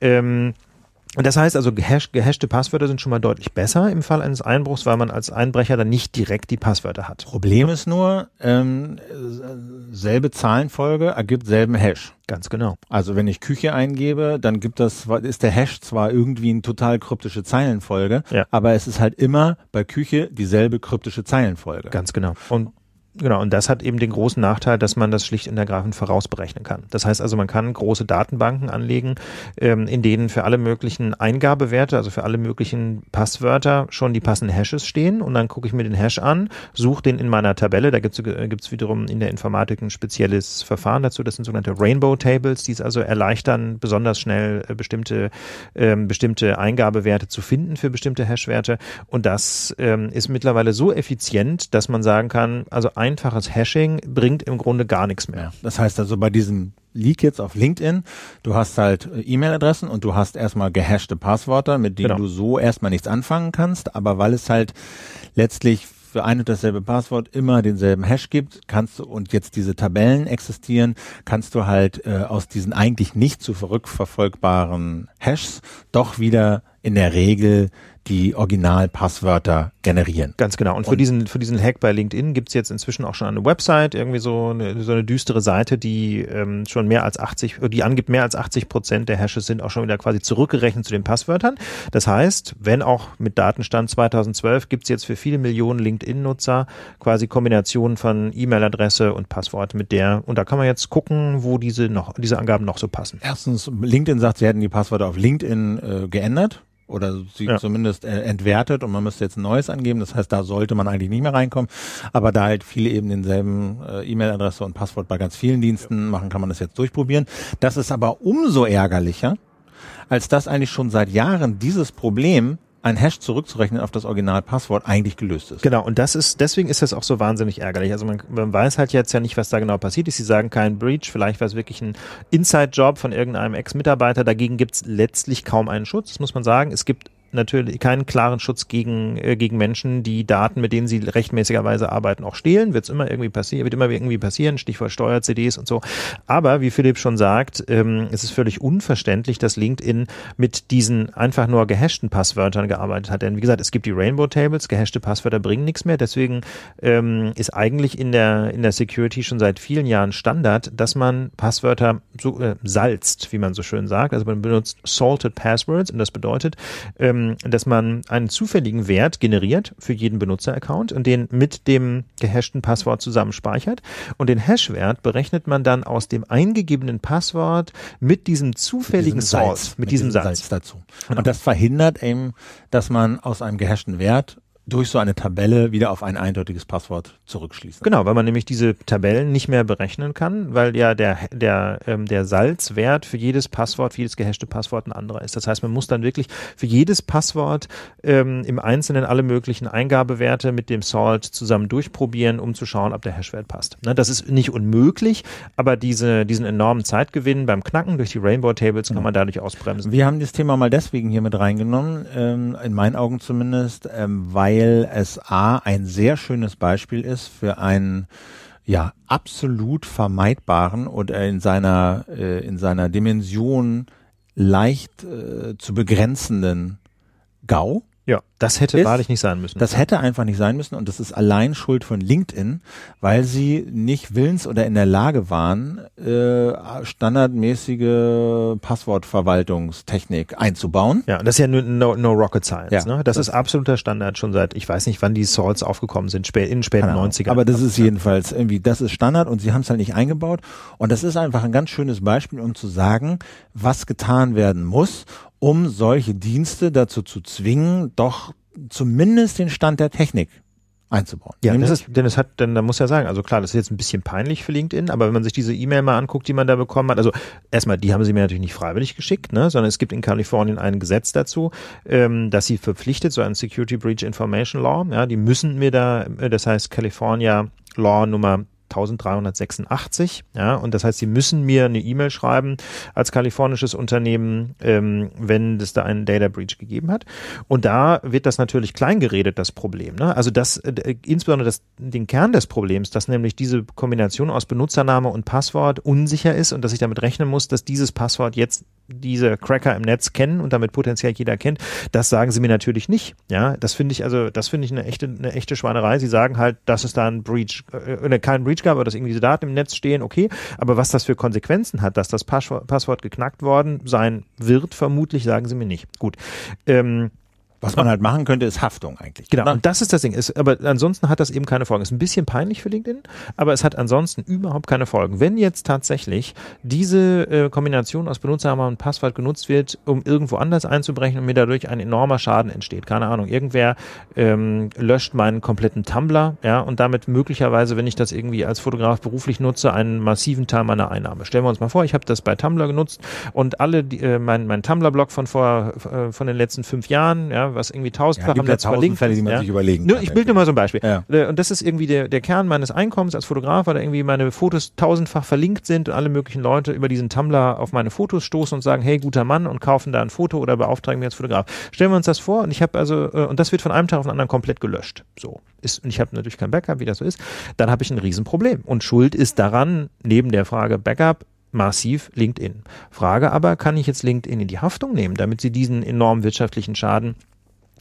Ähm, und das heißt also, gehash, gehashte Passwörter sind schon mal deutlich besser im Fall eines Einbruchs, weil man als Einbrecher dann nicht direkt die Passwörter hat. Problem ist nur, ähm, selbe Zahlenfolge ergibt selben Hash. Ganz genau. Also wenn ich Küche eingebe, dann gibt das, ist der Hash zwar irgendwie eine total kryptische Zeilenfolge, ja. aber es ist halt immer bei Küche dieselbe kryptische Zeilenfolge. Ganz genau. Und Genau, und das hat eben den großen Nachteil, dass man das schlicht und ergreifend vorausberechnen kann. Das heißt also, man kann große Datenbanken anlegen, ähm, in denen für alle möglichen Eingabewerte, also für alle möglichen Passwörter schon die passenden Hashes stehen. Und dann gucke ich mir den Hash an, suche den in meiner Tabelle, da gibt es wiederum in der Informatik ein spezielles Verfahren dazu, das sind sogenannte Rainbow Tables, die es also erleichtern, besonders schnell äh, bestimmte, ähm, bestimmte Eingabewerte zu finden für bestimmte Hashwerte. Und das ähm, ist mittlerweile so effizient, dass man sagen kann, also ein einfaches Hashing bringt im Grunde gar nichts mehr. Das heißt also bei diesem Leak jetzt auf LinkedIn, du hast halt äh, E-Mail-Adressen und du hast erstmal gehashte Passwörter, mit denen genau. du so erstmal nichts anfangen kannst, aber weil es halt letztlich für ein und dasselbe Passwort immer denselben Hash gibt, kannst du und jetzt diese Tabellen existieren, kannst du halt äh, aus diesen eigentlich nicht zu verrückverfolgbaren Hashs doch wieder in der Regel die Originalpasswörter generieren. Ganz genau. Und, und, für diesen für diesen Hack bei LinkedIn gibt's jetzt inzwischen auch schon eine Website, irgendwie so eine, so eine düstere Seite, die ähm, schon mehr als 80, die angibt, mehr als 80 Prozent der Hashes sind auch schon wieder quasi zurückgerechnet zu den Passwörtern. Das heißt, wenn auch mit Datenstand 2012 gibt's jetzt für viele Millionen LinkedIn-Nutzer quasi Kombinationen von E-Mail-Adresse und Passwort mit der, und da kann man jetzt gucken, wo diese noch, diese Angaben noch so passen. Erstens, LinkedIn sagt, sie hätten die Passwörter auf LinkedIn äh, geändert oder sie ja. zumindest äh, entwertet und man müsste jetzt ein neues angeben. Das heißt, da sollte man eigentlich nicht mehr reinkommen. Aber da halt viele eben denselben äh, E-Mail-Adresse und Passwort bei ganz vielen Diensten ja. machen, kann man das jetzt durchprobieren. Das ist aber umso ärgerlicher, als dass eigentlich schon seit Jahren dieses Problem ein Hash zurückzurechnen auf das Originalpasswort eigentlich gelöst ist. Genau, und das ist, deswegen ist das auch so wahnsinnig ärgerlich. Also man, man weiß halt jetzt ja nicht, was da genau passiert ist. Sie sagen kein Breach, vielleicht war es wirklich ein Inside-Job von irgendeinem Ex-Mitarbeiter. Dagegen gibt es letztlich kaum einen Schutz, muss man sagen. Es gibt natürlich keinen klaren Schutz gegen, äh, gegen Menschen, die Daten, mit denen sie rechtmäßigerweise arbeiten, auch stehlen. Wird immer irgendwie passieren, wird immer irgendwie passieren, Stichwort Steuer-CDs und so. Aber wie Philipp schon sagt, ähm, es ist völlig unverständlich, dass LinkedIn mit diesen einfach nur gehashten Passwörtern gearbeitet hat. Denn wie gesagt, es gibt die Rainbow Tables, gehashte Passwörter bringen nichts mehr. Deswegen ähm, ist eigentlich in der, in der Security schon seit vielen Jahren Standard, dass man Passwörter so, äh, salzt, wie man so schön sagt. Also man benutzt salted Passwords und das bedeutet, ähm, ähm, dass man einen zufälligen Wert generiert für jeden Benutzer-Account und den mit dem gehashten Passwort zusammen speichert. Und den Hashwert berechnet man dann aus dem eingegebenen Passwort mit diesem zufälligen diesem Salz, mit, mit diesem, diesem Salz. Salz dazu. Und das verhindert eben, dass man aus einem gehashten Wert durch so eine Tabelle wieder auf ein eindeutiges Passwort zurückschließen. Genau, weil man nämlich diese Tabellen nicht mehr berechnen kann, weil ja der, der, ähm, der Salzwert für jedes Passwort, für jedes gehashte Passwort ein anderer ist. Das heißt, man muss dann wirklich für jedes Passwort ähm, im Einzelnen alle möglichen Eingabewerte mit dem Salt zusammen durchprobieren, um zu schauen, ob der Hashwert passt. Ne, das ist nicht unmöglich, aber diese, diesen enormen Zeitgewinn beim Knacken durch die Rainbow Tables kann man dadurch ausbremsen. Wir haben das Thema mal deswegen hier mit reingenommen, ähm, in meinen Augen zumindest, ähm, weil weil es A ein sehr schönes Beispiel ist für einen ja absolut vermeidbaren oder in seiner äh, in seiner Dimension leicht äh, zu begrenzenden GAU. Ja, das hätte ist, wahrlich nicht sein müssen. Das hätte einfach nicht sein müssen und das ist allein Schuld von LinkedIn, weil sie nicht willens oder in der Lage waren, äh, standardmäßige Passwortverwaltungstechnik einzubauen. Ja, das ist ja nur no, no Rocket Science. Ja, ne? Das, das, ist absoluter Standard schon seit, ich weiß nicht, wann die Salts aufgekommen sind, spät, in den späten 90ern. Aber das ist jedenfalls irgendwie, das ist Standard und sie haben es halt nicht eingebaut und das ist einfach ein ganz schönes Beispiel, um zu sagen, was getan werden muss um solche Dienste dazu zu zwingen, doch zumindest den Stand der Technik einzubauen. Ja, das ist, denn es hat, denn da muss ja sagen, also klar, das ist jetzt ein bisschen peinlich für LinkedIn, aber wenn man sich diese E-Mail mal anguckt, die man da bekommen hat, also erstmal, die haben sie mir natürlich nicht freiwillig geschickt, ne, sondern es gibt in Kalifornien ein Gesetz dazu, ähm, dass sie verpflichtet, so ein Security Breach Information Law, ja, die müssen mir da, äh, das heißt California Law Nummer 1386. Ja, und das heißt, Sie müssen mir eine E-Mail schreiben als kalifornisches Unternehmen, ähm, wenn es da einen Data Breach gegeben hat. Und da wird das natürlich kleingeredet, das Problem. Ne? Also das, äh, insbesondere das, den Kern des Problems, dass nämlich diese Kombination aus Benutzername und Passwort unsicher ist und dass ich damit rechnen muss, dass dieses Passwort jetzt diese Cracker im Netz kennen und damit potenziell jeder kennt, das sagen sie mir natürlich nicht. Ja, das finde ich also, das finde ich eine echte, eine echte Schweinerei. Sie sagen halt, dass es da ein Breach, äh, kein Breach Breach gab oder dass irgendwie diese Daten im Netz stehen, okay. Aber was das für Konsequenzen hat, dass das Passwort, geknackt worden sein wird, vermutlich, sagen sie mir nicht. Gut. Ähm, was man halt machen könnte, ist Haftung eigentlich. Genau, und das ist das Ding. Ist, aber ansonsten hat das eben keine Folgen. Ist ein bisschen peinlich für LinkedIn, aber es hat ansonsten überhaupt keine Folgen. Wenn jetzt tatsächlich diese äh, Kombination aus Benutzername und Passwort genutzt wird, um irgendwo anders einzubrechen und mir dadurch ein enormer Schaden entsteht, keine Ahnung, irgendwer ähm, löscht meinen kompletten Tumblr, ja, und damit möglicherweise, wenn ich das irgendwie als Fotograf beruflich nutze, einen massiven Teil meiner Einnahme. Stellen wir uns mal vor, ich habe das bei Tumblr genutzt und alle, die, äh, mein, mein Tumblr-Blog von vor, äh, von den letzten fünf Jahren, ja, was irgendwie tausendfach ja, am Netz verlinkt. Fälle, die man ja. sich überlegen Nur, Ich bilde nur mal so ein Beispiel. Ja. Äh, und das ist irgendwie der, der Kern meines Einkommens als Fotograf, weil da irgendwie meine Fotos tausendfach verlinkt sind und alle möglichen Leute über diesen Tumblr auf meine Fotos stoßen und sagen, hey, guter Mann und kaufen da ein Foto oder beauftragen mich als Fotograf. Stellen wir uns das vor und ich habe also, äh, und das wird von einem Tag auf den anderen komplett gelöscht. So. Ist, und ich habe natürlich kein Backup, wie das so ist. Dann habe ich ein Riesenproblem. Und Schuld ist daran, neben der Frage Backup, massiv LinkedIn. Frage aber, kann ich jetzt LinkedIn in die Haftung nehmen, damit sie diesen enormen wirtschaftlichen Schaden,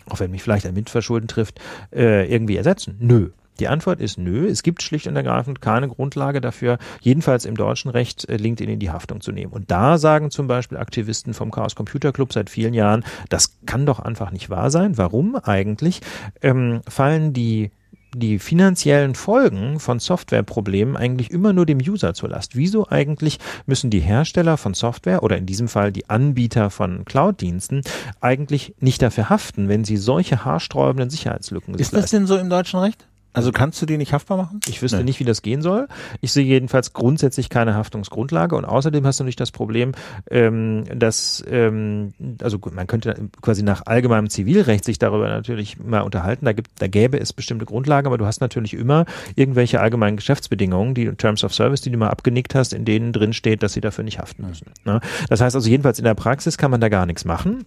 auch wenn mich vielleicht ein Mitverschulden trifft, äh, irgendwie ersetzen? Nö. Die Antwort ist nö. Es gibt schlicht und ergreifend keine Grundlage dafür, jedenfalls im deutschen Recht äh, LinkedIn in die Haftung zu nehmen. Und da sagen zum Beispiel Aktivisten vom Chaos Computer Club seit vielen Jahren, das kann doch einfach nicht wahr sein. Warum eigentlich ähm, fallen die die finanziellen Folgen von Softwareproblemen eigentlich immer nur dem User zur Last. Wieso eigentlich müssen die Hersteller von Software oder in diesem Fall die Anbieter von Cloud-Diensten eigentlich nicht dafür haften, wenn sie solche haarsträubenden Sicherheitslücken Ist das denn so im deutschen Recht? Also kannst du die nicht haftbar machen? Ich wüsste nee. nicht, wie das gehen soll. Ich sehe jedenfalls grundsätzlich keine Haftungsgrundlage und außerdem hast du natürlich das Problem, ähm, dass ähm, also man könnte quasi nach allgemeinem Zivilrecht sich darüber natürlich mal unterhalten. Da gibt, da gäbe es bestimmte Grundlagen, aber du hast natürlich immer irgendwelche allgemeinen Geschäftsbedingungen, die Terms of Service, die du mal abgenickt hast, in denen drin steht, dass sie dafür nicht haften müssen. Ne? Das heißt also jedenfalls in der Praxis kann man da gar nichts machen.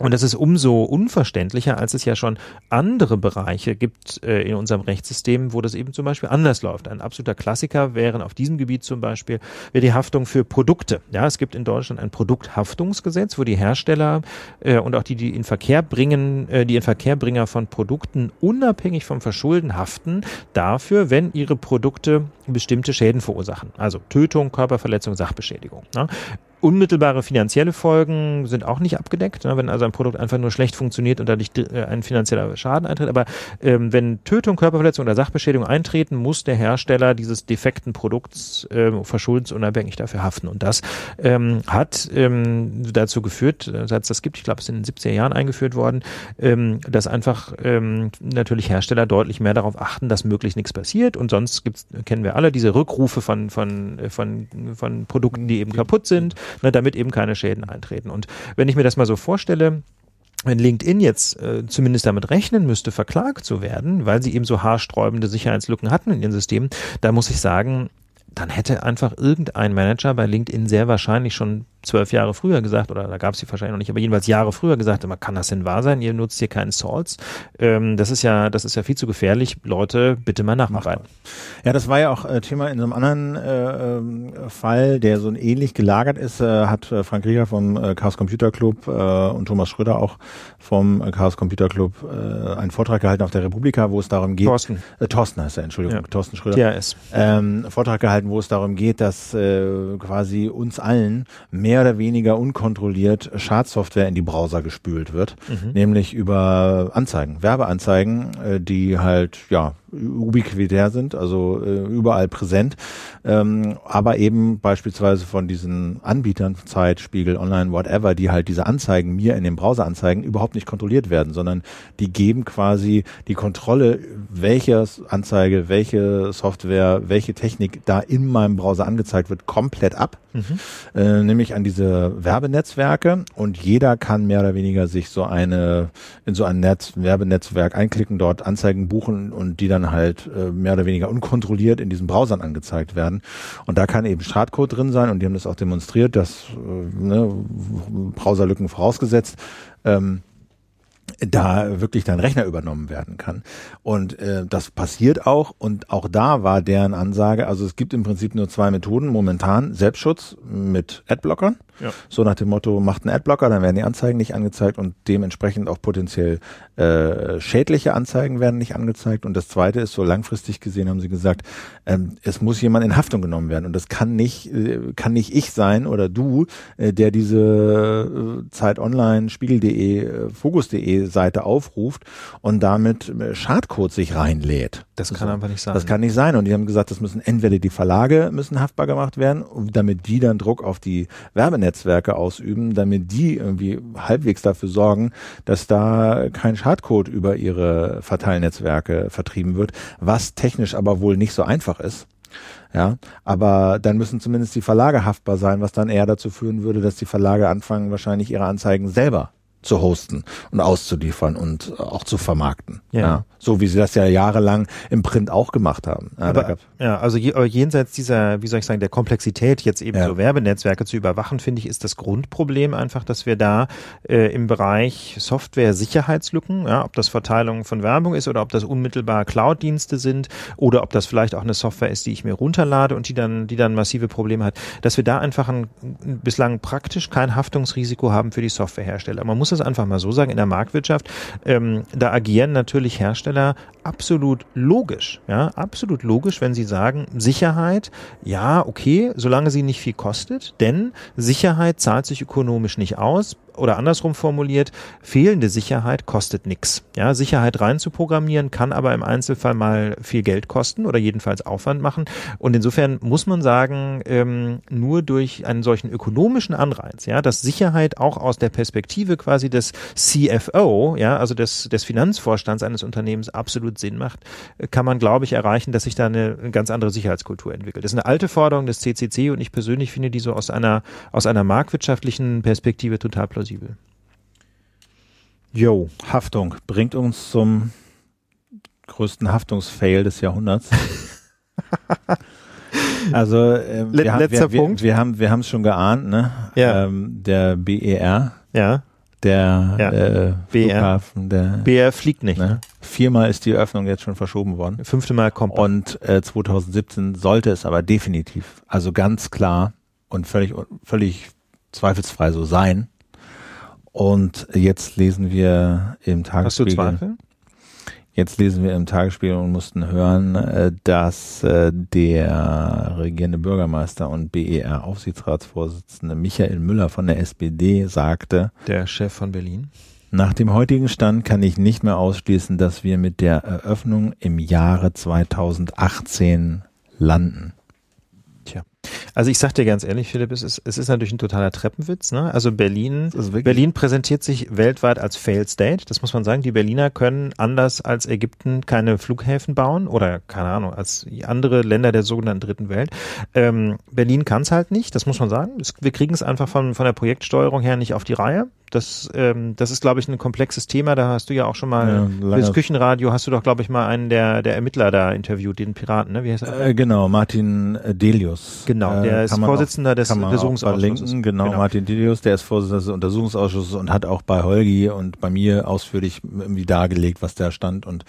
Und das ist umso unverständlicher, als es ja schon andere Bereiche gibt äh, in unserem Rechtssystem, wo das eben zum Beispiel anders läuft. Ein absoluter Klassiker wären auf diesem Gebiet zum Beispiel wäre die Haftung für Produkte. Ja, es gibt in Deutschland ein Produkthaftungsgesetz, wo die Hersteller äh, und auch die, die in Verkehr bringen, äh, die in Verkehrbringer von Produkten unabhängig vom Verschulden haften dafür, wenn ihre Produkte bestimmte Schäden verursachen. Also Tötung, Körperverletzung, Sachbeschädigung. Ne? Unmittelbare finanzielle Folgen sind auch nicht abgedeckt, ne, wenn also ein Produkt einfach nur schlecht funktioniert und dadurch äh, ein finanzieller Schaden eintritt. Aber ähm, wenn Tötung, Körperverletzung oder Sachbeschädigung eintreten, muss der Hersteller dieses defekten Produkts äh, verschuldensunabhängig dafür haften. Und das ähm, hat ähm, dazu geführt, äh, seit es das gibt, ich glaube, es ist in den 70er Jahren eingeführt worden, ähm, dass einfach ähm, natürlich Hersteller deutlich mehr darauf achten, dass möglichst nichts passiert. Und sonst gibt's, kennen wir alle diese Rückrufe von, von, von, von Produkten, die eben kaputt sind ne, damit eben keine Schäden eintreten. Und wenn ich mir das mal so vorstelle, wenn LinkedIn jetzt äh, zumindest damit rechnen müsste, verklagt zu werden, weil sie eben so haarsträubende Sicherheitslücken hatten in ihren Systemen, da muss ich sagen, dann hätte einfach irgendein Manager bei LinkedIn sehr wahrscheinlich schon zwölf Jahre früher gesagt, oder da gab es sie wahrscheinlich noch nicht, aber jedenfalls Jahre früher gesagt, immer kann das denn wahr sein? Ihr nutzt hier keinen Salts. Ähm, das ist ja, das ist ja viel zu gefährlich. Leute, bitte mal nacharbeiten. Ja, das war ja auch äh, Thema in so einem anderen äh, äh, Fall, der so ähnlich gelagert ist, äh, hat äh, Frank Rieger vom äh, Chaos Computer Club und Thomas Schröder auch vom Chaos Computer Club einen Vortrag gehalten auf der Republika, wo es darum geht. Thorsten. Thorsten heißt er, Entschuldigung, Ja. Thorsten Schröder. THS. ähm, Vortrag gehalten, wo es darum geht, dass äh, quasi uns allen mehr oder weniger unkontrolliert Schadsoftware in die Browser gespült wird, nämlich über Anzeigen, Werbeanzeigen, äh, die halt ja ubiquitär sind, also äh, überall präsent, ähm, aber eben beispielsweise von diesen Anbietern, Zeit, Spiegel, Online, whatever, die halt diese Anzeigen mir in den Browser anzeigen, überhaupt nicht kontrolliert werden, sondern die geben quasi die Kontrolle, welche Anzeige, welche Software, welche Technik da in meinem Browser angezeigt wird, komplett ab, äh, nämlich an diese Werbenetzwerke. Und jeder kann mehr oder weniger sich so eine in so ein Netz, Werbenetzwerk einklicken, dort Anzeigen buchen und die dann halt äh, mehr oder weniger unkontrolliert in diesen Browsern angezeigt werden. Und da kann eben Schadcode drin sein und die haben das auch demonstriert, dass äh, ne, Browserlücken vorausgesetzt. Ähm, da wirklich dein Rechner übernommen werden kann. Und äh, das passiert auch und auch da war deren Ansage, also es gibt im Prinzip nur zwei Methoden momentan, Selbstschutz mit Adblockern, Ja. so nach dem Motto, macht einen Adblocker, dann werden die Anzeigen nicht angezeigt und dementsprechend auch potenziell äh, schädliche Anzeigen werden nicht angezeigt. Und das zweite ist, so langfristig gesehen haben sie gesagt, ähm, es muss jemand in Haftung genommen werden. Und das kann nicht, äh, kann nicht ich sein oder du, äh, der diese äh, Zeit Online, Spiegel.de, äh, Fokus.de Seite aufruft und damit äh, Schadcode sich reinlädt. Das kann So. einfach nicht sein. Das kann nicht sein. Und die haben gesagt, das müssen entweder die Verlage müssen haftbar gemacht werden, damit die dann Druck auf die Werbenetzwerke ausüben, damit die irgendwie halbwegs dafür sorgen, dass da kein Schadcode über ihre Verteilnetzwerke vertrieben wird, was technisch aber wohl nicht so einfach ist. Ja, aber dann müssen zumindest die Verlage haftbar sein, was dann eher dazu führen würde, dass die Verlage anfangen, wahrscheinlich ihre Anzeigen selber zu hosten und auszuliefern und auch zu vermarkten. Ja. So wie sie das ja jahrelang im Print auch gemacht haben. Ja, Aber, ja, also je, aber jenseits dieser, wie soll ich sagen, der Komplexität, jetzt eben Ja. so Werbenetzwerke zu überwachen, finde ich, ist das Grundproblem einfach, dass wir da äh, im Bereich Software-Sicherheitslücken, ja, ob das Verteilung von Werbung ist oder ob das unmittelbar Cloud-Dienste sind oder ob das vielleicht auch eine Software ist, die ich mir runterlade und die dann, die dann massive Probleme hat, dass wir da einfach ein, bislang praktisch kein Haftungsrisiko haben für die Softwarehersteller. Man muss es einfach mal so sagen, in der Marktwirtschaft, ähm, da agieren natürlich Hersteller absolut logisch, ja, absolut logisch, wenn sie sagen, Sicherheit, ja, okay, solange sie nicht viel kostet, denn Sicherheit zahlt sich ökonomisch nicht aus, oder andersrum formuliert, fehlende Sicherheit kostet nichts. Ja, Sicherheit reinzuprogrammieren kann aber im Einzelfall mal viel Geld kosten oder jedenfalls Aufwand machen. Und insofern muss man sagen, ähm, nur durch einen solchen ökonomischen Anreiz, ja, dass Sicherheit auch aus der Perspektive quasi des CFO, ja, also des, des Finanzvorstands eines Unternehmens absolut Sinn macht, äh, kann man, glaube ich, erreichen, dass sich da eine, eine ganz andere Sicherheitskultur entwickelt. Das ist eine alte Forderung des CCC und ich persönlich finde die so aus einer, aus einer marktwirtschaftlichen Perspektive total plausibel. Jo, Haftung bringt uns zum größten Haftungsfail des Jahrhunderts. *laughs* also ähm, Let- wir, haben- letzter wir, Punkt. Wir, wir haben wir haben es schon geahnt, ne? Ja. Ähm, der BER, Ja, der Ja. äh, BR. Flughafen, der BR fliegt nicht. ne? viermal ist die Eröffnung jetzt schon verschoben worden. Fünfte Mal kommt. Und äh, 2017 sollte es aber definitiv, also ganz klar und völlig, völlig zweifelsfrei so sein. Und jetzt lesen wir im Hast du Tagesspiegel. Zweifel? Jetzt lesen wir im Tagesspiegel und mussten hören, äh, dass äh, der regierende Bürgermeister und BER-Aufsichtsratsvorsitzende Michael Müller von der SPD sagte, Der Chef von Berlin. nach dem heutigen Stand kann ich nicht mehr ausschließen, dass wir mit der Eröffnung im Jahre 2018 landen. Also ich sag dir ganz ehrlich, Philipp, es ist, es ist natürlich ein totaler Treppenwitz. Ne? Also Berlin, Berlin präsentiert sich weltweit als Failed State. Das muss man sagen. Die Berliner können anders als Ägypten keine Flughäfen bauen oder keine Ahnung als andere Länder der sogenannten Dritten Welt. Ähm, Berlin kann es halt nicht. Das muss man sagen. Es, wir kriegen es einfach von von der Projektsteuerung her nicht auf die Reihe. Das, ähm, das ist, glaube ich, ein komplexes Thema. Da hast du ja auch schon mal Ja, das Küchenradio hast du doch, glaube ich, mal einen der, der Ermittler da interviewt, den Piraten. Ne? Wie heißt er? Äh, genau, Martin äh, Delius. Genau, Äh, der ist kann man Vorsitzender des Untersuchungsausschusses. Genau, Genau. Martin Delius, der ist Vorsitzender des Untersuchungsausschusses und hat auch bei Holgi und bei mir ausführlich irgendwie dargelegt, was da stand und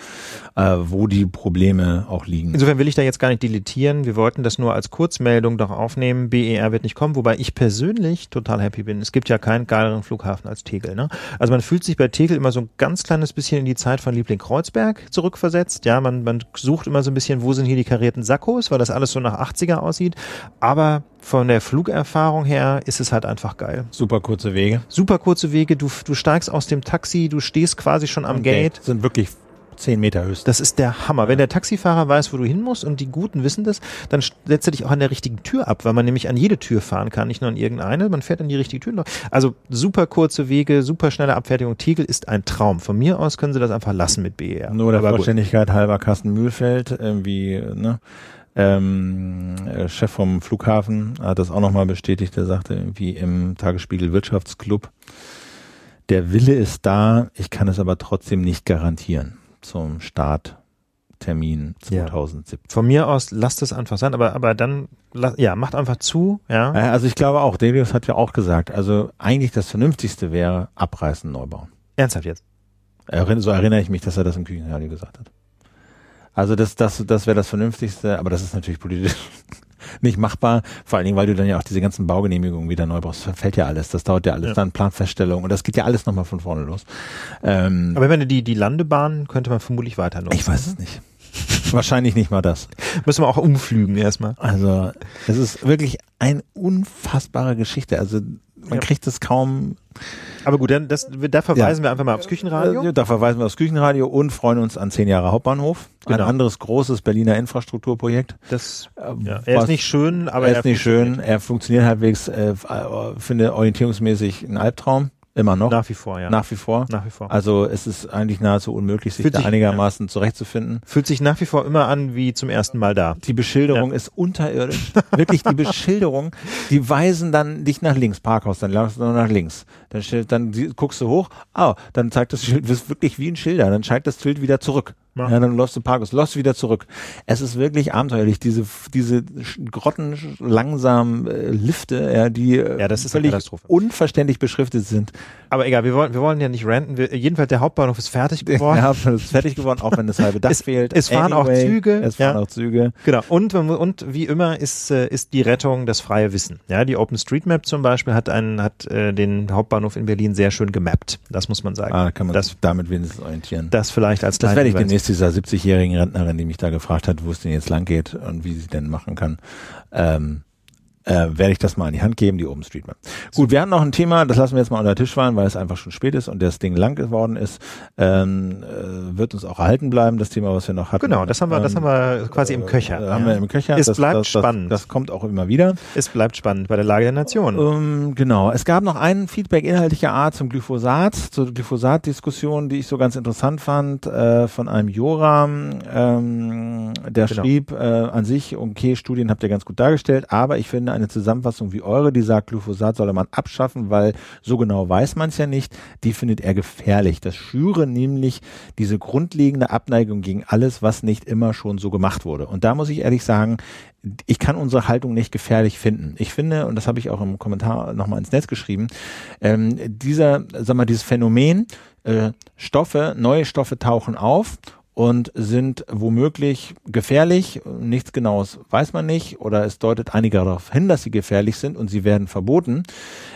äh, wo die Probleme auch liegen. Insofern will ich da jetzt gar nicht deletieren. Wir wollten das nur als Kurzmeldung doch aufnehmen. BER wird nicht kommen, wobei ich persönlich total happy bin. Es gibt ja keinen geileren Flughafen als Tegel. Ne? Also man fühlt sich bei Tegel immer so ein ganz kleines bisschen in die Zeit von Liebling Kreuzberg zurückversetzt. Ja, man, man sucht immer so ein bisschen, wo sind hier die karierten Sakkos, weil das alles so nach 80er aussieht. Aber von der Flugerfahrung her ist es halt einfach geil. Super kurze Wege. Super kurze Wege, du, du steigst aus dem Taxi, du stehst quasi schon am Gate. Sind wirklich zehn Meter höchstens. Das ist der Hammer. Wenn der Taxifahrer weiß, wo du hin musst und die Guten wissen das, dann setzt er dich auch an der richtigen Tür ab, weil man nämlich an jede Tür fahren kann, nicht nur an irgendeine. Man fährt an die richtige Tür. Also super kurze Wege, super schnelle Abfertigung. Tegel ist ein Traum. Von mir aus können sie das einfach lassen mit BER. Nur der Aber. Vollständigkeit halber Carsten Mühlfeld, irgendwie, ne? Ähm, äh, Chef vom Flughafen hat das auch nochmal bestätigt. Der sagte irgendwie im Tagesspiegel Wirtschaftsclub, der Wille ist da, ich kann es aber trotzdem nicht garantieren zum Starttermin Ja. 2017. Von mir aus lasst es einfach sein, aber, aber dann, ja, macht einfach zu, ja. Äh, Also ich glaube auch, Delius hat ja auch gesagt, also eigentlich das Vernünftigste wäre abreißen, neu bauen. Ernsthaft jetzt. So erinnere ich mich, dass er das im Küchenradio gesagt hat. Also das, das, das wäre das Vernünftigste, aber das ist natürlich politisch *laughs* nicht machbar. Vor allen Dingen, weil du dann ja auch diese ganzen Baugenehmigungen wieder neu brauchst. Das fällt ja alles. Das dauert ja alles. Ja. Dann Planfeststellung und das geht ja alles nochmal von vorne los. Ähm, Aber wenn die, die Landebahn könnte man vermutlich weiter nutzen. ich weiß es nicht. Wahrscheinlich nicht mal das. Müssen wir auch umflügen erstmal. Also es ist wirklich eine unfassbare Geschichte. Also man Ja. kriegt es kaum. Aber gut, dann das, da verweisen wir einfach mal aufs Küchenradio. Äh, Da verweisen wir aufs Küchenradio und freuen uns an zehn Jahre Hauptbahnhof. Ein Genau. anderes großes Berliner Infrastrukturprojekt. Das, Äh, ja. Er ist nicht schön, aber er ist nicht schön, er funktioniert halbwegs, äh, äh, finde orientierungsmäßig ein Albtraum, immer noch, Nach wie vor, ja. nach wie vor. Nach wie vor. Also es ist eigentlich nahezu unmöglich, sich Fühlt da sich- einigermaßen zurechtzufinden. Fühlt sich nach wie vor immer an wie zum ersten Mal da. Die Beschilderung ist unterirdisch. Wirklich die Beschilderung, die weisen dann nicht nach links, Parkhaus, dann läufst du nur nach links. Dann, dann guckst du hoch, ah, dann zeigt das Schild, das ist wirklich wie ein Schilder, dann zeigt das Schild wieder zurück. Ja. Ja. dann läufst du Parkhaus, läufst wieder zurück. Es ist wirklich abenteuerlich, diese, diese Grotten langsam äh, Lifte, ja, die äh, Ja, das ist völlig unverständlich beschriftet sind. Aber egal, wir wollen, wir wollen ja nicht ranten. Wir, jedenfalls der Hauptbahnhof ist fertig geworden. *laughs* Ja, ist fertig geworden, auch wenn das halbe Dach Es- fehlt. es fahren auch Züge, Es fahren ja. auch Züge. Genau. Und, und wie immer ist, äh, ist die Rettung das freie Wissen. Ja, die OpenStreetMap zum Beispiel hat einen, hat äh, den Hauptbahnhof in Berlin sehr schön gemappt. Das muss man sagen. Ah, kann man das, damit wenigstens orientieren. das vielleicht als Das werde ich Hinweis. Demnächst dieser 70-jährigen Rentnerin, die mich da gefragt hat, wo es denn jetzt lang geht und wie sie denn machen kann, ähm, äh, werde ich das mal in die Hand geben, die OpenStreetMap. Gut, wir haben noch ein Thema, das lassen wir jetzt mal unter den Tisch fallen, weil es einfach schon spät ist und das Ding lang geworden ist. Ähm, äh, wird uns auch erhalten bleiben, das Thema, was wir noch hatten. Genau, das haben wir, das Ähm, haben wir quasi im Köcher. äh, haben wir im Köcher. Es das, bleibt das, das, spannend. Das kommt auch immer wieder. Es bleibt spannend bei der Lage der Nation. Ähm, genau. Es gab noch ein Feedback inhaltlicher Art zum Glyphosat, zur Glyphosat-Diskussion, die ich so ganz interessant fand, äh, von einem Joram, ähm, der Genau. schrieb äh, an sich, okay, Studien habt ihr ganz gut dargestellt, aber ich finde eine Zusammenfassung wie eure, die sagt, Glyphosat solle man abschaffen, weil so genau weiß man es ja nicht, die findet er gefährlich. Das schüre nämlich diese grundlegende Abneigung gegen alles, was nicht immer schon so gemacht wurde. Und da muss ich ehrlich sagen, ich kann unsere Haltung nicht gefährlich finden. Ich finde, und das habe ich auch im Kommentar nochmal ins Netz geschrieben, ähm, dieser, sag mal, dieses Phänomen, äh, Stoffe, neue Stoffe tauchen auf und sind womöglich gefährlich. Nichts Genaues weiß man nicht oder es deutet einiger darauf hin, dass sie gefährlich sind und sie werden verboten.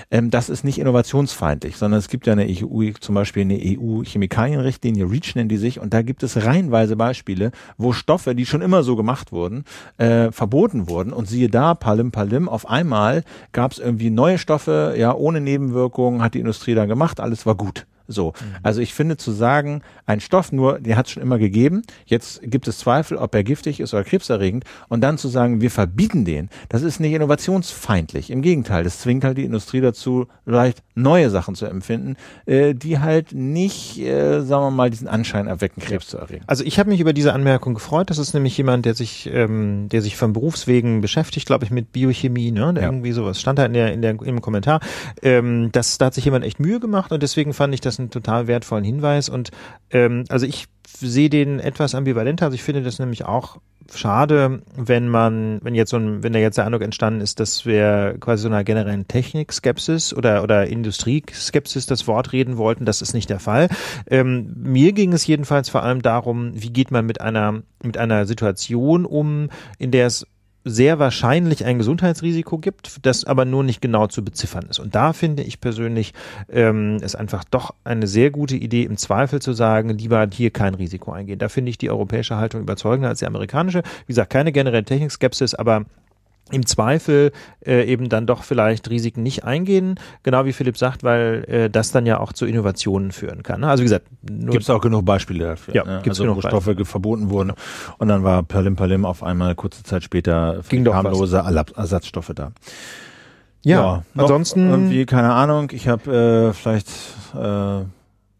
Ähm, das ist nicht innovationsfeindlich, sondern es gibt ja eine EU, zum Beispiel eine EU-Chemikalienrichtlinie, REACH nennen die sich, und da gibt es reihenweise Beispiele, wo Stoffe, die schon immer so gemacht wurden, äh, verboten wurden. Und siehe da, Palim Palim, auf einmal gab es irgendwie neue Stoffe, ja, ohne Nebenwirkungen, hat die Industrie dann gemacht, alles war gut. So. Mhm. Also ich finde zu sagen, ein Stoff nur, der hat es schon immer gegeben, jetzt gibt es Zweifel, ob er giftig ist oder krebserregend und dann zu sagen, wir verbieten den, das ist nicht innovationsfeindlich. Im Gegenteil, das zwingt halt die Industrie dazu, vielleicht neue Sachen zu empfinden, äh, die halt nicht, äh, sagen wir mal, diesen Anschein erwecken, Krebs ja. zu erregen. Also ich habe mich über diese Anmerkung gefreut. Das ist nämlich jemand, der sich, ähm, der sich von Berufswegen beschäftigt, glaube ich, mit Biochemie, ne? Ja. Irgendwie sowas stand da in der, in der im Kommentar. Ähm, das, da hat sich jemand echt Mühe gemacht und deswegen fand ich das einen total wertvollen Hinweis. Und ähm, also ich sehe den etwas ambivalenter. Also ich finde das nämlich auch schade, wenn man, wenn jetzt so ein, wenn da jetzt der Eindruck entstanden ist, dass wir quasi so einer generellen Technikskepsis oder oder Industrieskepsis das Wort reden wollten. Das ist nicht der Fall. Ähm, mir ging es jedenfalls vor allem darum, wie geht man mit einer mit einer Situation um, in der es sehr wahrscheinlich ein Gesundheitsrisiko gibt, das aber nur nicht genau zu beziffern ist. Und da finde ich persönlich ähm, es einfach doch eine sehr gute Idee, im Zweifel zu sagen, lieber hier kein Risiko eingehen. Da finde ich die europäische Haltung überzeugender als die amerikanische. Wie gesagt, keine generelle Technikskepsis, aber im Zweifel äh, eben dann doch vielleicht Risiken nicht eingehen, genau wie Philipp sagt, weil äh, das dann ja auch zu Innovationen führen kann. Also wie gesagt, gibt es auch genug Beispiele dafür. Ja, ne? gibt's also wo Stoffe Beispiele. verboten wurden und dann war Perlim Perlim auf einmal kurze Zeit später harmlose Ersatzstoffe da. Ja, ja ansonsten irgendwie keine Ahnung. Ich habe äh, vielleicht äh,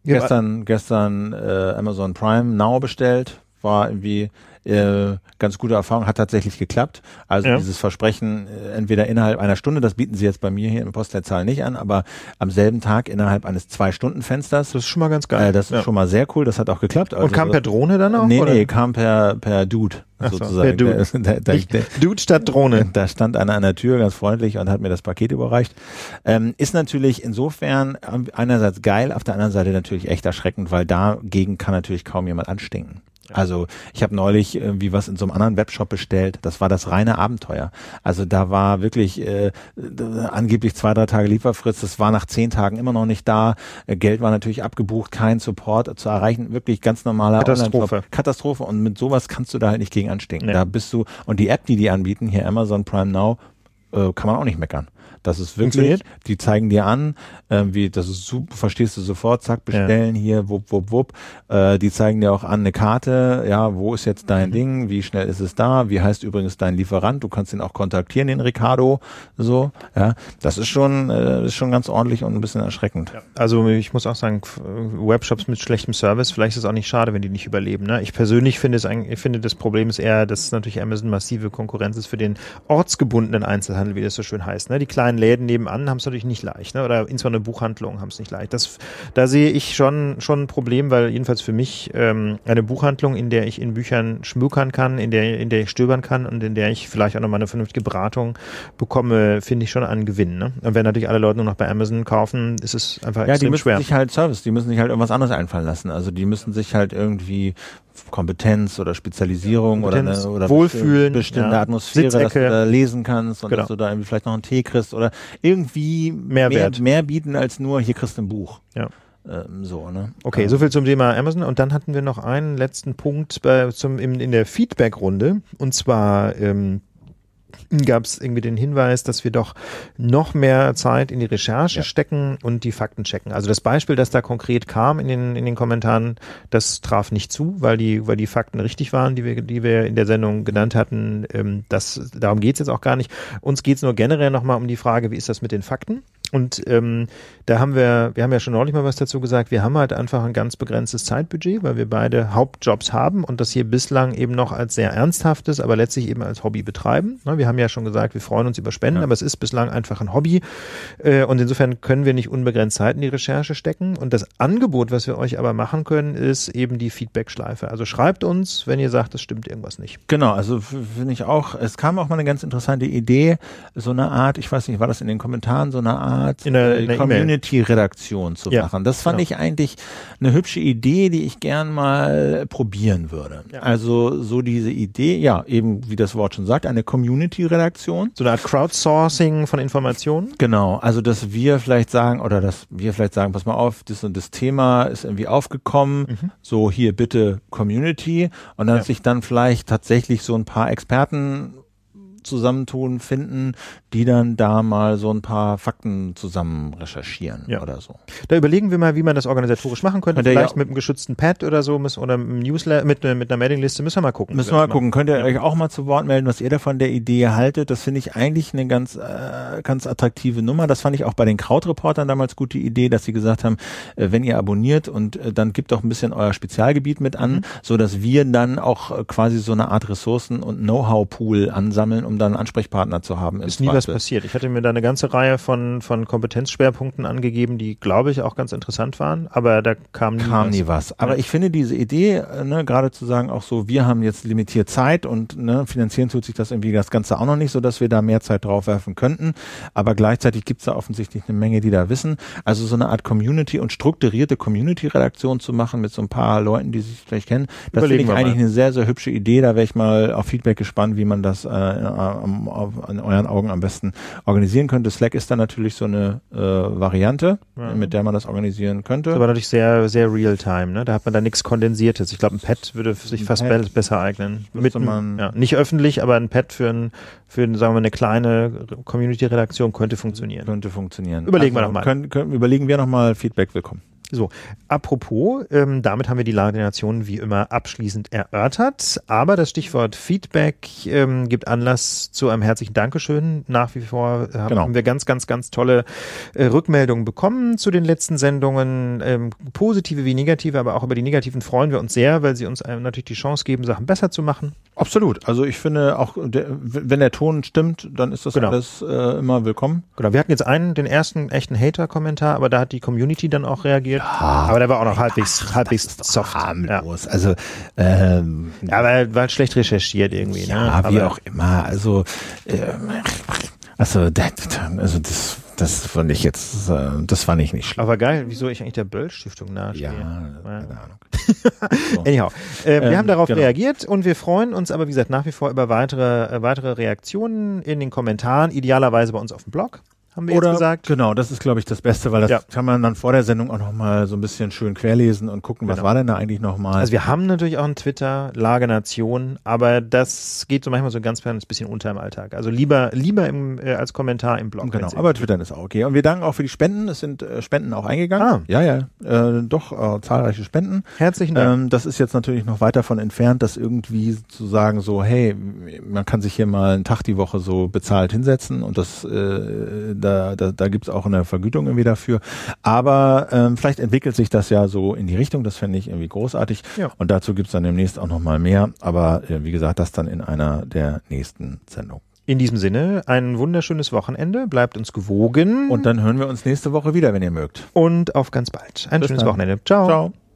gestern gestern äh, Amazon Prime Now bestellt, war irgendwie äh, ganz gute Erfahrung, hat tatsächlich geklappt. Also ja. dieses Versprechen, äh, entweder innerhalb einer Stunde, das bieten sie jetzt bei mir hier im Postleitzahl nicht an, aber am selben Tag innerhalb eines Zwei-Stunden-Fensters. Das ist schon mal ganz geil. Äh, das ist schon mal sehr cool, das hat auch geklappt. Also, Und kam per Drohne dann auch? Nee, oder? nee, kam per, per Dude. Ach sozusagen. So, per Dude. Der, der, der, Dude statt Drohne. *laughs* Da stand einer an der Tür ganz freundlich und hat mir das Paket überreicht. Ähm, ist natürlich insofern einerseits geil, auf der anderen Seite natürlich echt erschreckend, weil dagegen kann natürlich kaum jemand anstinken. Also ich habe neulich irgendwie was in so einem anderen Webshop bestellt. Das war das reine Abenteuer. Also da war wirklich äh, angeblich zwei, drei Tage Lieferfrist. Das war nach zehn Tagen immer noch nicht da. Äh, Geld war natürlich abgebucht, kein Support zu erreichen. Wirklich ganz normaler Katastrophe. Katastrophe. Und mit sowas kannst du da halt nicht gegen anstinken. Nee. Da bist du und die App, die die anbieten, hier Amazon Prime Now, äh, kann man auch nicht meckern. Das ist wirklich, die zeigen dir an, äh, wie, das ist super, verstehst du sofort, zack, bestellen ja. hier, wupp, wupp, wupp. Äh, die zeigen dir auch an eine Karte, ja, wo ist jetzt dein mhm. Ding, wie schnell ist es da, wie heißt übrigens dein Lieferant, du kannst ihn auch kontaktieren, den Ricardo, so, ja. Das ist schon, äh, ist schon ganz ordentlich und ein bisschen erschreckend. Ja. Also ich muss auch sagen, Webshops mit schlechtem Service, vielleicht ist es auch nicht schade, wenn die nicht überleben. Ne? Ich persönlich finde es ich finde das Problem ist eher, dass natürlich Amazon massive Konkurrenz ist für den ortsgebundenen Einzelhandel, wie das so schön heißt. Ne? Die kleinen Läden nebenan haben es natürlich nicht leicht, ne? oder insbesondere Buchhandlungen haben es nicht leicht. Das, da sehe ich schon, schon ein Problem, weil jedenfalls für mich ähm, eine Buchhandlung, in der ich in Büchern schmökern kann, in der, in der ich stöbern kann und in der ich vielleicht auch nochmal eine vernünftige Beratung bekomme, finde ich schon einen Gewinn. Ne? Und wenn natürlich alle Leute nur noch bei Amazon kaufen, ist es einfach ja, extrem schwer. Ja, die müssen sich halt Service, die müssen sich halt irgendwas anderes einfallen lassen. Also die müssen sich halt irgendwie Kompetenz oder Spezialisierung Kompetenz, oder, eine, oder Wohlfühlen, bestimmte ja. Atmosphäre, Sitzecke. dass du da lesen kannst und genau. dass du da vielleicht noch einen Tee kriegst oder irgendwie Mehrwert. mehr, mehr bieten als nur hier kriegst du ein Buch. Ja. Ähm, so, ne? Okay, ähm. soviel zum Thema Amazon. Und dann hatten wir noch einen letzten Punkt bei, zum, in, in der Feedback-Runde. Und zwar ähm, gab es irgendwie den Hinweis, dass wir doch noch mehr Zeit in die Recherche ja. stecken und die Fakten checken. Also das Beispiel, das da konkret kam in den, in den Kommentaren, das traf nicht zu, weil die, weil die Fakten richtig waren, die wir, die wir in der Sendung genannt hatten. Ähm, das, darum geht's jetzt auch gar nicht. Uns geht's nur generell nochmal um die Frage, wie ist das mit den Fakten? Und ähm, da haben wir, wir haben ja schon neulich mal was dazu gesagt, wir haben halt einfach ein ganz begrenztes Zeitbudget, weil wir beide Hauptjobs haben und das hier bislang eben noch als sehr ernsthaftes, aber letztlich eben als Hobby betreiben. Wir haben ja schon gesagt, wir freuen uns über Spenden, ja. aber es ist bislang einfach ein Hobby äh, und insofern können wir nicht unbegrenzt Zeit in die Recherche stecken. Und das Angebot, was wir euch aber machen können, ist eben die Feedback-Schleife. Also schreibt uns, wenn ihr sagt, es stimmt irgendwas nicht. Genau, also finde ich auch, es kam auch mal eine ganz interessante Idee, so eine Art, ich weiß nicht, war das in den Kommentaren, so eine Art Art In der- äh, der Community-Redaktion zu Ja, machen. Das fand genau. ich eigentlich eine hübsche Idee, die ich gern mal probieren würde. Ja. Also so diese Idee, ja, eben wie das Wort schon sagt, eine Community-Redaktion. So eine Art Crowdsourcing von Informationen. Genau, also dass wir vielleicht sagen oder dass wir vielleicht sagen, pass mal auf, das und das Thema ist irgendwie aufgekommen, so hier bitte Community und dann Ja. sich dann vielleicht tatsächlich so ein paar Experten zusammentun, finden, die dann da mal so ein paar Fakten zusammen recherchieren Ja. oder so. Da überlegen wir mal, wie man das organisatorisch machen könnte. Könnt ihr Vielleicht ja- mit einem geschützten Pad oder so müssen- oder einem Newsletter, mit, ne- mit einer Mailingliste müssen wir mal gucken. Müssen wir mal gucken. Könnt ihr euch auch mal zu Wort melden, was ihr davon der Idee haltet? Das finde ich eigentlich eine ganz, äh, ganz attraktive Nummer. Das fand ich auch bei den Krautreportern damals gute Idee, dass sie gesagt haben, äh, wenn ihr abonniert und äh, dann gebt doch ein bisschen euer Spezialgebiet mit an, Mhm. so dass wir dann auch äh, quasi so eine Art Ressourcen- und Know-how-Pool ansammeln, um dann einen Ansprechpartner zu haben. Ist nie was Zweifel. passiert. Ich hatte mir da eine ganze Reihe von, von Kompetenzschwerpunkten angegeben, die, glaube ich, auch ganz interessant waren, aber da kam nie kam was. nie was. Aber Ja. ich finde diese Idee, äh, ne, gerade zu sagen, auch so, wir haben jetzt limitiert Zeit und ne, finanzieren tut sich das irgendwie das Ganze auch noch nicht, so dass wir da mehr Zeit drauf werfen könnten. Aber gleichzeitig gibt's da offensichtlich eine Menge, die da wissen. Also so eine Art Community und strukturierte Community-Redaktion zu machen mit so ein paar Leuten, die sich vielleicht kennen, das finde ich eigentlich mal. eine sehr, sehr hübsche Idee. Da wäre ich mal auf Feedback gespannt, wie man das äh, an euren Augen am besten organisieren könnte. Slack ist da natürlich so eine äh, Variante, Ja. mit der man das organisieren könnte. Das aber natürlich sehr, sehr real-time, ne? Da hat man da nichts Kondensiertes. Ich glaube, ein Pad würde sich Ein fast Pad be besser eignen. einem- man- ja, nicht öffentlich, aber ein Pad für, ein, für ein, sagen wir, eine kleine Community-Redaktion könnte funktionieren. Könnte funktionieren. Überlegen wir noch mal. Können, können, überlegen wir nochmal Feedback willkommen. So, apropos, ähm, damit haben wir die Lage der Nation wie immer abschließend erörtert. Aber das Stichwort Feedback ähm, gibt Anlass zu einem herzlichen Dankeschön. Nach wie vor haben Genau. wir ganz, ganz, ganz tolle äh, Rückmeldungen bekommen zu den letzten Sendungen. Ähm, positive wie negative, aber auch über die negativen freuen wir uns sehr, weil sie uns einem natürlich die Chance geben, Sachen besser zu machen. Absolut. Also ich finde auch, der, wenn der Ton stimmt, dann ist das Genau. alles äh, immer willkommen. Genau, wir hatten jetzt einen, den ersten echten Hater-Kommentar, aber da hat die Community dann auch reagiert. aber der war auch noch halbwegs, halbwegs soft. Ja. Harmlos. Also ähm, Ja, aber war schlecht recherchiert irgendwie. ja, ne? wie aber, auch immer. Also ähm, also, das, also das, das fand ich jetzt, äh, das fand ich nicht schlimm. Aber geil, wieso ich eigentlich der Böll-Stiftung nahestehe. Ja, keine Ahnung. So. *laughs* Anyhow, äh, wir Ähm, haben darauf genau. reagiert und wir freuen uns aber, wie gesagt, nach wie vor über weitere, äh, weitere Reaktionen in den Kommentaren, idealerweise bei uns auf dem Blog, haben wir Oder jetzt gesagt. genau, das ist glaube ich das Beste, weil das Ja. kann man dann vor der Sendung auch noch mal so ein bisschen schön querlesen und gucken, was Genau. war denn da eigentlich noch mal. Also wir haben natürlich auch einen Twitter, Lage Nation, aber das geht so manchmal so ein ganz kleines bisschen unter im Alltag. Also lieber, lieber im, äh, als Kommentar im Blog. Genau, aber Twittern ist auch okay. Und wir danken auch für die Spenden. Es sind äh, Spenden auch eingegangen. Ah. Ja, ja, äh, doch äh, zahlreiche Spenden. Herzlichen Dank. Ähm, das ist jetzt natürlich noch weit davon entfernt, das irgendwie zu sagen, so, hey, man kann sich hier mal einen Tag die Woche so bezahlt hinsetzen und das, da, da, da gibt's auch eine Vergütung irgendwie dafür. Aber ähm, vielleicht entwickelt sich das ja so in die Richtung, das fände ich irgendwie großartig. Ja. Und dazu gibt's dann demnächst auch noch mal mehr. Aber äh, wie gesagt, das dann in einer der nächsten Sendungen. In diesem Sinne, ein wunderschönes Wochenende, bleibt uns gewogen Und dann hören wir uns nächste Woche wieder, wenn ihr mögt. und auf ganz bald. Ein Bis schönes dann. Wochenende. Ciao. Ciao.